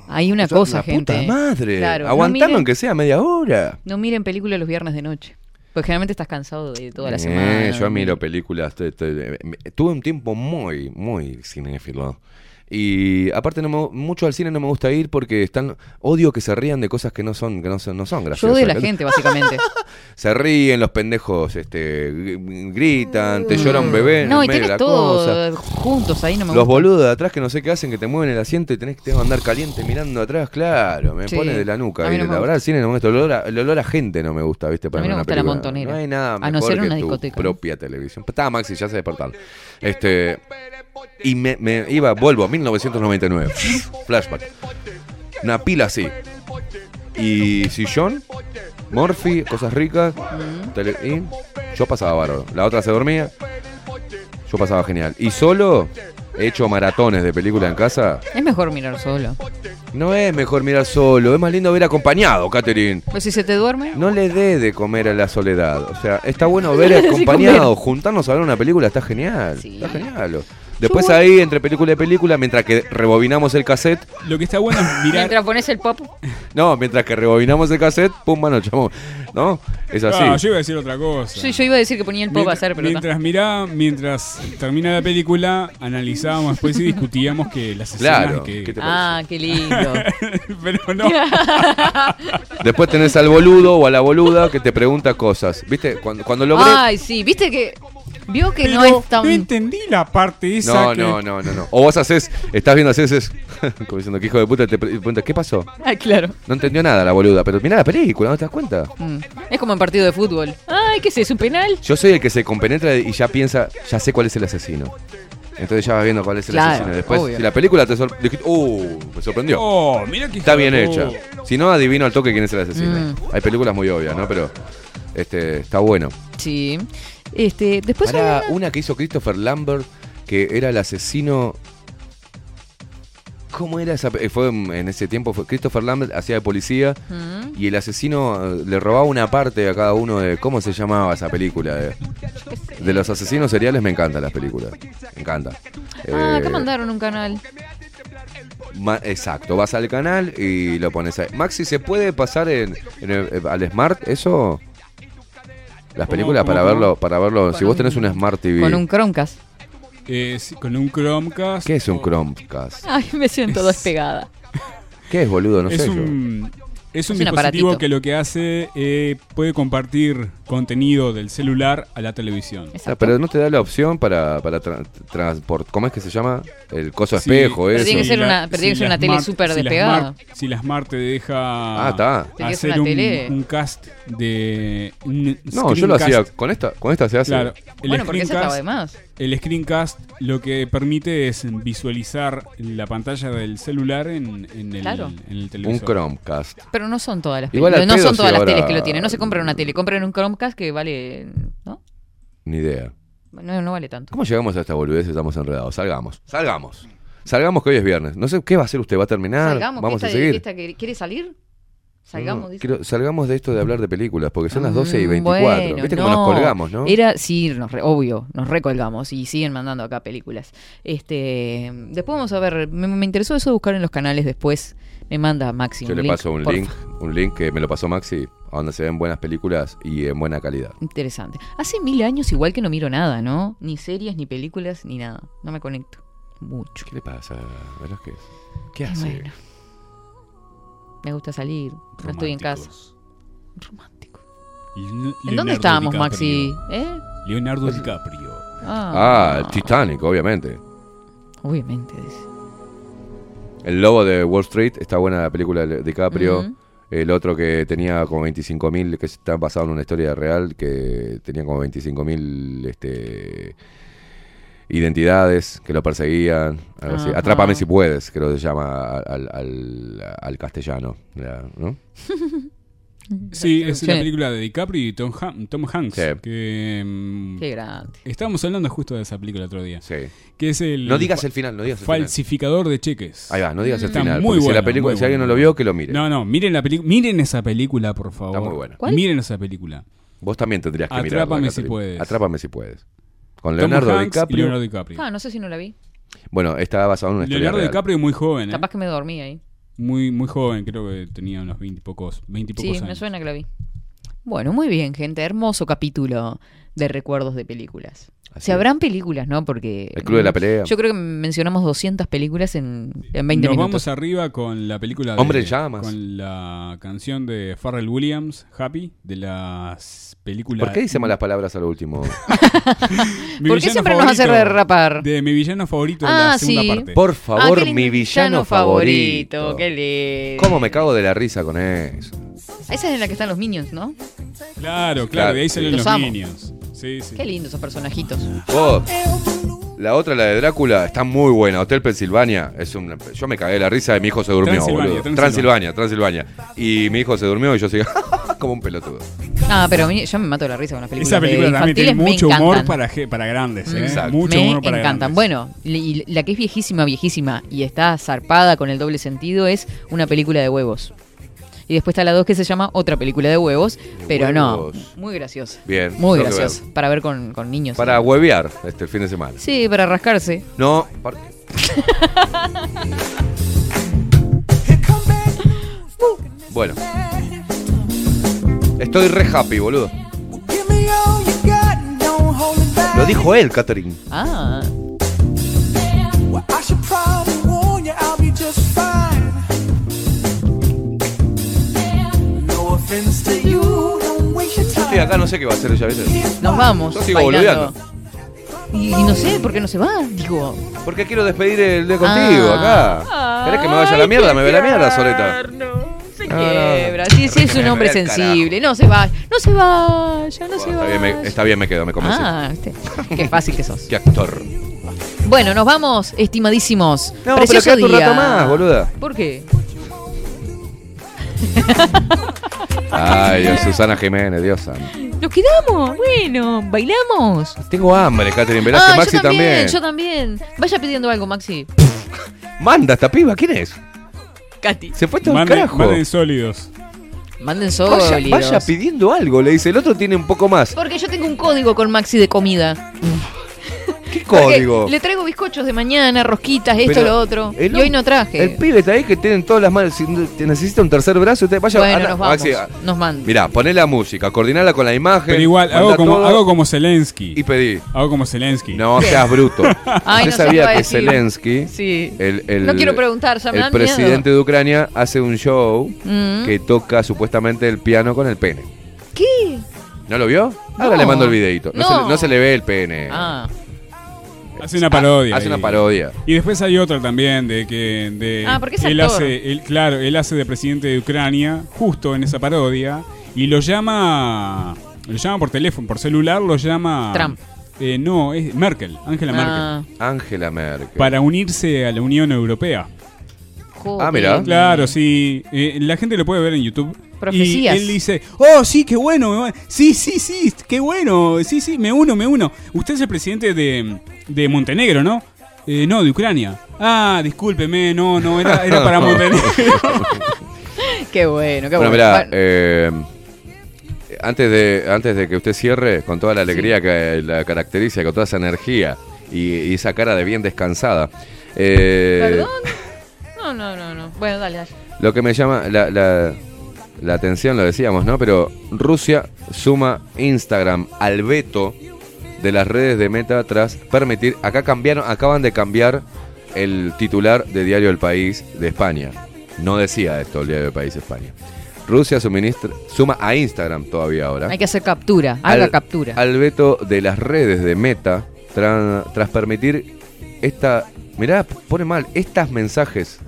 Hay una cosa, la gente. puta madre. Claro, no Aguantando miren- aunque sea media hora. No miren películas los viernes de noche. Porque generalmente estás cansado de toda la Eh, semana. yo miro películas. tuve un tiempo muy, muy cinéfilo. Y aparte no me- mucho al cine no me gusta ir porque están odio que se rían de cosas que no son que no son, no son Yo graciosas. odio a la gente, básicamente. Se ríen los pendejos, este gr- gritan, te llora un bebé no, y tenés la todo cosa. juntos ahí, no me Los gusta. boludos de atrás que no sé qué hacen, que te mueven el asiento y tenés que que andar caliente mirando atrás, claro, me Sí. pone de la nuca. A no la gusta. verdad el cine no me gusta, el olor a, el olor a gente no me gusta, ¿viste? Para A mí no me una gusta la montonera. No hay nada A mejor no ser que una tu discoteca, ¿no? propia televisión. Estaba Maxi, ya se despertaron. Este y me, me iba, vuelvo, 1999. Flashback. Una pila así. Y sillón, Morphy, cosas ricas. tele- y yo pasaba bárbaro. La otra se dormía. Yo pasaba genial. Y solo he hecho maratones de película en casa. Es mejor mirar solo. No es mejor mirar solo, es más lindo ver acompañado, Catherine. Pues si se te duerme. No le dé de comer a la soledad. O sea, está bueno ver acompañado, juntarnos a ver una película, está genial. Está genial. Después ahí, entre película y película, mientras que rebobinamos el cassette. Lo que está bueno es mirar. Mientras pones el pop. No, mientras que rebobinamos el cassette, pum, mano, chamo. ¿No? Es así. No, yo iba a decir otra cosa. Sí, yo iba a decir que ponía el pop a hacer, pero no. mientras mirá, mientras termina la película, analizábamos después y discutíamos que las escenas Claro, que... ¿qué te Ah, qué lindo. Pero no. Después tenés al boludo o a la boluda que te pregunta cosas. ¿Viste? Cuando, cuando logré. Ay, sí, viste que. Vio que no es tan. no entendí la parte esa No, que- no, no, no, no. O vos haces, estás viendo, haces, es, como diciendo que hijo de puta te pre- pregunta, ¿qué pasó? Ay, claro. No entendió nada la boluda, pero mira la película, ¿no te das cuenta? Mm. Es como en partido de fútbol. Ay, ¿qué es eso? ¿Un penal? Yo soy el que se compenetra y ya piensa, ya sé cuál es el asesino. Entonces ya vas viendo cuál es el Claro, asesino. Después, obvio. si la película te sorprendió, uh, me sorprendió. Oh, mira que Está bien hecha. Si no, adivino al toque quién es el asesino. Mm. Hay películas muy obvias, ¿no? Pero este está bueno. Sí. Este, después Pará, había- una que hizo Christopher Lambert, que era el asesino. ¿Cómo era esa? pe- Fue en ese tiempo, fue Christopher Lambert hacía de policía Mm. y el asesino eh, le robaba una parte a cada uno de. ¿Cómo se llamaba esa película? De, de los asesinos seriales me encantan las películas. Me encanta. Ah, acá Eh, mandaron un canal. ma- exacto, vas al canal y lo pones ahí. Maxi, ¿se puede pasar en, en el- eh, al Smart eso? Las películas cómo, para cómo? verlo, para verlo. Si vos un- tenés un Smart TV. Con un Chromecast. Eh, sí, con un Chromecast. ¿Qué es un Chromecast? Ay, me siento despegada. ¿Qué es, boludo? No es sé yo. un, es un Es un dispositivo aparatito. que lo que hace eh, puede compartir contenido del celular a la televisión. Ah, pero no te da la opción para, para tra- transport. ¿Cómo es que se llama? El coso Sí, espejo, Pero eso. tiene que ser una- pero tiene que ser una tele súper si la despegada. Smart- si la Smart te deja Ah, está. Hacer una un, tele. un cast de... un No, yo lo hacía con esta. Con esta se hace. Claro, el Bueno, porque esa estaba de más. El screencast lo que permite es visualizar la pantalla del celular en, en el, Claro. en el Un televisor. Chromecast. Pero no son todas las Igual No son si todas las ahora- teles que lo tienen. No se compran una tele. Compren un Chromecast que vale. ¿No? Ni idea. No, no vale tanto. ¿Cómo llegamos a esta boludez? Estamos enredados. Salgamos. Salgamos. Salgamos que hoy es viernes. No sé qué va a hacer usted. ¿Va a terminar? Salgamos. Vamos ¿qué a seguir. ¿Quiere salir? Salgamos, No, quiero- salgamos de esto de hablar de películas, porque son las 12 y Mm, 24. bueno, Viste cómo nos no. colgamos, ¿no? Era, sí, nos re- obvio, nos recolgamos y siguen mandando acá películas. Este, después vamos a ver, me, me interesó eso de buscar en los canales después. Me manda Maxi. Yo un le link, paso un link, un link que me lo pasó Maxi, a donde se ven buenas películas y en buena calidad. Interesante. Hace mil años igual que no miro nada, ¿no? Ni series, ni películas, ni nada. No me conecto. Mucho. ¿Qué le pasa, Velázquez? ¿Qué Y hace? bueno. Me gusta salir, no estoy en casa. ¿En dónde estábamos, Maxi? ¿Eh? Leonardo DiCaprio. Ah, el Titanic, obviamente. Obviamente, dice. El Lobo de Wall Street, está buena la película de DiCaprio. El otro que tenía como 25.000, que está basado en una historia real, que tenía como 25.000 este, identidades que lo perseguían. algo así. Atrápame si puedes, creo que se llama al, al- al castellano. Sí, es Sí. la película de DiCaprio y Tom, Han- Tom Hanks. Sí. Que, mm, Qué grande. Estábamos hablando justo de esa película el otro día. Sí. Que es el. No digas el final, no digas el final. Falsificador de cheques. Ahí va, no digas el Está final. Muy porque si, la buena, película, muy si alguien no lo vio, que lo mire. No, no, miren, la miren esa película, por favor. Está muy buena. ¿Cuál? Miren esa película. Vos también tendrías que mirar. Atrápame si puedes. Atrápame si puedes. Con Leonardo Hanks y DiCaprio. Leonardo DiCaprio. Ah, no sé si no la vi. Bueno, está basado en una historia Leonardo real. DiCaprio muy joven, ¿eh? Capaz que me dormí ahí. Muy, muy joven, creo que tenía unos 20 y pocos, 20 y pocos Sí, años. me suena que la vi. Bueno, muy bien, gente. Hermoso capítulo de recuerdos de películas. Así Se habrán películas, ¿no? Porque. El Club de la Pelea. Yo creo que mencionamos 200 películas en, en 20 Nos minutos. vamos arriba con la película de, Hombre llamas. Con la canción de Pharrell Williams, Happy, de las películas... ¿Por qué dice malas palabras a lo último? ¿Por qué villano siempre nos hace favorito derrapar? De mi villano favorito de Ah, la segunda sí. parte. Por Ah, favor, lindo mi villano favorito. Qué lindo. ¿Cómo me cago de la risa con eso? Esa es en la que están los Minions, ¿no? Claro, claro, Claro, de ahí salen Los. Minions. Sí, sí. Qué lindos esos personajitos. Vos, la otra, la de Drácula, está muy buena. Hotel Pensilvania. Es un, yo me cagué de la risa y mi hijo se durmió, Transilvania, boludo. Transilvania. Transilvania, Transilvania. Y mi hijo se durmió y yo seguía como un pelotudo. Ah, pero a mí- yo me mato de la risa con las películas. Esa película de también tiene mucho humor para, para grandes, ¿eh? Exacto. Mucho me humor para encantan. grandes. Bueno, y la que es viejísima, viejísima y está zarpada con el doble sentido es una película de huevos. Y después está la dos que se llama otra película de huevos, pero huevos. no, muy graciosa. Bien. Muy graciosa. Para ver con, con niños. Para huevear este el fin de semana. Sí, para rascarse. No, Bueno. Estoy re happy, boludo. Lo dijo él, Catherine. Ah, estoy acá, no sé qué va a hacer ella, ¿viste? nos vamos. Yo sigo bailando. boludeando. Y, y no sé por qué no se va. Digo, Porque quiero despedir el de contigo Ah. acá. ¿Querés que me vaya a la mierda? Me ve la mierda, Soleta. se No, no. quiebra. Sí, sí, es un hombre sensible. No se va, no se vaya, no se Está bien, vaya. me, está bien, me quedo, me convencí. Ah, viste. Qué fácil que sos. Qué actor. Bueno, nos vamos, estimadísimos. No, pero Precioso quédate un rato más, boluda. ¿Por qué? Ay, Dios, Susana Jiménez, Dios santo. Nos quedamos. Bueno, bailamos. Tengo hambre, Catherine Velázquez, Ah, Maxi yo también, también. yo también. Vaya pidiendo algo, Maxi. Manda esta piba, ¿quién es? Katy. Se fue todo el Manden, carajo. manden sólidos. Manden Vaya, sólidos. vaya pidiendo algo, le dice. El otro tiene un poco más. Porque yo tengo un código con Maxi de comida. ¿Qué Porque código? Le traigo bizcochos de mañana, rosquitas, esto, Pero lo otro. el Y hoy no traje. El pibe está ahí que tienen todas las manos. Si necesita un tercer brazo, usted vaya bueno, anda, nos vamos. Maxi, Nos manda. Mirá, poné la música, coordinala con la imagen. Pero igual, hago como, todo hago como Zelensky. Y pedí. Hago como Zelensky. No seas bruto. Ay, Usted no sabía que decir. Zelensky, Sí. el, el- No quiero preguntar, ya me el miedo. presidente de Ucrania, hace un show Mm. que toca supuestamente el piano con el pene. ¿Qué? ¿No lo vio? Ahora No. le mando el videito. No, Se, No. le, no se le ve el pene. Ah. Hace una parodia. Hace una parodia. Y después hay otra también de que de Ah, porque es él actor. hace, él, claro, él hace de presidente de Ucrania justo en esa parodia y lo llama lo llama por teléfono, por celular, lo llama Trump. Eh, no, es Merkel, Angela Ah. Merkel, Angela Merkel. para unirse a la Unión Europea. Ah, mirá. Claro, sí. Eh, la gente lo puede ver en YouTube. Profecías. Y él dice, oh, sí, qué bueno. me va- Sí, sí, sí, qué bueno. Sí, sí, me uno, me uno. Usted es el presidente de, de Montenegro, ¿no? Eh, no, de Ucrania. Ah, discúlpeme, no, no, era, era para Montenegro. Qué bueno, qué Bueno, bueno. mirá, Bueno, eh, antes, de, antes de que usted cierre, con toda la alegría que la caracteriza, con toda esa energía y, y esa cara de bien descansada. eh, ¿Perdón? No, no, no, no. Bueno, dale, dale. Lo que me llama la, la- la atención, lo decíamos, ¿no? Pero Rusia suma Instagram al veto de las redes de Meta tras permitir. Acá cambiaron, acaban de cambiar el titular de Diario El País de España. No decía esto el Diario El País de España. Rusia suministra, suma a Instagram todavía ahora. Hay que hacer captura. Haga al, captura. al veto de las redes de Meta tra- tras permitir esta. Mirá, pone mal, estas mensajes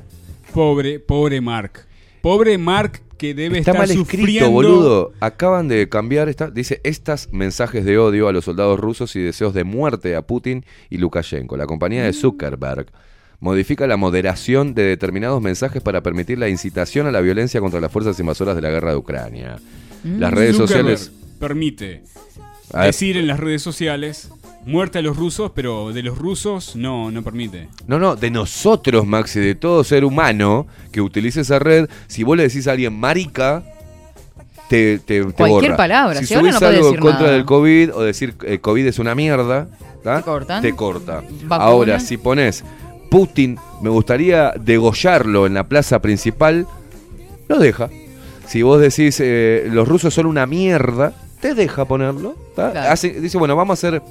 Pobre, pobre Mark. Pobre Mark que debe Está estar mal escrito, sufriendo. boludo. Acaban de cambiar esta. Dice estas mensajes de odio a los soldados rusos y deseos de muerte a Putin y Lukashenko. La compañía Mm. de Zuckerberg modifica la moderación de determinados mensajes para permitir la incitación a la violencia contra las fuerzas invasoras de la guerra de Ucrania. Las redes Zuckerberg sociales. permite A ver. decir en las redes sociales muerte a los rusos, pero de los rusos no, no permite. No, no, de nosotros, Maxi, de todo ser humano que utilice esa red, si vos le decís a alguien marica, te, te, te Cualquier borra. palabra, Si si subís no algo en decir contra nada. del COVID o decir eh, COVID es una mierda, ¿tá? ¿Te cortan? Te corta. ¿Vacuna? Ahora, si pones Putin, me gustaría degollarlo en la plaza principal, lo deja. Si vos decís eh, los rusos son una mierda, te deja ponerlo. ¿tá? Claro. Hace- dice, bueno, vamos a hacer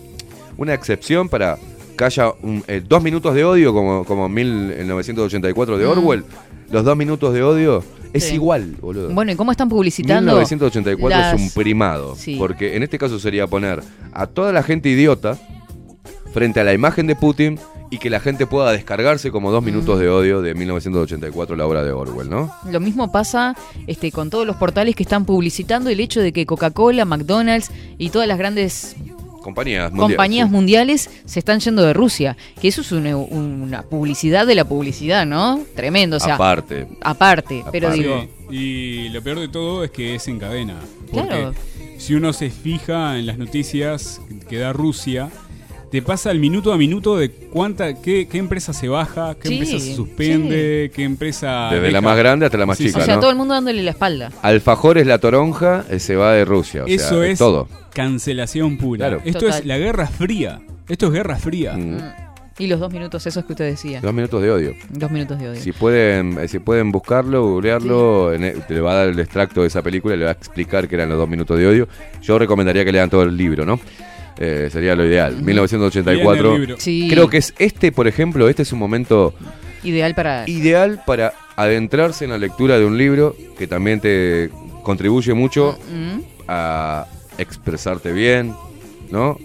una excepción para que haya un- eh, dos minutos de odio, como, como en 1984 de Mm. Orwell. Los dos minutos de odio es Sí. igual, boludo. Bueno, ¿y cómo están publicitando? 1984 las- es un primado. Sí. Porque en este caso sería poner a toda la gente idiota frente a la imagen de Putin y que la gente pueda descargarse como dos minutos de odio de 1984, la obra de Orwell, ¿no? Lo mismo pasa este, con todos los portales que están publicitando el hecho de que Coca-Cola, McDonald's y todas las grandes Compañías mundiales. compañías sí. mundiales se están yendo de Rusia. Que eso es una, una publicidad de la publicidad, ¿no? Tremendo. O sea, Aparte. Aparte, pero Aparte. digo, Sí, y lo peor de todo es que es en cadena. Porque Claro. si uno se fija en las noticias que da Rusia, te pasa el minuto a minuto de cuánta, qué, qué empresa se baja, qué Sí, empresa se suspende, qué empresa. Desde la más grande hasta la más Sí, chica, o sea, ¿no? todo el mundo dándole la espalda. Alfajores la toronja eh, se va de Rusia. O sea, Eso es todo. cancelación pura. Claro. Esto Total. es la guerra fría. Esto es guerra fría. Mm. Y los dos minutos esos que usted decía. Dos minutos de odio. Dos minutos de odio. Si pueden, eh, si pueden buscarlo, googlearlo, te le va a dar el extracto de esa película y le va a explicar que eran los dos minutos de odio. Yo recomendaría que lean todo el libro, ¿no? Eh, sería lo ideal. 1984. Lean el libro. Sí. Creo que es este, por ejemplo, este es un momento Ideal para... ideal para adentrarse en la lectura de un libro que también te contribuye mucho Mm, a expresarte bien, ¿no?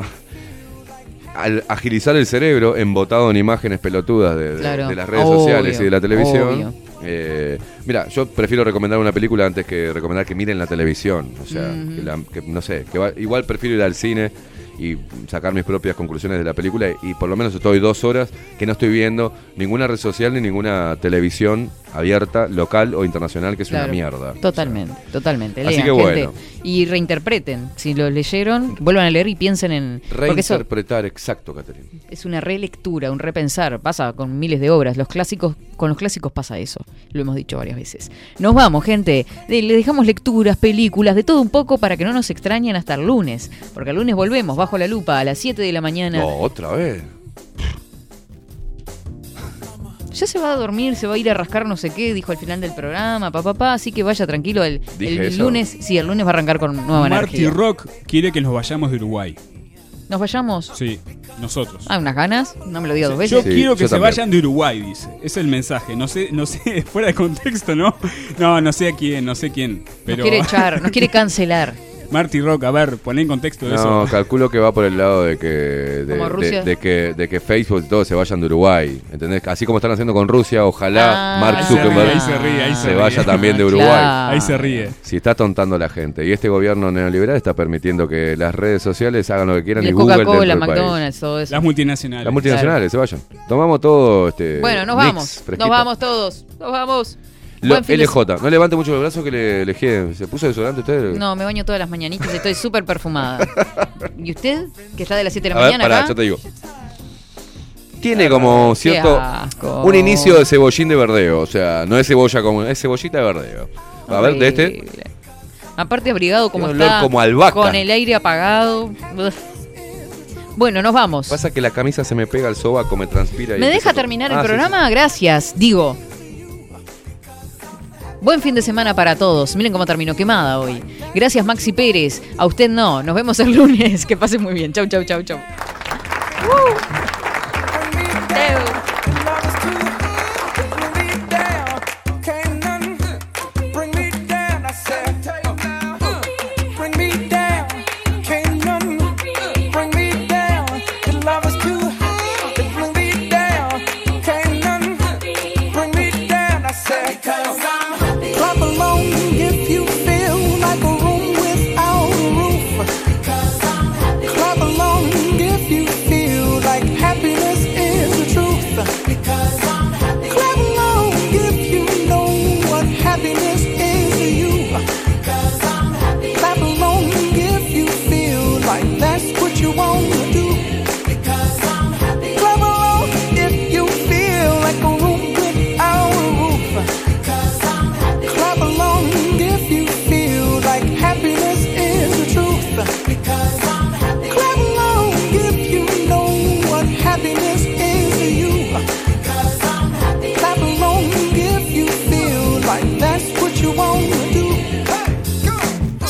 Al agilizar el cerebro embotado en imágenes pelotudas de, de- Claro. de las redes Obvio, sociales y de la televisión. obvio. Eh, mira, yo prefiero recomendar una película antes que recomendar que miren la televisión. O sea, que la- que, no sé, que va- igual prefiero ir al cine y sacar mis propias conclusiones de la película y por lo menos estoy dos horas que no estoy viendo ninguna red social ni ninguna televisión abierta, local o internacional, que es Claro. una mierda. Totalmente, totalmente. Así Lean, que gente. bueno. Y reinterpreten. Si lo leyeron, vuelvan a leer y piensen en... Porque eso Reinterpretar, exacto, Caterina. es una relectura, un repensar. Pasa con miles de obras. Los clásicos, con los clásicos pasa eso. Lo hemos dicho varias veces. Nos vamos, gente. Le dejamos lecturas, películas, de todo un poco para que no nos extrañen hasta el lunes. Porque el lunes volvemos bajo la lupa a las 7 de la mañana. No, otra vez. Ya se va a dormir, se va a ir a rascar no sé qué, dijo al final del programa, papá, papá, así que vaya tranquilo. El, ¿Dije el lunes, sí, el lunes va a arrancar con nueva Marty energía. Rock quiere que nos vayamos de Uruguay. ¿Nos vayamos? Sí, nosotros. Ah, unas ganas, no me lo diga dos Yo veces. Sí, quiero que yo se también. vayan de Uruguay, dice. Es el mensaje. No sé, no sé, fuera de contexto, ¿no? No, no sé a quién, no sé quién. Pero Nos quiere echar, nos quiere cancelar. Marty Rock, a ver, poné en contexto No, eso. calculo que va por el lado de que de, Como Rusia. de- de que de que Facebook y todo se vayan de Uruguay, ¿entendés? Así como están haciendo con Rusia, ojalá Ah. Mark Ahí se ríe, Zuckerberg ahí se ríe, ahí se se ríe. vaya también de Uruguay. Claro. Ahí se ríe. Si está tontando a la gente y este gobierno neoliberal está permitiendo que las redes sociales hagan lo que quieran y De Google dentro Coca-Cola, del país. McDonald's, todo eso. Las multinacionales. Las multinacionales se vayan. Tomamos todo este Bueno, nos mix vamos. fresquito. Nos vamos todos. Nos vamos. LJ, no levante mucho los brazos que le, le quede. ¿Se puso desodorante usted? No, me baño todas las mañanitas, y estoy súper perfumada. ¿Y usted? Que está de las 7 de la mañana. Pará, acá? yo te digo. Tiene como cierto. Un inicio de cebollín de verdeo. O sea, no es cebolla como. Es cebollita de verdeo. A ver, de este. Aparte, abrigado como Tiene está. como albahaca. Con el aire apagado. Bueno, nos vamos. Pasa que la camisa se me pega al sobaco, me transpira. ¿Me deja terminar el ah, programa? Gracias. Digo. Buen fin de semana para todos. Miren cómo terminó quemada hoy. Gracias Maxi Pérez. A usted no. Nos vemos el lunes. Que pasen muy bien. Chau, chau, chau, chau.